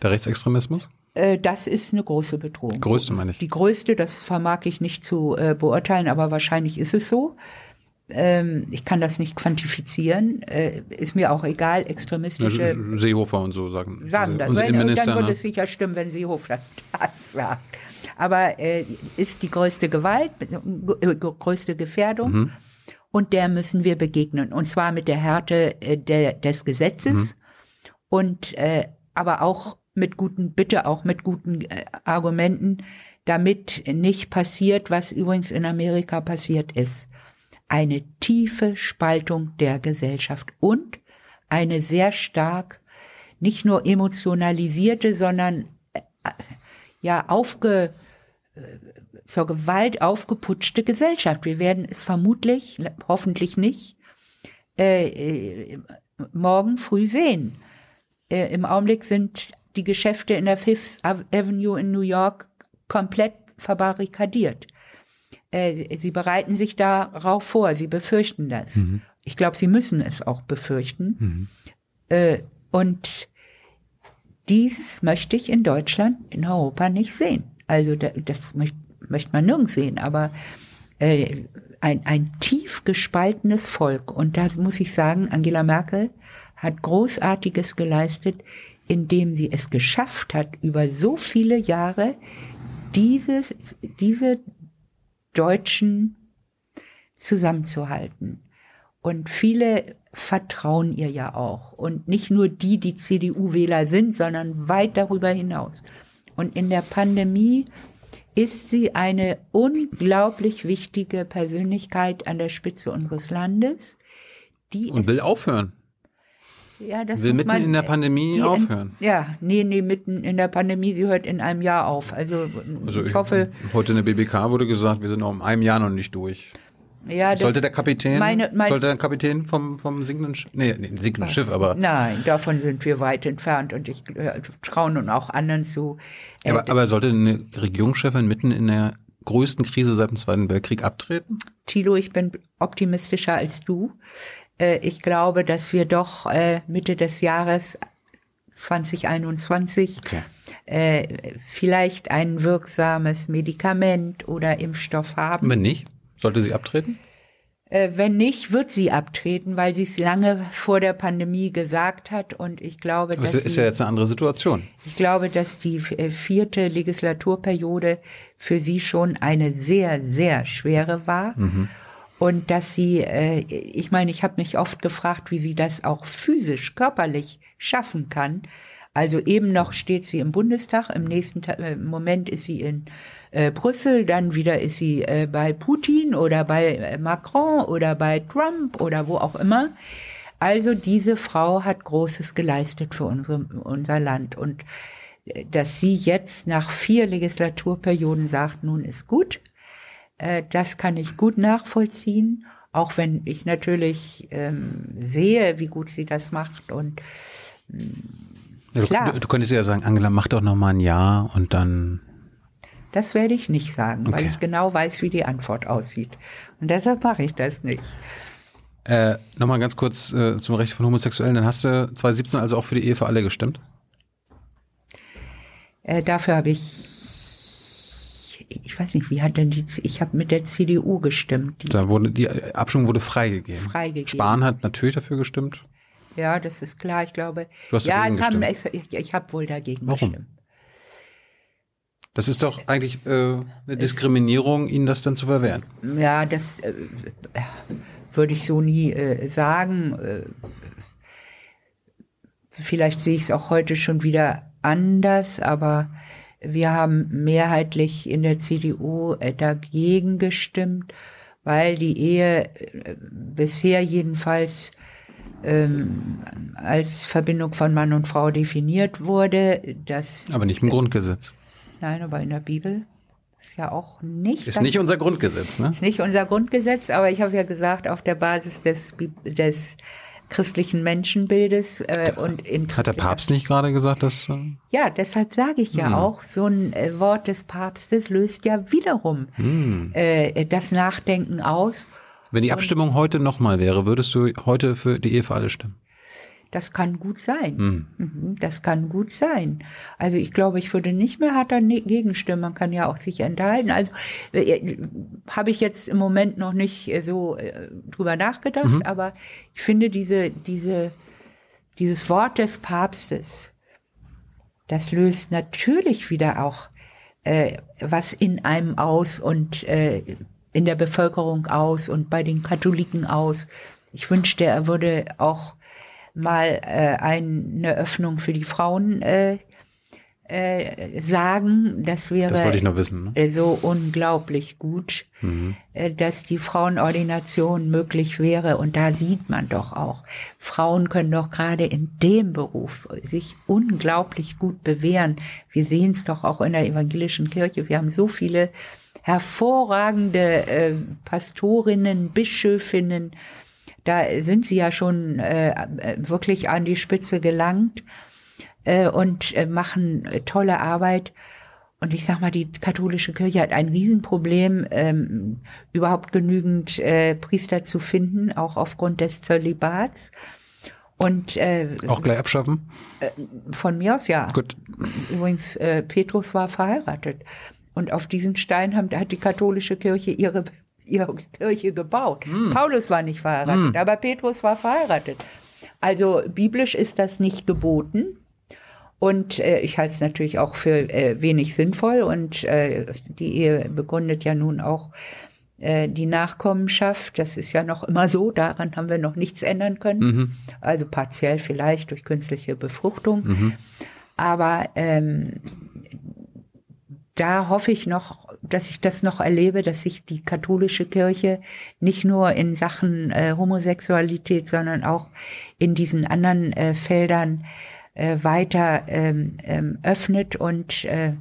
Der Rechtsextremismus? äh, das ist eine große Bedrohung. Größte, meine ich. Die größte, das vermag ich nicht zu äh, beurteilen, aber wahrscheinlich ist es so. Ähm, ich kann das nicht quantifizieren. Äh, ist mir auch egal, extremistische Seehofer und so sagen. sagen das. Unser Innenminister. dann ne? es sicher stimmen, wenn Seehofer das *laughs* sagt. aber äh, ist die größte Gewalt, äh, größte Gefährdung. Mhm. Und der müssen wir begegnen. Und zwar mit der Härte äh, der, des Gesetzes Mhm. und äh, aber auch mit guten, bitte auch mit guten äh, Argumenten, damit nicht passiert, was übrigens in Amerika passiert ist. Eine tiefe Spaltung der Gesellschaft und eine sehr stark nicht nur emotionalisierte, sondern äh, ja aufge äh, zur Gewalt aufgeputschte Gesellschaft. Wir werden es vermutlich, hoffentlich nicht, äh, äh, morgen früh sehen. Äh, Im Augenblick sind die Geschäfte in der Fifth Avenue in New York komplett verbarrikadiert. Äh, sie bereiten sich darauf vor, sie befürchten das. Ich glaube, sie müssen es auch befürchten. Äh, und dieses möchte ich in Deutschland, in Europa nicht sehen. Also da, das möcht, möchte man nirgends sehen, aber äh, ein, ein tief gespaltenes Volk. Und da muss ich sagen, Angela Merkel hat Großartiges geleistet, indem sie es geschafft hat, über so viele Jahre dieses, diese Deutschen zusammenzuhalten. Und viele vertrauen ihr ja auch. Und nicht nur die, die CDU-Wähler sind, sondern weit darüber hinaus. Und in der Pandemie ist sie eine unglaublich wichtige Persönlichkeit an der Spitze unseres Landes. Die Und will aufhören. Ja, das will mitten man, in der Pandemie die ent- aufhören. Ja, nee, nee, mitten in der Pandemie, sie hört in einem Jahr auf. Also, Also ich hoffe, heute in der BBK wurde gesagt, wir sind noch in einem Jahr noch nicht durch. ja, sollte der Kapitän, meine- mein- sollte der Kapitän vom, vom sinkenden Schiff, nee, nee, sinkenden Schiff, aber, Nein, davon sind wir weit entfernt und ich äh, traue nun auch anderen zu. Äh, aber, aber sollte eine Regierungschefin mitten in der größten Krise seit dem Zweiten Weltkrieg abtreten? Thilo, ich bin optimistischer als du. Äh, Ich glaube, dass wir doch äh, Mitte des Jahres 2021 Okay. äh, vielleicht ein wirksames Medikament oder Impfstoff haben. Wenn nicht, sollte sie abtreten? Wenn nicht, wird sie abtreten, weil sie es lange vor der Pandemie gesagt hat. Und ich glaube, Aber dass es ist sie, ja jetzt eine andere Situation. ich glaube, dass die vierte Legislaturperiode für sie schon eine sehr, sehr schwere war. Und dass sie, äh, ich meine, ich habe mich oft gefragt, wie sie das auch physisch, körperlich schaffen kann. Also eben noch steht sie im Bundestag, im nächsten Ta äh, Moment ist sie in äh, Brüssel, dann wieder ist sie äh, bei Putin oder bei äh, Macron oder bei Trump oder wo auch immer. Also diese Frau hat Großes geleistet für unsere, unser Land und äh, dass sie jetzt nach vier Legislaturperioden sagt, nun ist gut, äh, das kann ich gut nachvollziehen, auch wenn ich natürlich ähm, sehe, wie gut sie das macht und Ja, Klar. Du, du könntest ja sagen, Angela, mach doch noch mal ein Jahr und dann. das werde ich nicht sagen, weil Okay. ich genau weiß, wie die Antwort aussieht. Und deshalb mache ich das nicht. Äh, Nochmal ganz kurz äh, zum Recht von Homosexuellen. Dann hast du 2017 also auch für die Ehe für alle gestimmt? Äh, dafür habe ich, ich weiß nicht, wie hat denn die, ich habe mit der CDU gestimmt. Die, Da wurde die Abstimmung wurde freigegeben. Freigegeben. Spahn hat natürlich dafür gestimmt. ja, das ist klar, ich glaube. Du hast ja, dagegen haben, gestimmt. ich, ich habe wohl dagegen Warum? gestimmt. Das ist doch eigentlich äh, eine Diskriminierung, ihnen das dann zu verwehren. Ja, das äh, würde ich so nie äh, sagen. Äh, vielleicht sehe ich es auch heute schon wieder anders, aber wir haben mehrheitlich in der CDU äh, dagegen gestimmt, weil die Ehe äh, bisher jedenfalls ähm, als Verbindung von Mann und Frau definiert wurde. Das, Aber nicht im Grundgesetz. nein, aber in der Bibel ist ja auch nicht. Ist nicht unser Grundgesetz, ne? ist nicht unser Grundgesetz, aber ich habe ja gesagt, auf der Basis des, des christlichen Menschenbildes äh, und in Hat der Papst nicht gerade gesagt, dass. Äh, Ja, deshalb sage ich ja Hm. auch, so ein äh, Wort des Papstes löst ja wiederum Hm. äh, das Nachdenken aus. wenn die Abstimmung heute nochmal wäre, würdest du heute für die Ehe für alle stimmen? Das kann gut sein. Hm. Mhm, Das kann gut sein. Also ich glaube, ich würde nicht mehr hart dagegen stimmen. Man kann ja auch sich enthalten. Also äh, habe ich jetzt im Moment noch nicht äh, so äh, drüber nachgedacht, Mhm. aber ich finde diese, diese, dieses Wort des Papstes, das löst natürlich wieder auch äh, was in einem aus und äh, in der Bevölkerung aus und bei den Katholiken aus. Ich wünschte, er würde auch mal äh, eine Öffnung für die Frauen äh, äh, sagen. Das wäre Das wollte ich noch wissen. Ne? so unglaublich gut, äh, dass die Frauenordination möglich wäre. Und da sieht man doch auch, Frauen können doch gerade in dem Beruf sich unglaublich gut bewähren. Wir sehen es doch auch in der evangelischen Kirche. Wir haben so viele hervorragende äh, Pastorinnen, Bischöfinnen. Da sind sie ja schon äh, äh, wirklich an die Spitze gelangt äh, und äh, machen äh, tolle Arbeit. Und ich sag mal, die katholische Kirche hat ein Riesenproblem, ähm, überhaupt genügend äh, Priester zu finden, auch aufgrund des Zölibats. Und äh, Auch gleich abschaffen? von mir aus ja. Gut. Übrigens, äh, Petrus war verheiratet. Und auf diesen Stein haben, hat die katholische Kirche ihre, *laughs* ihre Kirche gebaut. Paulus war nicht verheiratet, aber Petrus war verheiratet. Also biblisch ist das nicht geboten. Und äh, ich halte es natürlich auch für äh, wenig sinnvoll. Und äh, die Ehe begründet ja nun auch äh, die Nachkommenschaft. Das ist ja noch immer so. Daran haben wir noch nichts ändern können. Also partiell vielleicht durch künstliche Befruchtung. Aber ähm, da hoffe ich noch, dass ich das noch erlebe, dass sich die katholische Kirche nicht nur in Sachen äh, Homosexualität, sondern auch in diesen anderen äh, Feldern äh, weiter ähm, ähm, öffnet und äh,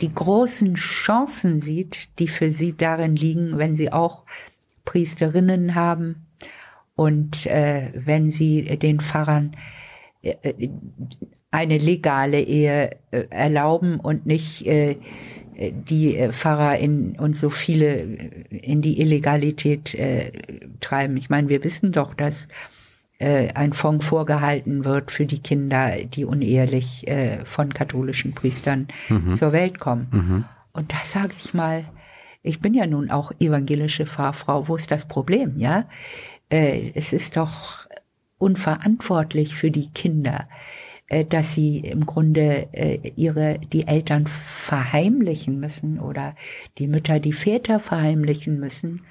die großen Chancen sieht, die für sie darin liegen, wenn sie auch Priesterinnen haben und äh, wenn sie den Pfarrern äh, eine legale Ehe äh, erlauben und nicht äh, die äh, Pfarrer in und so viele äh, in die Illegalität äh, treiben. Ich meine, wir wissen doch, dass äh, ein Fonds vorgehalten wird für die Kinder, die unehelich äh, von katholischen Priestern zur Welt kommen. Und da sage ich mal, ich bin ja nun auch evangelische Pfarrfrau. Wo ist das Problem? Ja, äh, es ist doch unverantwortlich für die Kinder, äh, dass sie im Grunde äh, ihre die Eltern verheimlichen müssen oder die Mütter die Väter verheimlichen müssen,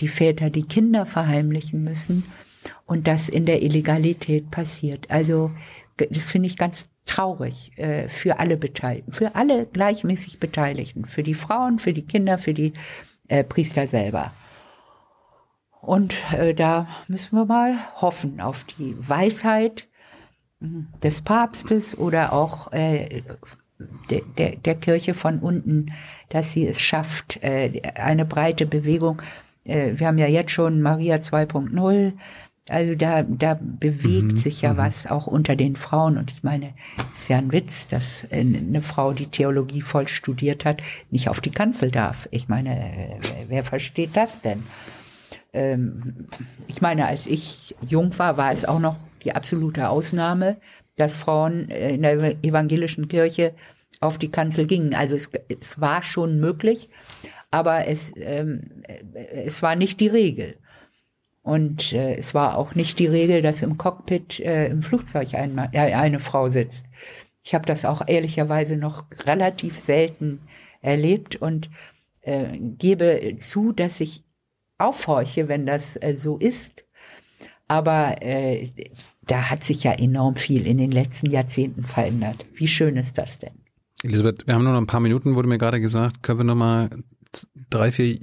die Väter die Kinder verheimlichen müssen und das in der Illegalität passiert. Also das finde ich ganz traurig äh, für alle Beteiligten, für alle gleichmäßig Beteiligten, für die Frauen, für die Kinder, für die äh, Priester selber. Und äh, da müssen wir mal hoffen auf die Weisheit des Papstes oder auch äh, der, der, der Kirche von unten, dass sie es schafft, äh, eine breite Bewegung. Äh, wir haben ja jetzt schon Maria 2.0. Also da, da bewegt sich ja was auch unter den Frauen. Und ich meine, es ist ja ein Witz, dass äh, eine Frau, die Theologie voll studiert hat, nicht auf die Kanzel darf. Ich meine, äh, wer- wer versteht das denn? Ähm, ich meine, als ich jung war, war es auch noch die absolute Ausnahme, dass Frauen in der evangelischen Kirche auf die Kanzel gingen. Also es, es war schon möglich, aber es, ähm, äh, es war nicht die Regel. Und äh, es war auch nicht die Regel, dass im Cockpit äh, im Flugzeug ein, äh, eine Frau sitzt. Ich habe das auch ehrlicherweise noch relativ selten erlebt und äh, gebe zu, dass ich aufhorche, wenn das äh, so ist. Aber äh, da hat sich ja enorm viel in den letzten Jahrzehnten verändert. Wie schön ist das denn? Elisabeth, wir haben nur noch ein paar Minuten, wurde mir gerade gesagt. Können wir noch mal z- drei, vier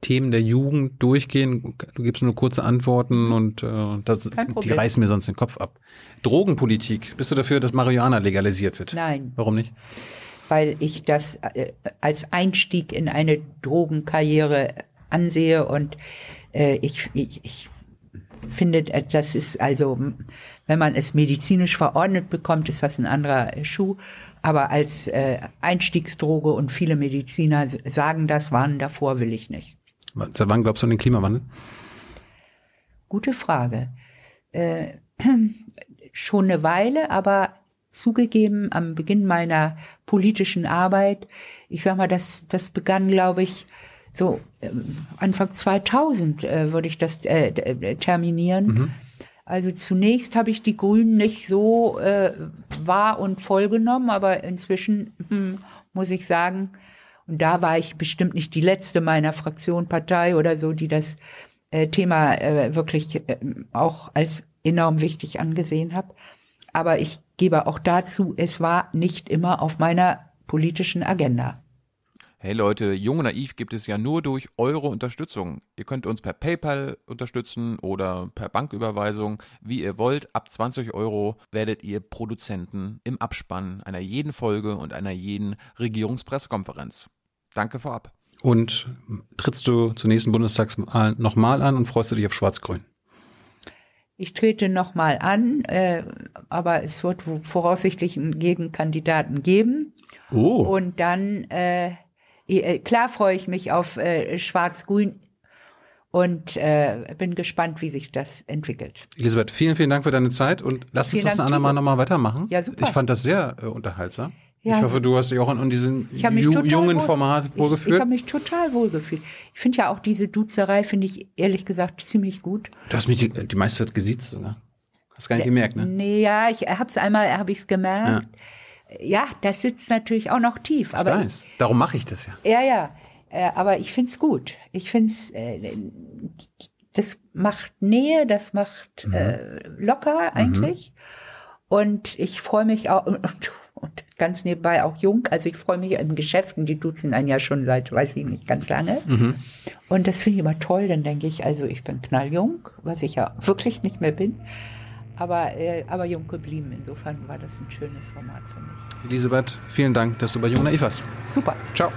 Themen der Jugend durchgehen? Du gibst nur kurze Antworten und äh, das, die reißen mir sonst den Kopf ab. Drogenpolitik. Bist du dafür, dass Marihuana legalisiert wird? Nein. Warum nicht? weil ich das äh, als Einstieg in eine Drogenkarriere ansehe und äh, ich, ich, ich finde, äh, das ist also, wenn man es medizinisch verordnet bekommt, ist das ein anderer Schuh. Aber als äh, Einstiegsdroge und viele Mediziner sagen das, warnen davor, will ich nicht. Seit wann glaubst du an den Klimawandel? Gute Frage. Äh, *clears throat* schon eine Weile, aber zugegeben am Beginn meiner politischen Arbeit, ich sag mal, das, das begann, glaube ich, so ähm, Anfang 2000 äh, würde ich das äh, äh, terminieren. Also zunächst habe ich die Grünen nicht so äh, wahr und voll genommen, aber inzwischen hm, muss ich sagen. Und da war ich bestimmt nicht die letzte meiner Fraktion, Partei oder so, die das äh, Thema äh, wirklich äh, auch als enorm wichtig angesehen habe. Aber ich gebe auch dazu, es war nicht immer auf meiner politischen Agenda. Hey Leute, Jung und Naiv gibt es ja nur durch eure Unterstützung. Ihr könnt uns per PayPal unterstützen oder per Banküberweisung, wie ihr wollt. Ab 20 Euro werdet ihr Produzenten im Abspann einer jeden Folge und einer jeden Regierungspressekonferenz. Danke vorab. Und trittst du zur nächsten Bundestagswahl nochmal an und freust du dich auf Schwarz-Grün? Ich trete nochmal an, äh, aber es wird voraussichtlich einen Gegenkandidaten geben. Oh. Und dann, äh, klar freue ich mich auf äh, Schwarz-Grün und äh, bin gespannt, wie sich das entwickelt. Elisabeth, vielen, vielen Dank für deine Zeit und lass uns Vielen das Dank, ein andermal nochmal weitermachen. Ja, super. Ich fand das sehr äh, unterhaltsam. Ja. Ich hoffe, du hast dich auch in diesem Ich habe ju jungen wohl, Format Ich, ich wohlgefühlt. habe mich total wohlgefühlt. Ich finde ja auch diese Duzerei, finde ich ehrlich gesagt ziemlich gut. Du hast mich die, die meiste Zeit gesiezt sogar. Hast gar nicht gemerkt, ne? Nee, ja, ich hab's einmal, habe ich's gemerkt. Ja. Das sitzt natürlich auch noch tief. Ich aber weiß. Darum mache ich das ja. Ich, ja, ja. Äh, aber ich find's gut. Ich find's, äh, das macht Nähe, das macht äh, locker eigentlich. Und ich freue mich auch, *laughs* und, und ganz nebenbei auch jung, also ich freue mich in Geschäften, die duzen einen ja schon seit, weiß ich nicht, ganz lange. Und das finde ich immer toll, dann denke ich, also ich bin knalljung, was ich ja wirklich nicht mehr bin, aber, äh, aber jung geblieben. Insofern war das ein schönes Format für mich. Elisabeth, vielen Dank, dass du bei Jung Naiv warst. Super. Ciao.